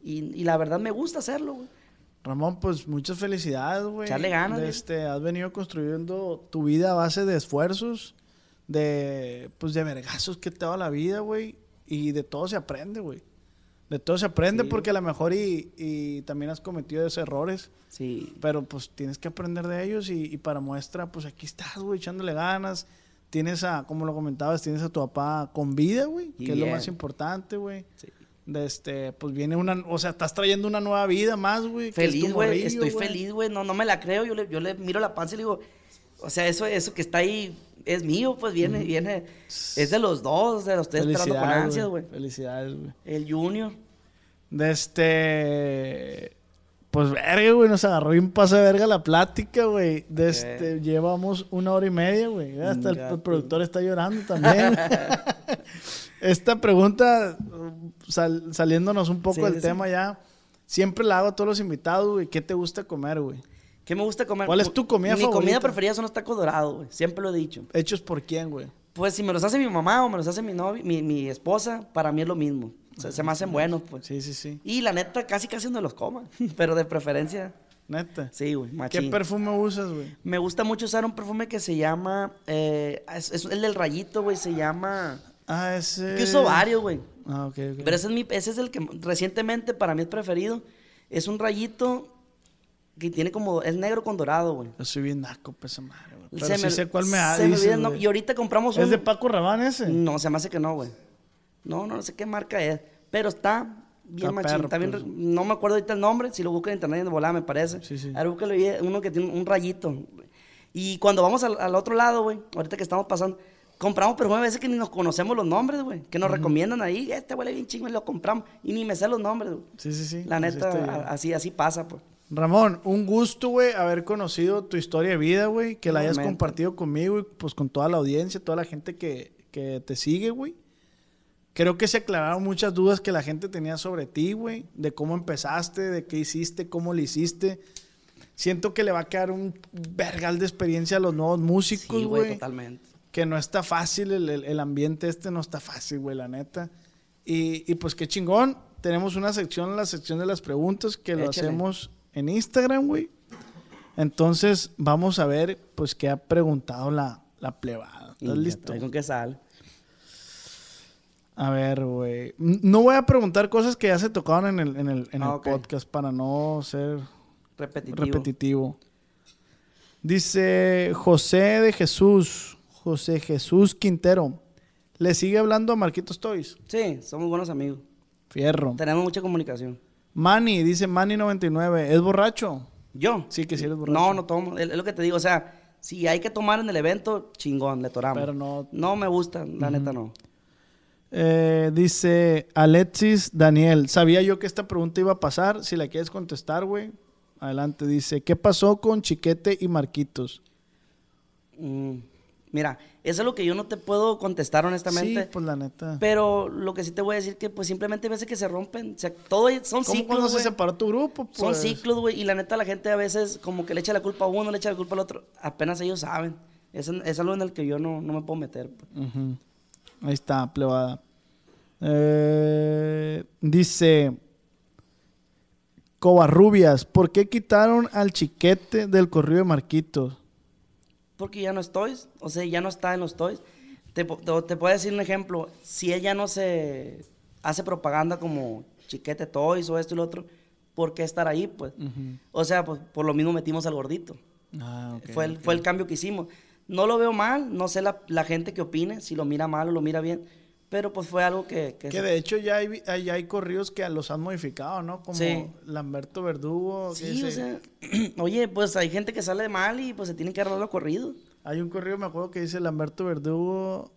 S5: y, y la verdad me gusta hacerlo, güey.
S4: Ramón, pues muchas felicidades, güey.
S5: Echarle ganas.
S4: Este, has venido construyendo tu vida a base de esfuerzos, de, pues, de vergazos que te da la vida, güey. Y de todo se aprende, güey. De todo se aprende
S5: Sí,
S4: porque a lo mejor y, y también has cometido esos errores.
S5: Sí.
S4: Pero pues tienes que aprender de ellos y, y para muestra, pues aquí estás, güey, echándole ganas. Tienes a, como lo comentabas, tienes a tu papá con vida, güey, que es lo más importante, güey.
S5: Sí.
S4: De este, pues viene una, o sea, estás trayendo una nueva vida más, güey.
S5: Feliz, güey. Estoy feliz, güey. No, no me la creo. Yo le, yo le miro la panza y le digo, o sea, eso, eso que está ahí es mío, pues viene, viene. Es de los dos, de los estoy esperando con ansias, güey.
S4: Felicidades, güey.
S5: El Junior.
S4: De este. Pues verga, güey, nos agarró bien paso de verga la plática, güey. De este, llevamos una hora y media, güey. Hasta el, productor está llorando también. Esta pregunta, sal- saliéndonos un poco
S5: Sí,
S4: del
S5: sí,
S4: tema ya, siempre la hago a todos los invitados, güey. ¿Qué te gusta comer, güey?
S5: ¿Qué me gusta comer?
S4: ¿Cuál es tu comida
S5: Mi
S4: favorita?
S5: comida preferida son los tacos dorados, güey. Siempre lo he dicho.
S4: ¿Hechos por quién, güey?
S5: Pues si me los hace mi mamá o me los hace mi novia, mi, mi esposa, para mí es lo mismo. O sea, se me hacen buenos, pues.
S4: Sí, sí, sí.
S5: Y la neta, casi casi no los coma. Pero de preferencia,
S4: Neta.
S5: sí, güey,
S4: ¿Qué perfume usas, güey?
S5: Me gusta mucho usar un perfume que se llama. eh, es, es el del rayito, güey. Se llama.
S4: Ah, ese.
S5: Que uso varios, güey.
S4: Ah, ok, ok.
S5: Pero ese es, mi, ese es el que recientemente para mí es preferido. Es un rayito que tiene como. Es negro con dorado, güey.
S4: Yo soy bien naco, pues, esa madre, güey. Pero
S5: Se
S4: sí
S5: me-
S4: sé cuál me ha
S5: se me olvida. Y ahorita compramos un.
S4: ¿Es de Paco Rabanne ese?
S5: No, se me hace que no, güey. No, no sé qué marca es. Pero está bien machín.
S4: perro,
S5: está bien
S4: pues.
S5: re- No me acuerdo ahorita el nombre. Si lo busco en internet de volada, me parece.
S4: Sí, sí.
S5: A ver, búscalo uno que tiene un rayito. Y cuando vamos al, al otro lado, güey, ahorita que estamos pasando, compramos perfume a veces que ni nos conocemos los nombres, güey. Que nos recomiendan ahí. Este huele bien chingo lo compramos. Y ni me sé los nombres, güey.
S4: Sí, sí, sí.
S5: La
S4: Así
S5: neta, a- así, así pasa, pues.
S4: Ramón, un gusto, güey, haber conocido tu historia de vida, güey, que la hayas compartido conmigo y pues con toda la audiencia, toda la gente que, que te sigue, güey. Creo que se aclararon muchas dudas que la gente tenía sobre ti, güey, de cómo empezaste, de qué hiciste, cómo lo hiciste. Siento que le va a quedar un vergal de experiencia a los nuevos músicos,
S5: Sí, güey,
S4: güey.
S5: totalmente.
S4: que no está fácil, el, el- el ambiente este no está fácil, güey, la neta. Y, y pues qué chingón, tenemos una sección, la sección de las preguntas, que lo hacemos en Instagram, güey. Entonces vamos a ver, pues, qué ha preguntado la, la plebada. ¿Estás
S5: Y
S4: listo?
S5: ¿Con qué sale?
S4: A ver, güey. No voy a preguntar cosas que ya se tocaron en el, en el, en
S5: Ah,
S4: el podcast para no ser
S5: Repetitivo.
S4: repetitivo. Dice José de Jesús, José Jesús Quintero. ¿Le sigue hablando a Marquitos Toys?
S5: Sí, somos buenos amigos.
S4: Fierro.
S5: Tenemos mucha comunicación.
S4: Manny, dice Manny99. ¿Es borracho?
S5: ¿Yo?
S4: Sí, que sí eres borracho.
S5: No, no tomo. Es lo que te digo. O sea, si hay que tomar en el evento, chingón, le toramos.
S4: Pero no-
S5: No me gusta, la neta no.
S4: Eh, dice Alexis Daniel. Sabía yo que esta pregunta iba a pasar. Si la quieres contestar, güey. Adelante. Dice, ¿qué pasó con Chiquete y Marquitos?
S5: Mm, Mira, eso es lo que yo no te puedo contestar honestamente.
S4: Sí, pues la neta.
S5: Pero lo que sí te voy a decir que pues simplemente veces que se rompen. O sea, todo son
S4: ¿Cómo
S5: ciclos,
S4: cuando se separó tu grupo?
S5: Son
S4: pues?
S5: ciclos, güey. Y la neta la gente a veces como que le echa la culpa a uno, le echa la culpa al otro. Apenas ellos saben. Es, es algo en el que yo no, no me puedo meter. pues.
S4: Ahí está, plebada. Eh, dice Covarrubias, ¿por qué quitaron al chiquete del corrido de Marquitos?
S5: Porque ya no estoy, o sea, ya no está en los toys. Te, te, te puedo decir un ejemplo, si ella no se hace propaganda como Chiquete Toys o esto y lo otro, ¿por qué estar ahí, pues? O sea, pues por lo mismo metimos al gordito.
S4: Ah,
S5: fue, el, fue el cambio que hicimos. No lo veo mal, no sé la, la gente que opine, si lo mira mal o lo mira bien, pero pues fue algo que... que
S4: Que
S5: se-
S4: de hecho ya hay, ya hay corridos que los han modificado, ¿no? Como
S5: Sí.
S4: Lamberto Verdugo.
S5: Sí, o sea, oye, pues hay gente que sale mal y pues se tienen que agarrar los corridos.
S4: Hay un corrido, me acuerdo que dice Lamberto Verdugo.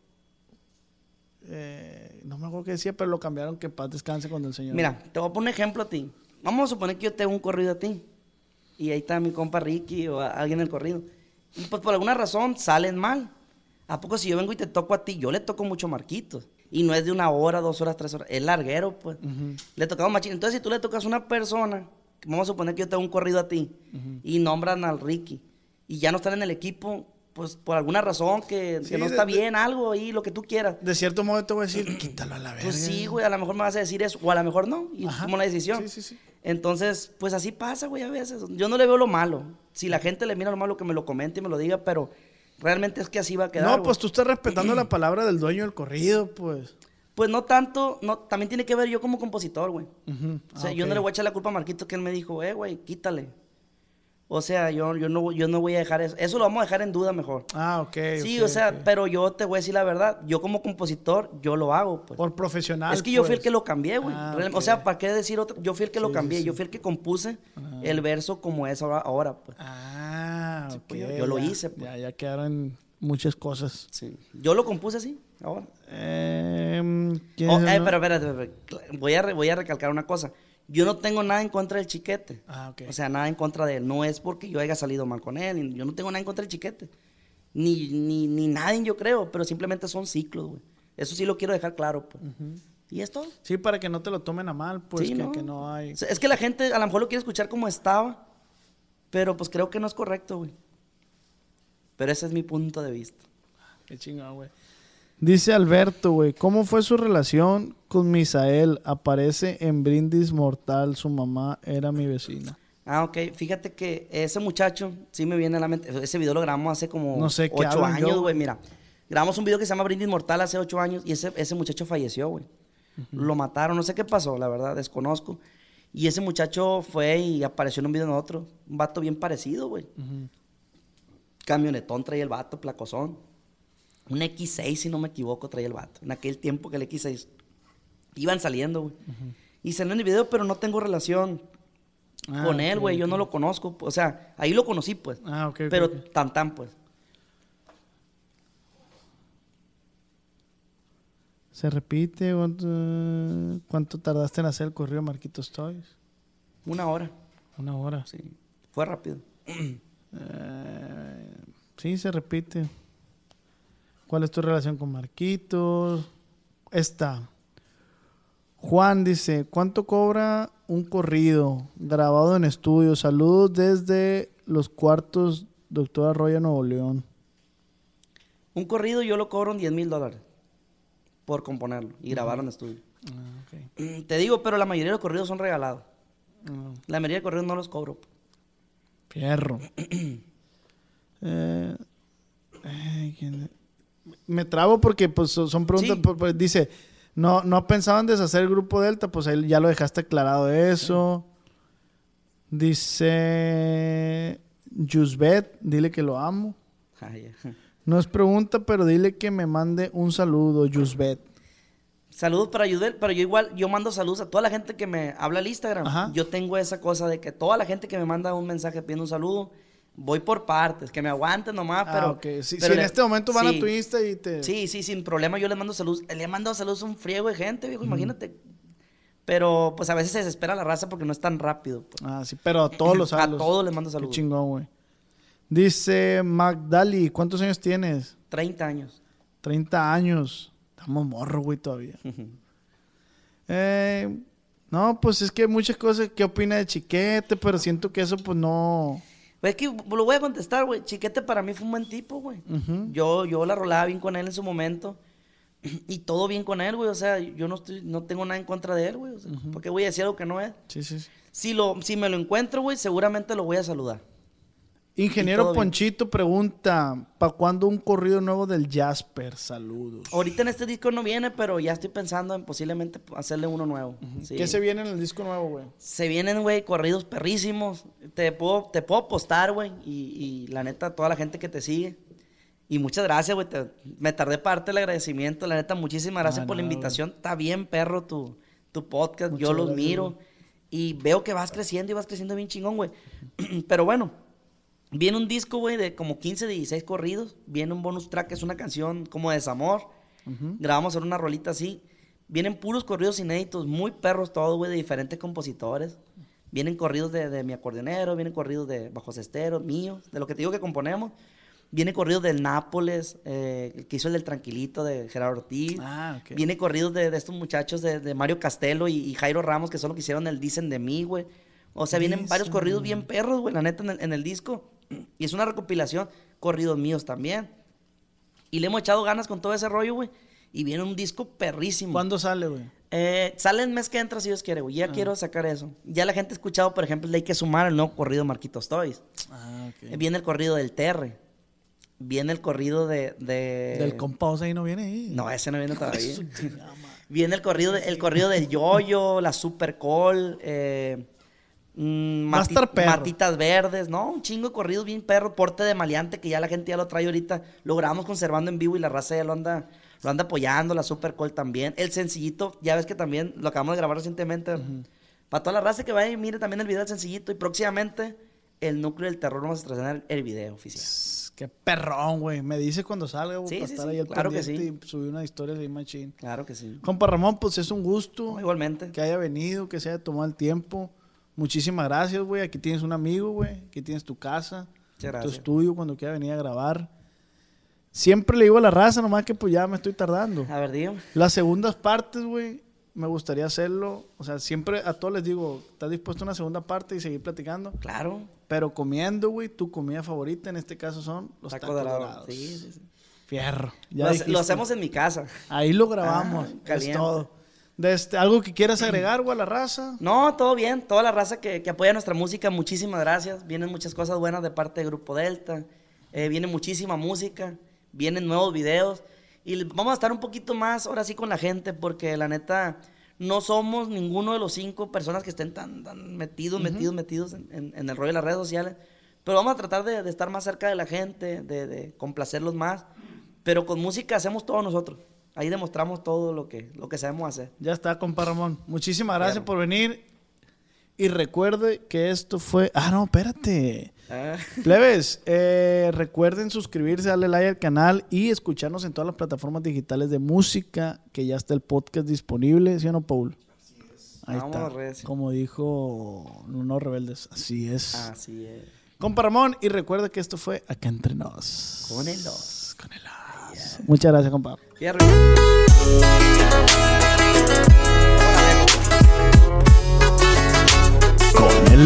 S4: eh, no me acuerdo qué decía, pero lo cambiaron que paz descanse cuando el señor.
S5: Mira, te voy a poner un ejemplo a ti. Vamos a suponer que yo te hago un corrido a ti. Y ahí está mi compa Ricky o alguien en el corrido. Y pues por alguna razón salen mal. ¿A poco si yo vengo y te toco a ti? Yo le toco mucho a Marquitos. Y no es de una hora, dos horas, tres horas. Es larguero, pues. Le tocamos machín. Entonces, si tú le tocas a una persona vamos a suponer que yo tengo un corrido a ti y nombran al Ricky y ya no están en el equipo, pues por alguna razón que,
S4: Sí,
S5: que no
S4: de-
S5: está
S4: de-
S5: bien, algo ahí, lo que tú quieras.
S4: De cierto modo te voy a decir, quítalo a la verga.
S5: Pues sí, güey, a lo mejor me vas a decir eso, o a lo mejor no, y
S4: Ajá.
S5: tomo una decisión.
S4: Sí, sí, sí.
S5: Entonces, pues así pasa, güey, a veces. Yo no le veo lo malo. Si la gente le mira lo malo, que me lo comente y me lo diga, pero realmente es que así va a quedar.
S4: No, pues tú estás respetando la palabra del dueño del corrido, pues.
S5: Pues no tanto, no, también tiene que ver yo como compositor, güey. O sea,
S4: Ah,
S5: yo no le voy a echar la culpa a Marquito que él me dijo, eh, güey, quítale. O sea, yo, yo, no, yo no voy a dejar eso. Eso lo vamos a dejar en duda mejor.
S4: Ah, ok.
S5: sí, o sea, pero yo te voy a decir la verdad. Yo como compositor, yo lo hago, pues.
S4: Por profesional.
S5: Es que yo fui el
S4: pues.
S5: que lo cambié, güey.
S4: Ah.
S5: O sea, ¿para qué decir otro? Yo fui el que
S4: Sí,
S5: lo cambié.
S4: sí.
S5: Yo fui el que compuse el verso como es ahora, ahora pues.
S4: Ah, ok.
S5: pues, yo- yo lo hice, pues.
S4: Ya, ya quedaron muchas cosas.
S5: Sí. Yo lo compuse así, ahora.
S4: Em, ¿quién
S5: Oh, eh, pero espérate, voy a, re- voy a recalcar una cosa. Yo no tengo nada en contra del chiquete.
S4: Ah, ok.
S5: O sea, nada en contra de él. No es porque yo haya salido mal con él. Yo no tengo nada en contra del chiquete. Ni, ni, ni nadie, yo creo. Pero simplemente son ciclos, güey. Eso sí lo quiero dejar claro, pues. Y es todo.
S4: Sí, para que no te lo tomen a mal, pues
S5: Sí,
S4: que,
S5: no.
S4: que no hay.
S5: Es que la gente a lo mejor lo quiere escuchar como estaba. Pero pues creo que no es correcto, güey. Pero ese es mi punto de vista.
S4: Qué chingón, güey. Dice Alberto, güey, ¿cómo fue su relación con Misael? Aparece en Brindis Mortal, su mamá era mi vecina.
S5: Ah, ok. Fíjate que ese muchacho, sí me viene a la mente. Ese video lo grabamos hace como
S4: No sé
S5: ocho años,
S4: güey.
S5: güey. Mira, grabamos un video que se llama Brindis Mortal hace ocho años y ese, ese muchacho falleció, güey. Lo mataron, no sé qué pasó, la verdad, desconozco. Y ese muchacho fue y apareció en un video de otro. Un vato bien parecido, güey. Camionetón traía el vato, placozón. Un X6, si no me equivoco, traía el vato. En aquel tiempo que el X6 iban saliendo, güey. Y salió en el video, pero no tengo relación
S4: Ah,
S5: con él, güey. Yo no lo conozco. O sea, ahí lo conocí, pues.
S4: Ah, ok,
S5: Pero tan tan, pues.
S4: Se repite, ¿cuánto, cuánto tardaste en hacer el correo Marquitos Toys?
S5: Una hora,
S4: Una hora.
S5: sí. Fue rápido.
S4: Eh, sí, se repite. ¿Cuál es tu relación con Marquitos? Esta. Juan dice, ¿cuánto cobra un corrido grabado en estudio? Saludos desde los cuartos, doctor Arroyo, Nuevo León.
S5: Un corrido yo lo cobro en 10 mil dólares por componerlo y grabarlo en estudio.
S4: Ah.
S5: Mm, Te digo, pero la mayoría de los corridos son regalados.
S4: Ah,
S5: La mayoría de corridos no los cobro.
S4: Fierro. Eh, ay, ¿quién- Me trabo porque pues, son preguntas.
S5: Sí.
S4: pues, pues, dice, no, no pensaban deshacer el grupo Delta, pues ahí ya lo dejaste aclarado eso. Dice Yusbet, dile que lo amo.
S5: Ay, ya.
S4: No es pregunta, pero dile que me mande un saludo, Yusbet.
S5: Saludos para Yudel, pero yo igual, yo mando saludos a toda la gente que me habla al Instagram.
S4: Ajá.
S5: Yo tengo esa cosa de que toda la gente que me manda un mensaje pidiendo un saludo, voy por partes, que me aguanten nomás,
S4: Ah,
S5: pero...
S4: Si,
S5: pero
S4: si en este momento van a
S5: sí.
S4: tu Insta y te...
S5: Sí, sí, sin problema yo les mando saludos. Le he mandado saludos a un friego de gente, viejo, imagínate. Pero pues a veces se desespera la raza porque no es tan rápido. pues.
S4: Ah, sí, pero a todos los
S5: A
S4: saludos.
S5: todos les mando
S4: Qué
S5: saludos.
S4: chingón, güey. Dice Magdali, ¿cuántos años tienes?
S5: 30 años.
S4: 30 años. Estamos morro, güey, todavía. Eh, no, pues es que hay muchas cosas. ¿Qué opina de Chiquete? Pero siento que eso, pues no.
S5: Es que lo voy a contestar, güey. Chiquete para mí fue un buen tipo, güey. Yo, yo la rolaba bien con él en su momento. Y todo bien con él, güey. O sea, yo no estoy, no tengo nada en contra de él, güey. O sea, ¿Por qué voy a decir algo que no es?
S4: Sí, sí, sí.
S5: Si, lo, si me lo encuentro, güey, seguramente lo voy a saludar.
S4: Ingeniero
S5: bien.
S4: Ponchito pregunta: ¿para cuándo un corrido nuevo del Jasper? Saludos.
S5: Ahorita en este disco no viene, pero ya estoy pensando en posiblemente hacerle uno nuevo. Sí.
S4: ¿Qué se viene en el disco nuevo, güey?
S5: Se vienen, güey, corridos perrísimos. Te puedo, te puedo postar, güey. Y, y la neta, toda la gente que te sigue. Y muchas gracias, güey. Me tardé parte del agradecimiento. La neta, muchísimas gracias
S4: Ah,
S5: por la invitación. Está bien, perro, tu, tu podcast.
S4: Muchas
S5: Yo los
S4: gracias,
S5: miro. Y veo que vas creciendo y vas creciendo bien chingón, güey. Pero bueno, viene un disco, güey, de como 15, 16 corridos. Viene un bonus track, que es una canción como de desamor. Grabamos en una rolita así. Vienen puros corridos inéditos, muy perros todos, güey, de diferentes compositores. Vienen corridos de, de mi acordeonero, vienen corridos de Bajo Cesteros, míos, de lo que te digo que componemos. Viene corridos del Nápoles, eh, el que hizo el del Tranquilito de Gerardo Ortiz.
S4: Ah, ok.
S5: Viene corridos de, de estos muchachos de, de Mario Castelo y, y Jairo Ramos, que son los que hicieron el Dicen de mí, güey. O sea, vienen varios corridos bien perros, güey, la neta, en el, en el disco. Y es una recopilación, corridos míos también. Y le hemos echado ganas con todo ese rollo, güey. Y viene un disco perrísimo.
S4: ¿Cuándo sale, güey?
S5: Eh, sale el mes que entra, si Dios quiere, güey. Ya quiero sacar eso. Ya la gente ha escuchado, por ejemplo, le hay que sumar el nuevo corrido Marquitos Toys.
S4: Ah, ok.
S5: Eh, Viene el corrido del Terre. Viene el corrido de... de-
S4: Del compa, ahí no viene ahí.
S5: No, ese no viene todavía. Viene el corrido, de- el corrido del yoyo, la super col, eh, mm,
S4: perro.
S5: matitas verdes, ¿no? Un chingo de corridos bien perro, porte de maleante que ya la gente ya lo trae ahorita. Lo grabamos conservando en vivo y la raza ya lo anda, lo anda apoyando, la super col también. El sencillito, ya ves que también lo acabamos de grabar recientemente. Para toda la raza que vaya y mire también el video del sencillito y próximamente el núcleo del terror vamos a estrenar el video oficial.
S4: Qué perrón, güey. Me dice cuando salga, güey,
S5: Sí,
S4: para
S5: sí,
S4: estar
S5: sí,
S4: ahí al
S5: claro que
S4: y subir una historia de machín.
S5: Claro que sí.
S4: Compa Ramón, pues es un gusto
S5: No, igualmente.
S4: que haya venido, que se haya tomado el tiempo. Muchísimas gracias, güey. Aquí tienes un amigo, güey. Aquí tienes tu casa, tu estudio cuando quiera venir a grabar. Siempre le digo a la raza, nomás que pues ya me estoy tardando.
S5: A ver, dígame.
S4: Las segundas partes, güey, me gustaría hacerlo. O sea, siempre a todos les digo, ¿estás dispuesto a una segunda parte y seguir platicando?
S5: Claro.
S4: Pero comiendo, güey, tu comida favorita en este caso son los
S5: Taco
S4: tacos
S5: dorado.
S4: dorados.
S5: Sí, sí, sí.
S4: Fierro. Ya
S5: Lo, hacemos en mi casa.
S4: Ahí lo grabamos.
S5: Ah,
S4: es todo. De este, ¿Algo que quieras agregar, güey, a la raza?
S5: No, todo bien. Toda la raza que, que apoya nuestra música, muchísimas gracias. Vienen muchas cosas buenas de parte del Grupo Delta. Eh, viene muchísima música. Vienen nuevos videos. Y vamos a estar un poquito más ahora sí con la gente, porque la neta, no somos ninguno de los cinco personas que estén tan, tan metidos, metidos, metidos en, en- en el rollo de las redes sociales. Pero vamos a tratar de, de estar más cerca de la gente, de, de complacerlos más. Pero con música hacemos todo nosotros. Ahí demostramos todo lo que, lo que sabemos hacer.
S4: Ya está, compa Ramón. Muchísimas gracias por venir. Y recuerde que esto fue. Ah, no, espérate.
S5: Ah.
S4: Plebes, eh, recuerden suscribirse, darle like al canal y escucharnos en todas las plataformas digitales de música, que ya está el podcast disponible, ¿sí o no, Paul? Ahí
S5: Vámonos,
S4: está.
S5: recio.
S4: Como dijo No Rebeldes, así es.
S5: Así es.
S4: Compa Ramón, y recuerda que esto fue Acá Entre Nos.
S5: Con el dos.
S4: Muchas gracias, compa. Con el